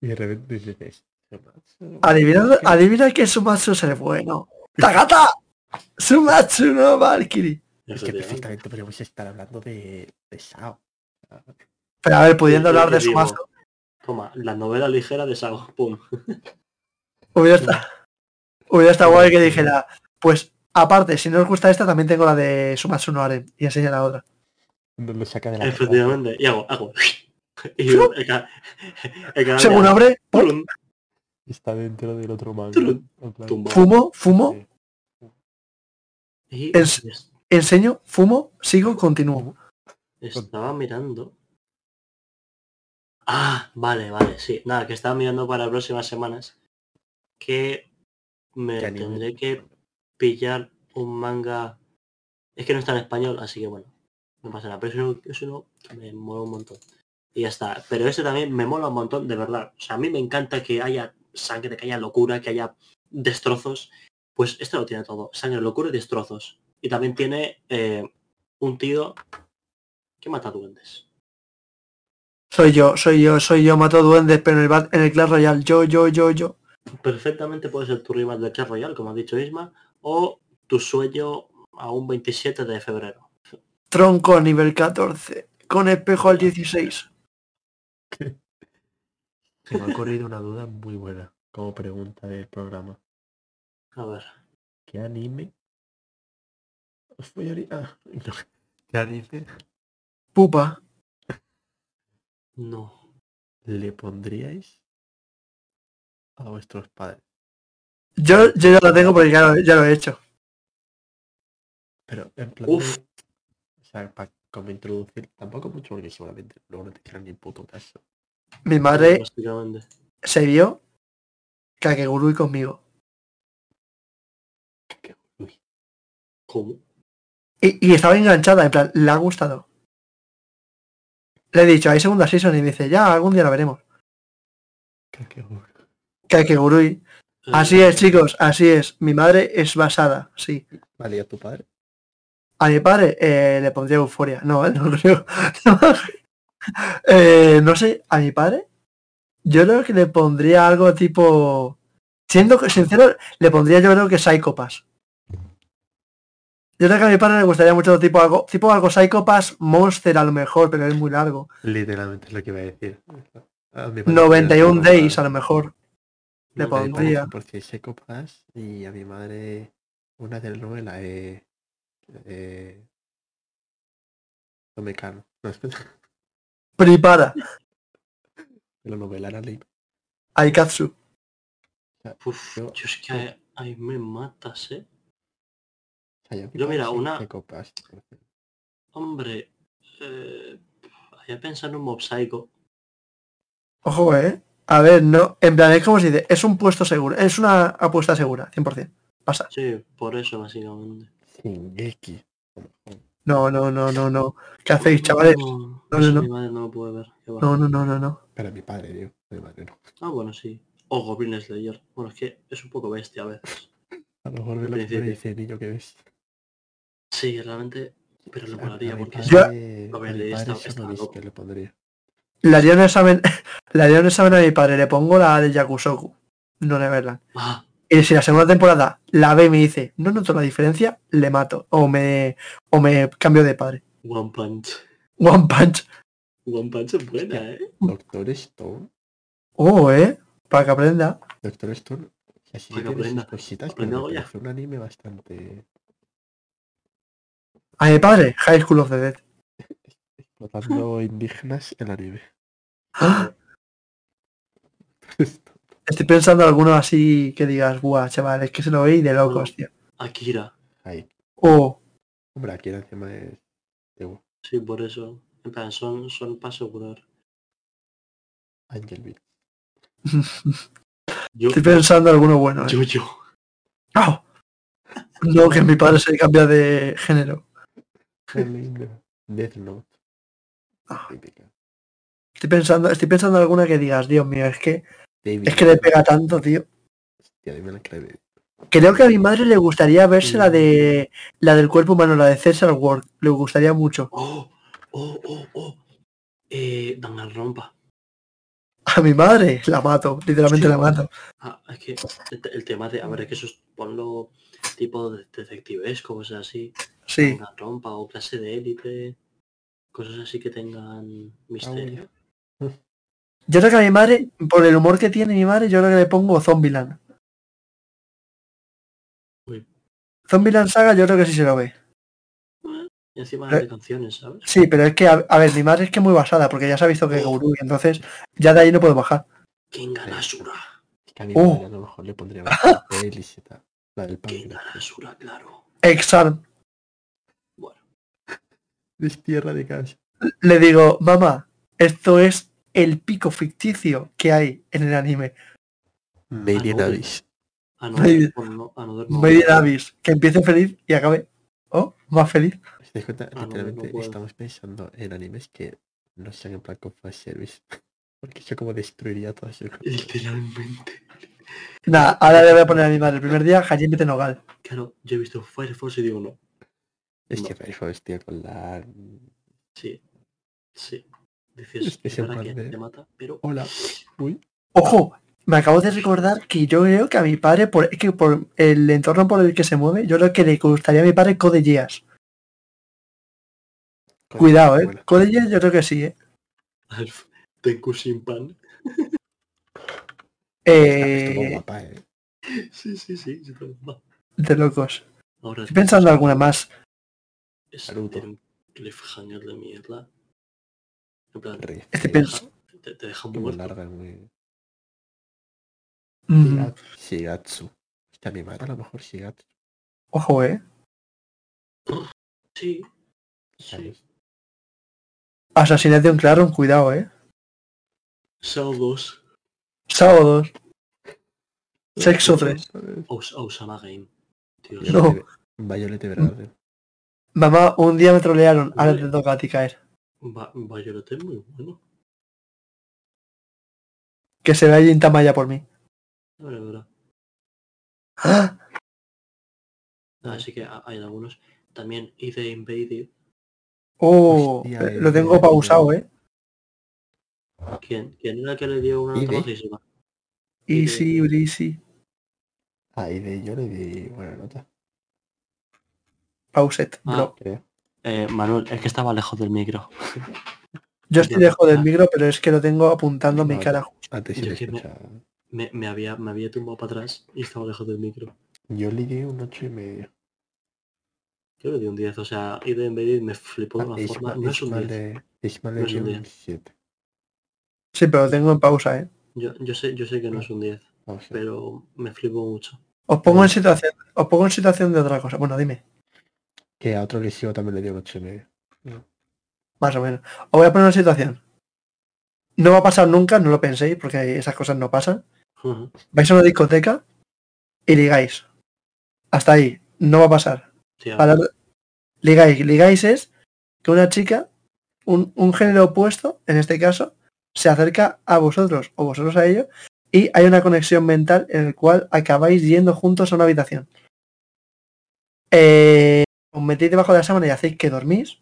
Y de repente dices. Adivina, adivina que Sumatsu es el bueno. ¡Tagata! Sumatsu no Valkyrie. Es que perfectamente podríamos estar hablando de, de Sao. Pero a ver, pudiendo hablar de digo, Sumatsu, Toma, la novela ligera de Sago. Pum. hubiera estado, hubiera estado guay que dijera, pues aparte, si no os gusta esta, también tengo la de Sumatsu no Aren y enseña la otra. Lo saca de la Efectivamente. Y hago, hago. Y el, ca- el canal Según abre, Tulum, Está dentro del otro tumba. fumo, fumo, sí. Enseño, fumo, sigo, continúo. estaba mirando. Ah, vale, vale, sí. Nada, que estaba mirando para próximas semanas. Que me tendré que pillar un manga. Es que no está en español, así que bueno. no pasa nada. Pero eso no, eso no me mola un montón. Y ya está. Pero ese también me mola un montón, de verdad. O sea, a mí me encanta que haya sangre, que haya locura, que haya destrozos. Pues este lo tiene todo. Sangre, locura y destrozos. Y también tiene eh, un tío que mata duendes. Soy yo, soy yo, soy yo, mato duendes, pero en el, bat- en el Clash Royale, yo, yo, yo, yo. Perfectamente puede ser tu rival del Clash Royale, como ha dicho Isma, o tu sueño a un 27 de febrero. Tronco a nivel 14, con espejo al 16. Se me ha ocurrido una duda muy buena como pregunta del programa. A ver. ¿Qué anime? Os voy a... ori- ah, no. ¿Qué anime Pupa. No. le pondríais a vuestros padres? Yo, yo ya lo tengo porque ya lo, ya lo he hecho. Pero en plan Uf. de- O sea, para como introducir, tampoco mucho porque seguramente luego no te quieran ni puto caso. Mi madre se vio Kakegurui conmigo. ¿Cómo? Y, y estaba enganchada, en plan, le ha gustado. Le he dicho, hay segunda season y dice, ya, algún día la veremos. que- que- uy. Kakegurui. Así Eh, es, chicos, así es. Mi madre es basada, sí. Vale, ¿y a tu padre? A mi padre eh, le pondría euforia. No, no creo. Eh, no sé, a mi padre. Yo creo que le pondría algo tipo. Siendo sincero, le pondría yo creo que Psychopass. Yo creo que a mi padre le gustaría mucho tipo algo, tipo algo Psychopass Monster a lo mejor, pero es muy largo. Literalmente es lo que iba a decir. A mi padre 91 le Days a lo mejor. Le pondría. Por si Seco Pass y a mi madre una telenovela eh, eh, Tomecano. No, espera, Prepara. telenovela era anime. Aikatsu. Uf, Yo- yo es que ahí, ahí me matas, ¿eh? Yo, mira, una-. Hombre, eh, había pensado en un Mob Psycho. Ojo, eh. A ver, no. En plan, es como si dice, es un puesto seguro. Es una apuesta segura, 100%. Pasa. Sí, por eso básicamente. Shingeki. Lo. No, no, no, no, no. ¿Qué hacéis, chavales? No, No, no, no. mi madre no lo puede ver. No, no, no, no, no. Pero mi padre, digo. Mi madre no. Ah, bueno, sí. O Goblin Slayer. Bueno, es que es un poco bestia a veces. A lo mejor ve lo que dice el niño que ves. Sí, realmente. Pero a molaría porque padre- es- Yo- ver, mi está- está loco. que le pondría. Le haría un examen, le haría un examen a mi padre, le pongo la de Yakusoku. No le verla. Ah, Y si la segunda temporada la ve y me dice, no noto la diferencia, le mato. O me, o me cambio de padre. One Punch. One Punch. One Punch es buena, ¿eh? Doctor Stone. Oh, eh. Para que aprenda. Doctor Stone. O sea, sí Para que aprenda. cositas, algo ya. parece un anime bastante A mi padre, High School of the Dead. explotando indígenas el anime. ¡Ah! Estoy pensando en alguno así que digas, buah, chaval, es que se lo veis de locos, tío. Akira. Ahí. Oh, Hombre, aquí encima es... de Sí, por eso. En plan, son, son para asegurar. Angel Beat. Yo, estoy pensando en alguno bueno. eh. yo, yo. ¡Au! No, que mi padre se cambia de género. Death Note. Ah. Estoy pensando, estoy pensando en alguna que digas, Dios mío, es que, David. es que le pega tanto, tío. Hostia, dime la clave. Creo que a mi madre le gustaría verse la de la del cuerpo humano, la de César Ward. Le gustaría mucho. Oh, oh, oh, oh. Eh, Danganronpa. A mi madre la mato, literalmente Sí. la mato. Ah, es que el, te- el tema de, a ver, es que eso es, ponlo tipo de detectivesco, cosas así. Sí. rompa o clase de élite. Cosas así que tengan misterio. Yo creo que a mi madre, por el humor que tiene mi madre, yo creo que le pongo Zombieland. Uy. Zombieland Saga yo creo que sí se lo ve. Y encima Eh. de canciones, ¿sabes? Sí, pero es que, a, a ver, mi madre es que es muy basada, porque ya se ha visto que Guru, y entonces ya de ahí no puedo bajar. Kengan Asura. Es que a mi Oh. padre a lo mejor le pondría más pelis y tal. La del. Asura, claro. Exarm. Bueno, Destierra de casa. Le digo, mamá, esto es el pico ficticio que hay en el anime. No. Abyss. in Abyss, que empiece feliz y acabe. Oh, más feliz. ¿Os dais cuenta? Ah, no, no Literalmente estamos pensando en animes que no sean en plan con service. Porque eso como destruiría todo eso. Literalmente. Nada, ahora le voy a poner a mi madre. El primer día, Hajime Tenogal. Claro, yo he visto Fire Force y digo no. Es No. que Fire Force, tío, con la... Sí. Sí. Dices, que ¿para. Te mata, pero... Hola. Uy. Ojo, me acabo de recordar que yo creo que a mi padre, por, es que por el entorno por el que se mueve, yo creo que le gustaría a mi padre Code Geass. Cuidado, eh. Code Geass yo creo que sí, eh. Alf, Tenku Shinpan. Eh, guapa, eh. Sí, sí, sí. de locos. Ahora Estoy pensando en alguna más. es Naruto. un cliffhanger de mierda. En plan, fea, pens- te, te deja muy muerto. larga, muy... Mm, Shigatsu. Hostia, mi madre a lo mejor Shigatsu. ojo, eh. Sí. Sí. ¿sabes? Assassinación Claro, cuidado, eh. Sao 2. Sábados. Sexo 3. Aus Ausama Game. Dios. No. Violet Evergarden. Mamá, un día me trolearon. Ahora te toca a ti caer. Va, Violet es muy bueno. Que se vea en Tamaya por mí. La verdad. ¡Ah! Así que ha- hay algunos. También ID Invaded. Oh, Hostia, eh, lo tengo de- pausado, eh. ¿Quién? ¿Quién era el que le dio una ID? trabajísima? Easy, breezy. Ah, de yo le di buena nota, Pauset, Ah. bro. creo. Eh, Manuel, es que estaba lejos del micro. Yo estoy lejos del ah. micro, pero es que lo tengo apuntando a mi cara. Antes se Yo le que me-. Me, me había, me había tumbado para atrás y estaba lejos del micro. Yo le di un ocho y medio. Yo le di un 10, o sea, ID Invaded me flipó de Ah, una forma. Isma, No es un Isma 10. le, Isma le No es dio un un 10. 7. Sí, pero lo tengo en pausa, eh. Yo, yo sé, yo sé que no es un 10, Vamos a ver. pero me flipó mucho. Os pongo en situación, os pongo en situación de otra cosa. Bueno, dime, Que a otro lesivo también le dio un y medio. más o menos. Os voy a poner en situación. No va a pasar nunca, no lo penséis, porque esas cosas no pasan. Vais a una discoteca y ligáis. Hasta ahí, no va a pasar. Tía, Para- ligáis, ligáis es que una chica, un, un género opuesto, en este caso, se acerca a vosotros o vosotros a ellos y hay una conexión mental en el cual acabáis yendo juntos a una habitación. Eh, os metéis debajo de la sábana y hacéis que dormís,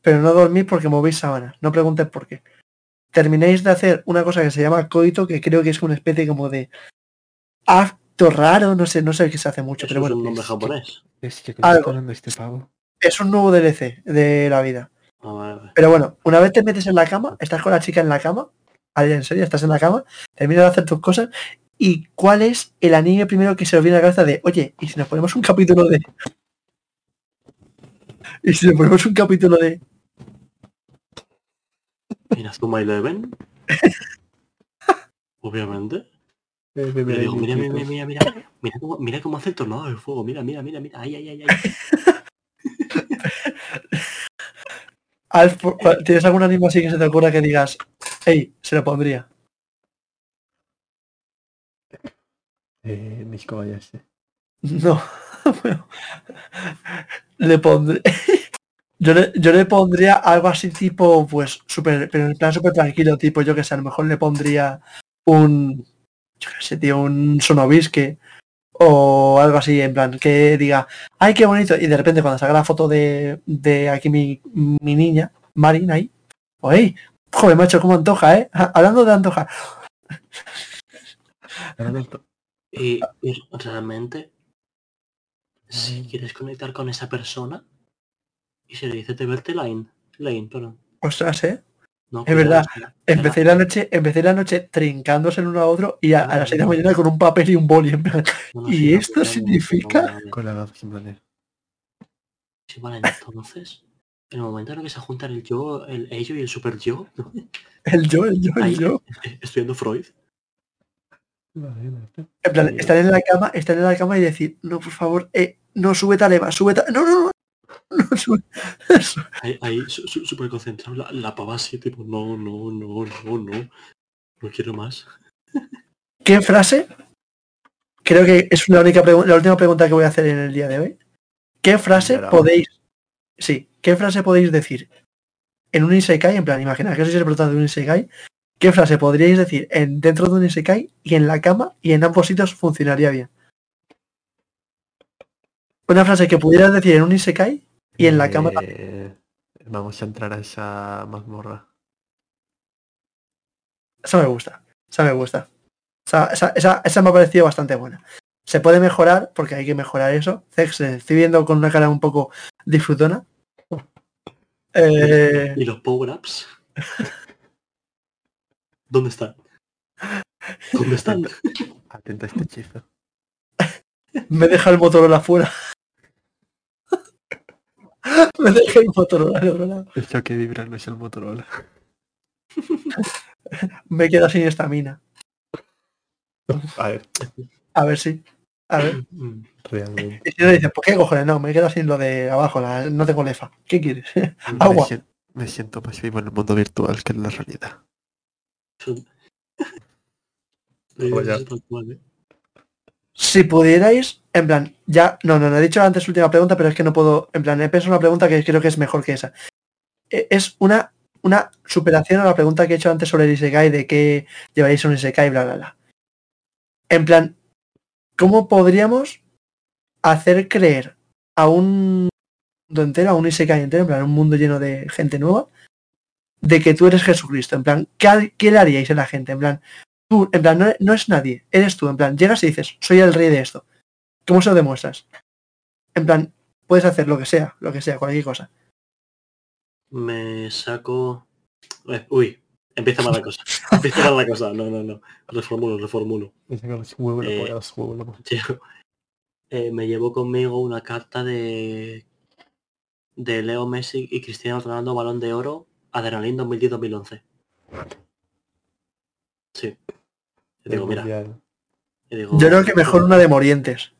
pero no dormís porque movéis sábanas. No pregunten por qué. Termináis de hacer una cosa que se llama coito, que creo que es una especie como de acto raro, no sé, no sé qué se hace mucho, eso pero es bueno. un nombre es que-. Es que Algo. este pavo. es un nuevo DLC de la vida. Ah, vale, vale. Pero bueno, una vez te metes en la cama, estás con la chica en la cama, ahí en serio, estás en la cama, terminas de hacer tus cosas, y cuál es el anime primero que se os viene a la cabeza de, oye, y si nos ponemos un capítulo de. Y si nos ponemos un capítulo de. Inazuma Eleven. Obviamente. Eh, digo, mira, mira, mira, mira, mira, mira cómo, mira cómo hace el tornado del fuego, mira, mira, mira, mira, ay, ay, ay, ay. Alf, ¿tienes algún anime así que se te ocurra que digas, hey, se lo pondría? Eh, Miss Kobayashi. No. bueno, le pondré. Yo le, yo le pondría algo así tipo, pues, súper, pero en plan súper tranquilo, tipo, yo que sé, a lo mejor le pondría un, yo qué sé, tío, un sonobisque o algo así, en plan, que diga, ay, qué bonito, y de repente cuando salga la foto de, de aquí mi, mi niña, Marin, ahí, oye, joder, macho, cómo antoja, ¿eh? Hablando de antojar, Y, y realmente, si quieres conectar con esa persona y se le dice te verte Line, Lane, perdón. ostras, ¿eh? No, Es cuidado, verdad. Empecé la noche, empecé la noche trincándose el uno a otro y a, a las 6 de la mañana con un papel y un boli. en plan, No, no, ¿Y sí, esto significa? Con la Sí, vale, entonces, en el momento en el que se juntan el yo, el ello y el super yo, El yo, el yo, el Ahí. yo. estudiando Freud. En plan, estar en la cama, estar en la cama y decir, no, por favor, eh, no, súbete a leva, súbete a... No, no, no. no sube- sube- ahí, ahí su- su- súper concentrado, la, la pava así, tipo, no, no, no, no, no, no quiero más. ¿Qué frase? Creo que es la única la última pregunta que voy a hacer en el día de hoy. ¿Qué frase podéis... Sí, ¿qué frase podéis decir en un Isekai? En plan, imagina que sois el protagonista de un Isekai. ¿Qué frase podríais decir en, dentro de un Isekai y en la cama y en ambos sitios funcionaría bien? Una frase que pudieras decir en un Isekai y en la cama también. Eh, Vamos a entrar a esa mazmorra. Esa me gusta. Esa me gusta. Esa, esa, esa- esa me ha parecido bastante buena. Se puede mejorar, porque hay que mejorar eso. Zex, eh, estoy viendo con una cara un poco disfrutona. Eh, ¿Y los power-ups? ¿Dónde están? ¿Dónde están? Atenta a este hechizo. me deja el Motorola fuera. me deja el Motorola al otro lado. Eso que vibra no es el Motorola. Me queda sin estamina. A ver, A ver si. A ver. Realmente. Y si no dices, ¿por qué cojones? No, me queda sin lo de abajo, la- no tengo lefa. ¿Qué quieres? Agua. me siento más vivo en el mundo virtual que en la realidad. son- Vaya. Es tal cual, ¿eh? Si pudierais, en plan, ya, no, no, no he dicho antes última pregunta, pero es que no puedo, en plan, he pensado una pregunta que creo que es mejor que esa. E- Es una, una superación a la pregunta que he hecho antes sobre el Isekai, de que llevaréis un Isekai, bla, bla, bla. En plan, ¿cómo podríamos hacer creer a un mundo entero, a un Isekai entero, en plan, un mundo lleno de gente nueva, de que tú eres Jesucristo? En plan, ¿qué, le haríais a la gente? En plan, tú, en plan, no, no es nadie, eres tú, en plan, llegas y dices, soy el rey de esto. ¿Cómo se lo demuestras? En plan, puedes hacer lo que sea, lo que sea, cualquier cosa. Me saco... Eh, Uy, empieza mal la cosa. Empieza mal la cosa. No, no, no. Reformulo, reformulo. Me saco los huevos, Eh, lo los huevos, lo- Llevo- eh, me llevo conmigo una carta de de Leo Messi y Cristiano Ronaldo Balón de Oro Adrenalin 2010-2011. Sí. Y digo, el mira, mundial. y digo, Yo creo que mejor una de Morientes.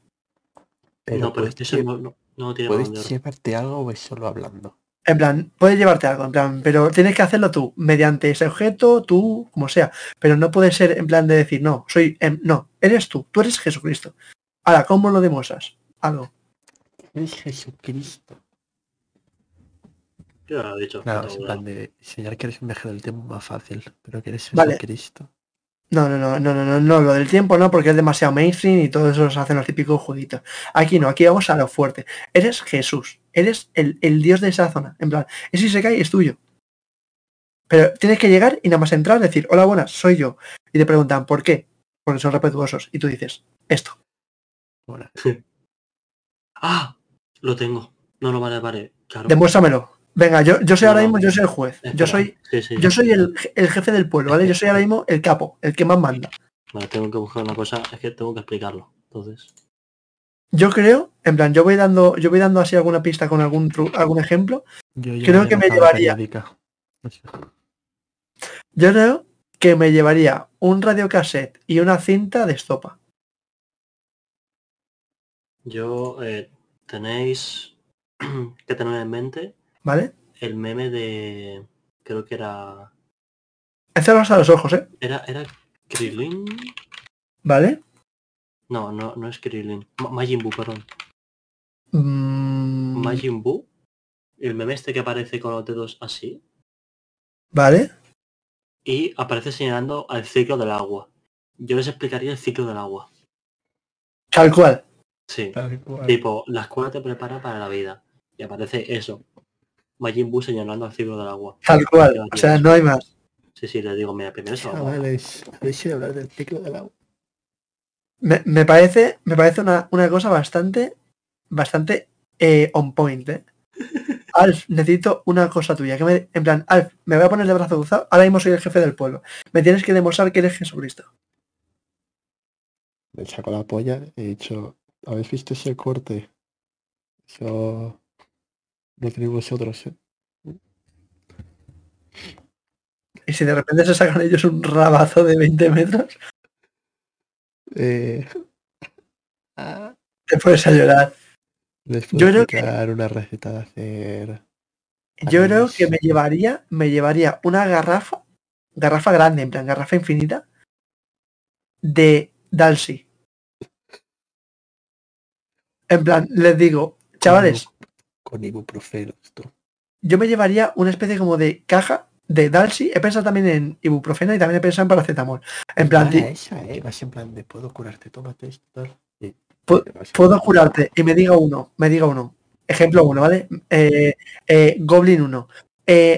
Pero no, pero eso lle- no, no, no tiene ¿puedes llevarte algo o es solo hablando? En plan, puedes llevarte algo, en plan, pero tienes que hacerlo tú, mediante ese objeto, tú, como sea. Pero no puede ser en plan de decir, no, soy, em, no, eres tú, tú eres Jesucristo. Ahora, ¿cómo lo demuestras? Algo. Es Jesucristo. Yo ya lo he dicho. Claro, pero es en plan de enseñar que eres un viaje del tiempo más fácil, pero que eres Vale. Jesucristo. No, no, no, no, no, no, no, lo del tiempo no, porque es demasiado mainstream y todos esos hacen los típicos jueguitos. Aquí no, aquí vamos a lo fuerte. Eres Jesús, eres el, el dios de esa zona. En plan, ese se cae es tuyo. Pero tienes que llegar y nada más entrar, decir, hola, buenas, soy yo. Y te preguntan, ¿por qué? Porque son respetuosos. Y tú dices, esto. Ahora, Ah, lo tengo. No, no, vale, vale. Claro. Demuéstramelo. Venga, yo, yo soy No, ahora mismo, yo soy el juez. Yo soy, Sí, sí. yo soy el, el jefe del pueblo, ¿vale? Yo soy ahora mismo el capo, el que más manda. Vale, tengo que buscar una cosa. Es que tengo que explicarlo. Entonces. Yo creo, en plan, yo voy dando, yo voy dando así alguna pista con algún tru- algún ejemplo. yo Creo que me llevaría una llevaría- periódica. Yo creo que me llevaría un radiocassette y una cinta de estopa. Yo eh, tenéis que tener en mente ¿Vale? el meme de. Creo que era. Cerraos a los ojos, ¿eh? Era. Era Krillin. ¿Vale? No, no, no es Krillin. Ma- Majin Buu, perdón. Mm, Majin Buu. El meme este que aparece con los dedos así. ¿Vale? Y aparece señalando al ciclo del agua. Yo les explicaría el ciclo del agua. Tal cual. Sí. Tal cual. Tipo, la escuela te prepara para la vida. Y aparece eso. Majin Buu señalando al ciclo del agua. Tal cual. O sea, no hay más. Sí, sí, le digo, mira, primero eso. Habéis oído hablar del ciclo del agua. Me, me parece, me parece una, una cosa bastante, bastante eh, on point, ¿eh? Alf, necesito una cosa tuya. Que me, en plan, Alf, me voy a poner de brazo cruzado. Ahora mismo soy el jefe del pueblo. Me tienes que demostrar que eres Jesucristo. Me saco la polla, he dicho, ¿habéis visto ese corte? Eso lo tenéis vosotros, ¿eh? Y si de repente se sacan ellos un rabazo de 20 metros, Eh, te puedes a llorar. les Yo puedo creo que- una receta de hacer... Yo creo que me llevaría, me llevaría una garrafa, garrafa grande, en plan garrafa infinita, de Dalsy. En plan, les digo, Chavales, Con ibuprofeno, esto. yo me llevaría una especie como de caja de Dalsy. He pensado también en ibuprofeno y también he pensado en paracetamol. En plan, esa, eh. Vas en plan de puedo curarte, tómate esto, tal. Puedo curarte y me diga uno, me diga uno. Ejemplo uno, ¿vale? Eh, eh, Goblin 1.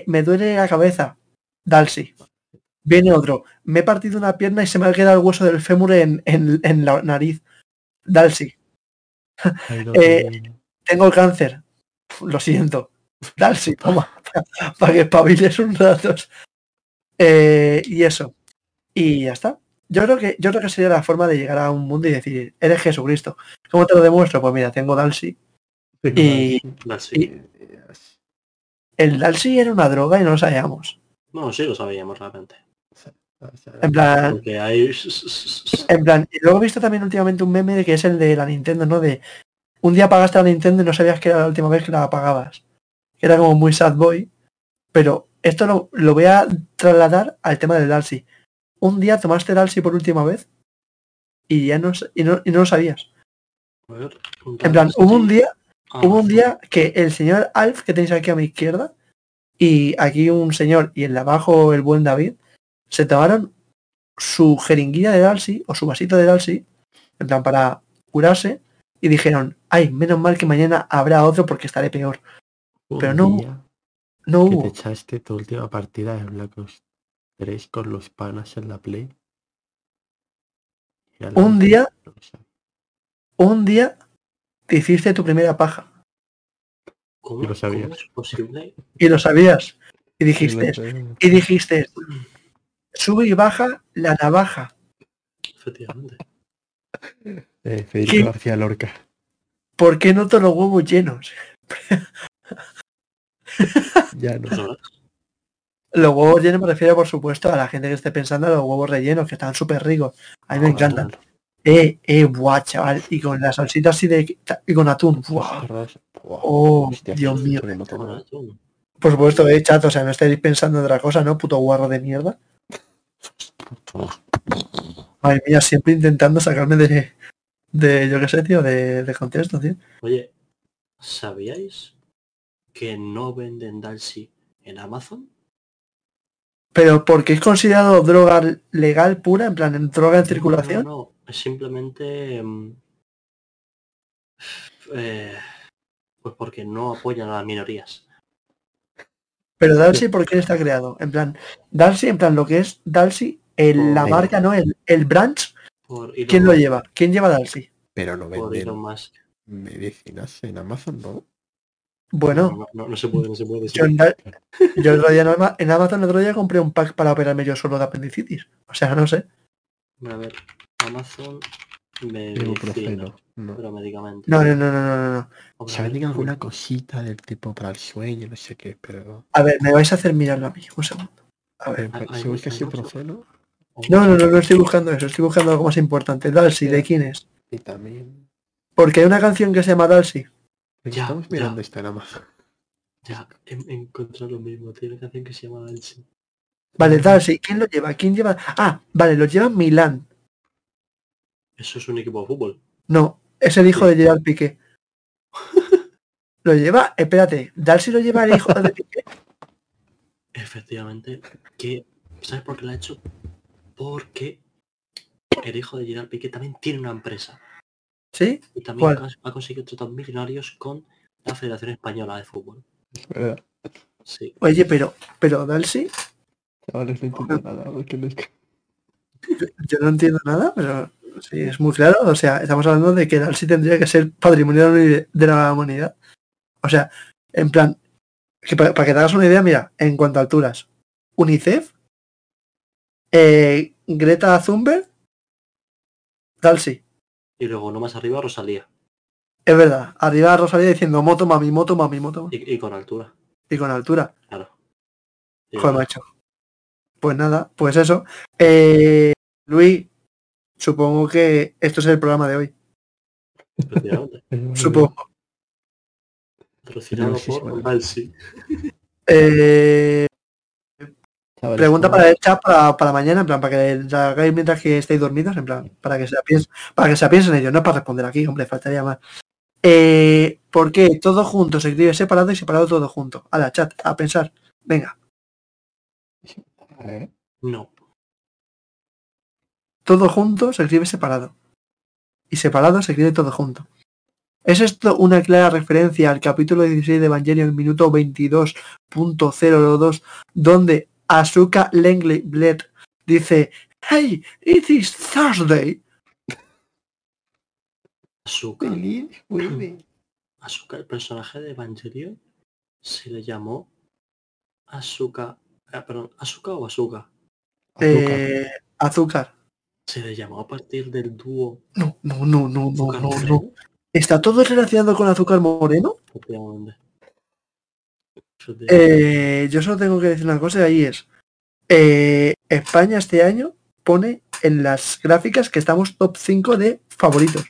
me duele la cabeza. Dalsy. Viene otro. Me he partido una pierna y se me ha quedado el hueso del fémur en, en- en la nariz. Dalsy. Eh. Tengo cáncer. Lo siento. Dalsy, toma. Para que espabiles un rato. Eh, y eso. Y ya está. Yo creo que yo creo que sería la forma de llegar a un mundo y decir, eres Jesucristo. ¿Cómo te lo demuestro? Pues mira, tengo Dalsy. Y- y- El Dalsy era una droga y no lo sabíamos. No, sí lo sabíamos realmente. En plan, hay... en plan, y luego he visto también últimamente un meme que es el de la Nintendo, ¿no? De un día pagaste la Nintendo y no sabías que era la última vez que la pagabas. Era como muy sad boy. Pero esto lo, lo voy a trasladar al tema del Dalsy. Un día tomaste Dalsy por última vez y ya no, y no, y no lo sabías. Ver, En plan, hubo un día, Ah, hubo un día que el señor Alf, que tenéis aquí a mi izquierda, y aquí un señor, y el de abajo el buen David, se tomaron su jeringuilla de Dalsy, o su vasito de Dalsy, en plan para curarse, y dijeron, ay, menos mal que mañana habrá otro porque estaré peor. pero no- No que te hubo. echaste tu última partida de Black Ops 3 con los panas en la Play. La Un día-. Un día te hiciste tu primera paja, ¿Cómo, Yo lo sabía. ¿Cómo es posible? y lo sabías, y dijiste, y dijiste, sube y baja la navaja. Efectivamente. Eh, Federico ¿Qué? García Lorca. ¿Por qué no todos los huevos llenos? Ya no. Los huevos llenos me refiero, por supuesto, a la gente que esté pensando en los huevos rellenos, que están súper ricos. A mí me encantan. Eh, eh, buah, chaval. Y con la salsita así de... y con atún. buah. Oh, hostia, Dios mío. Por supuesto, eh, chato. O sea, no estáis pensando en otra cosa, ¿no? Puto guarro de mierda. Madre mía, siempre intentando sacarme de... De, yo qué sé, tío, de, de contexto, tío. Oye, ¿sabíais que no venden Dalsy en Amazon? Pero porque es considerado droga legal pura, en plan, en droga en circulación. No, no, es simplemente... mm, eh, pues porque no apoyan a las minorías. Pero Dalsy, ¿por quién está creado? En plan, Dalsy, en plan, lo que es Dalsy, el- la marca, ¿no? El, el branch, ¿quién lo Musk- lleva? ¿Quién lleva Dalsy? Pero no Por Elon venden Musk. medicinas en Amazon, ¿no? Bueno, No, no, no se puede, no se puede. sí. yo, en, yo el otro día en Ama- en Amazon el otro día compré un pack para operarme yo solo de apendicitis. O sea, no sé. A ver, Amazon medicina, No. pero medicamentos. No, no, no, no, no, no. Se a ver, venden alguna cosita del tipo para el sueño, no sé qué, pero... A ver, me vais a hacer mirarlo a mí. Un segundo. A ver. Si buscas ibuprofeno, No, no, no, no estoy buscando eso. Estoy buscando algo más importante. Dalsy, ¿de quién es? y también... Porque hay una canción que se llama Dalsy. Pues Ya, estamos ya. mirando esta en Amazon. Ya, he, he encontrado lo mismo. Tiene una canción que se llama Dalsy. Vale, Dalsy. ¿Quién lo lleva? ¿Quién lleva? Ah, vale, lo lleva Milán. Eso es un equipo de fútbol. No, es el hijo de Gerard Piqué. Lo lleva, espérate, Dalsy lo lleva el hijo de Piqué. Efectivamente. Que, ¿Sabes por qué lo ha hecho? Porque el hijo de Gerard Piqué también tiene una empresa. ¿Sí? Y también ha conseguido tratar millonarios con la Federación Española de Fútbol. Verdad. Sí. Oye, pero, pero Chavales, no entiendo nada. yo no entiendo nada, pero sí, es muy claro. O sea, estamos hablando de que Dalsy tendría que ser patrimonio de la uni- de la humanidad. O sea, en plan, que para, para que te hagas una idea, mira, en cuanto a alturas, UNICEF, eh, Greta Thunberg, Dalsy. Y luego no más arriba Rosalía. Es verdad, arriba Rosalía diciendo moto mami, moto mami, moto mami", Y, y con altura. y con altura. Claro. Y Joder, macho. Pues nada, pues eso. Eh, Luis, supongo que esto es el programa de hoy. Supongo. Patrocinado por. Dalsy. Eh, Chavales, pregunta ¿cómo- para el chat para, para mañana, en plan, para que la hagáis mientras que estéis dormidos, en plan, para que se piensen, para que se piensen ellos, no es para responder aquí, hombre, faltaría más. Eh, ¿Por qué todo junto se escribe separado y separado todo junto? A la chat, a pensar. Venga, ver. No. todo junto se escribe separado. Y separado se escribe todo junto. ¿Es esto una clara referencia al capítulo 16 de Evangelion, minuto 22.02, donde Asuka Langley Bled dice, Hey, it is Thursday. Asuka. Asuka, el personaje de Evangelion, se le llamó Asuka. ah, perdón, ¿Asuka o Asuka? Azúcar. Eh, azúcar. Se le llamó a partir del dúo No, no, no, no, no, no. ¿Está todo relacionado con azúcar moreno? efectivamente. Eh, yo solo tengo que decir una cosa y ahí es. eh, España este año pone en las gráficas que estamos top 5 de favoritos.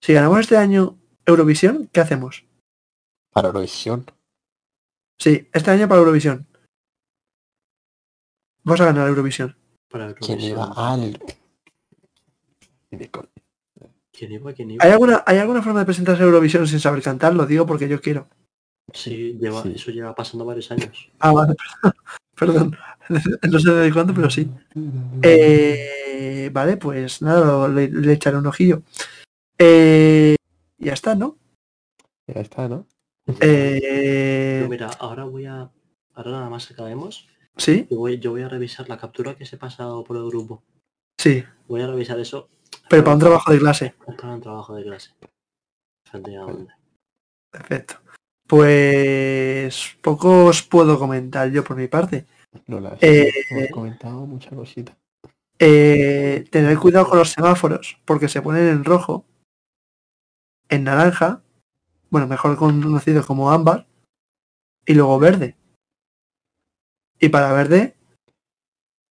Si ganamos este año Eurovisión, ¿qué hacemos? Para Eurovisión. Sí, este año para Eurovisión. Vamos a ganar Eurovisión. para ¿Quién Eurovisión. iba al... Ni de coña. ¿Quién iba? ¿Quién iba? ¿Hay alguna, ¿Hay alguna forma de presentarse a Eurovisión sin saber cantar? Lo digo porque yo quiero. Sí, lleva, Sí. eso lleva pasando varios años. Ah, vale, perdón. No sé de cuándo, pero sí. Eh, vale, pues nada, lo- le, le echaré un ojillo. Eh, ya está, ¿no? Ya está, ¿no? Eh, mira, ahora voy a... Ahora nada más acabemos. sí, Yo voy, yo voy a revisar la captura que se ha pasado por el grupo. sí, Voy a revisar eso pero para un trabajo de clase. para un trabajo de clase. Efectivamente. Perfecto. Pues poco os puedo comentar yo por mi parte. No las Eh, comentado mucha cosita. Eh, tener cuidado con los semáforos, porque se ponen en rojo, en naranja, bueno, mejor conocido como ámbar, y luego verde. Y para verde,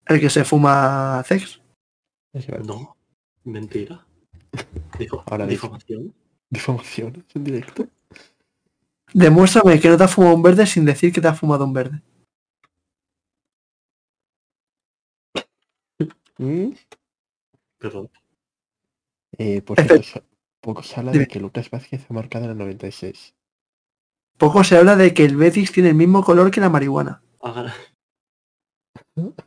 el que se fuma sex. No, mentira. Dijo, Ahora difamación. Difamaciones en directo. Demuéstrame que no te has fumado un verde sin decir que te has fumado un verde. Mm, Perdón. Eh, por Efe- cierto, se- poco se habla Dime. de que Lucas Vázquez ha marcado en el 96. Poco se habla de que el Betis tiene el mismo color que la marihuana. Haga-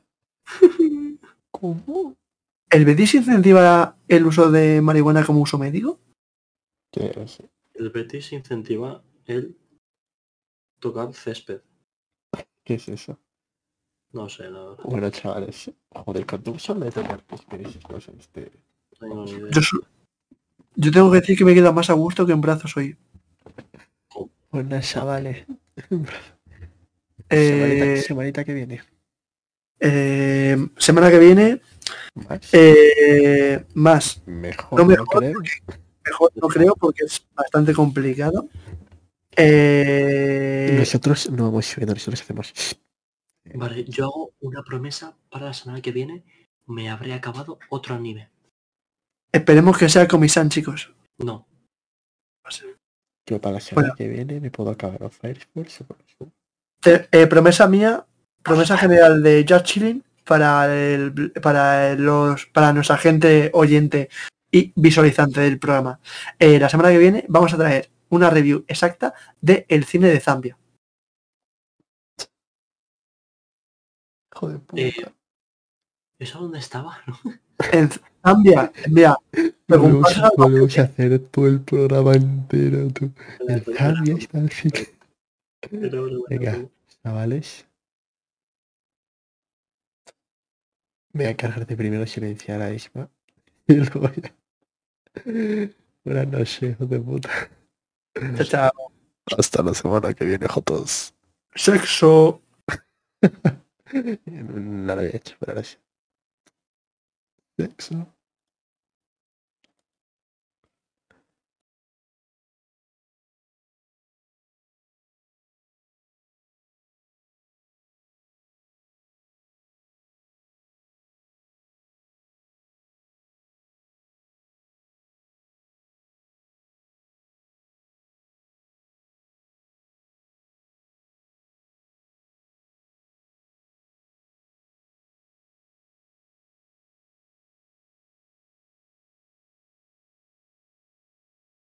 ¿Cómo? ¿El Betis incentiva el uso de marihuana como uso médico? No sé. El Betis incentiva el tocar césped. ¿Qué es eso? No sé, la verdad. Bueno, chavales. Joder, cuando habla de tomar césped y esas cosas, este... No idea. Yo, yo tengo que decir que me queda más a gusto que en brazos hoy. Buenas, chavales. Eh, Semanita, semanita que viene. eh, semana que viene, Más. eh, más. Mejor, no no, mejor, creo. Mejor no creo porque es bastante complicado. Eh, Nosotros no vamos subiendo, nosotros hacemos... Vale, yo hago una promesa para la semana que viene. Me habré acabado otro anime. esperemos que sea Comisan, chicos. No. Yo para la semana Bueno. que viene me puedo acabar of Fire Force. eh, promesa mía, promesa general de Just Chilling para el, para los para nuestra gente oyente y visualizante del programa. Eh, la semana que viene vamos a traer una review exacta de el cine de Zambia. Joder, puta. Eh, ¿Eso dónde estaba? En Zambia, mira, volvemos a hacer todo el programa entero, tú. El Zambia está al fin. Venga. Chavales. Me voy a encargar de primero silenciar a Isma. Y luego ya. Buenas noches, hijos de puta. Chao, chao. Hasta la semana que viene, Jotos. sexo. No lo había hecho, pero sí. Sexo.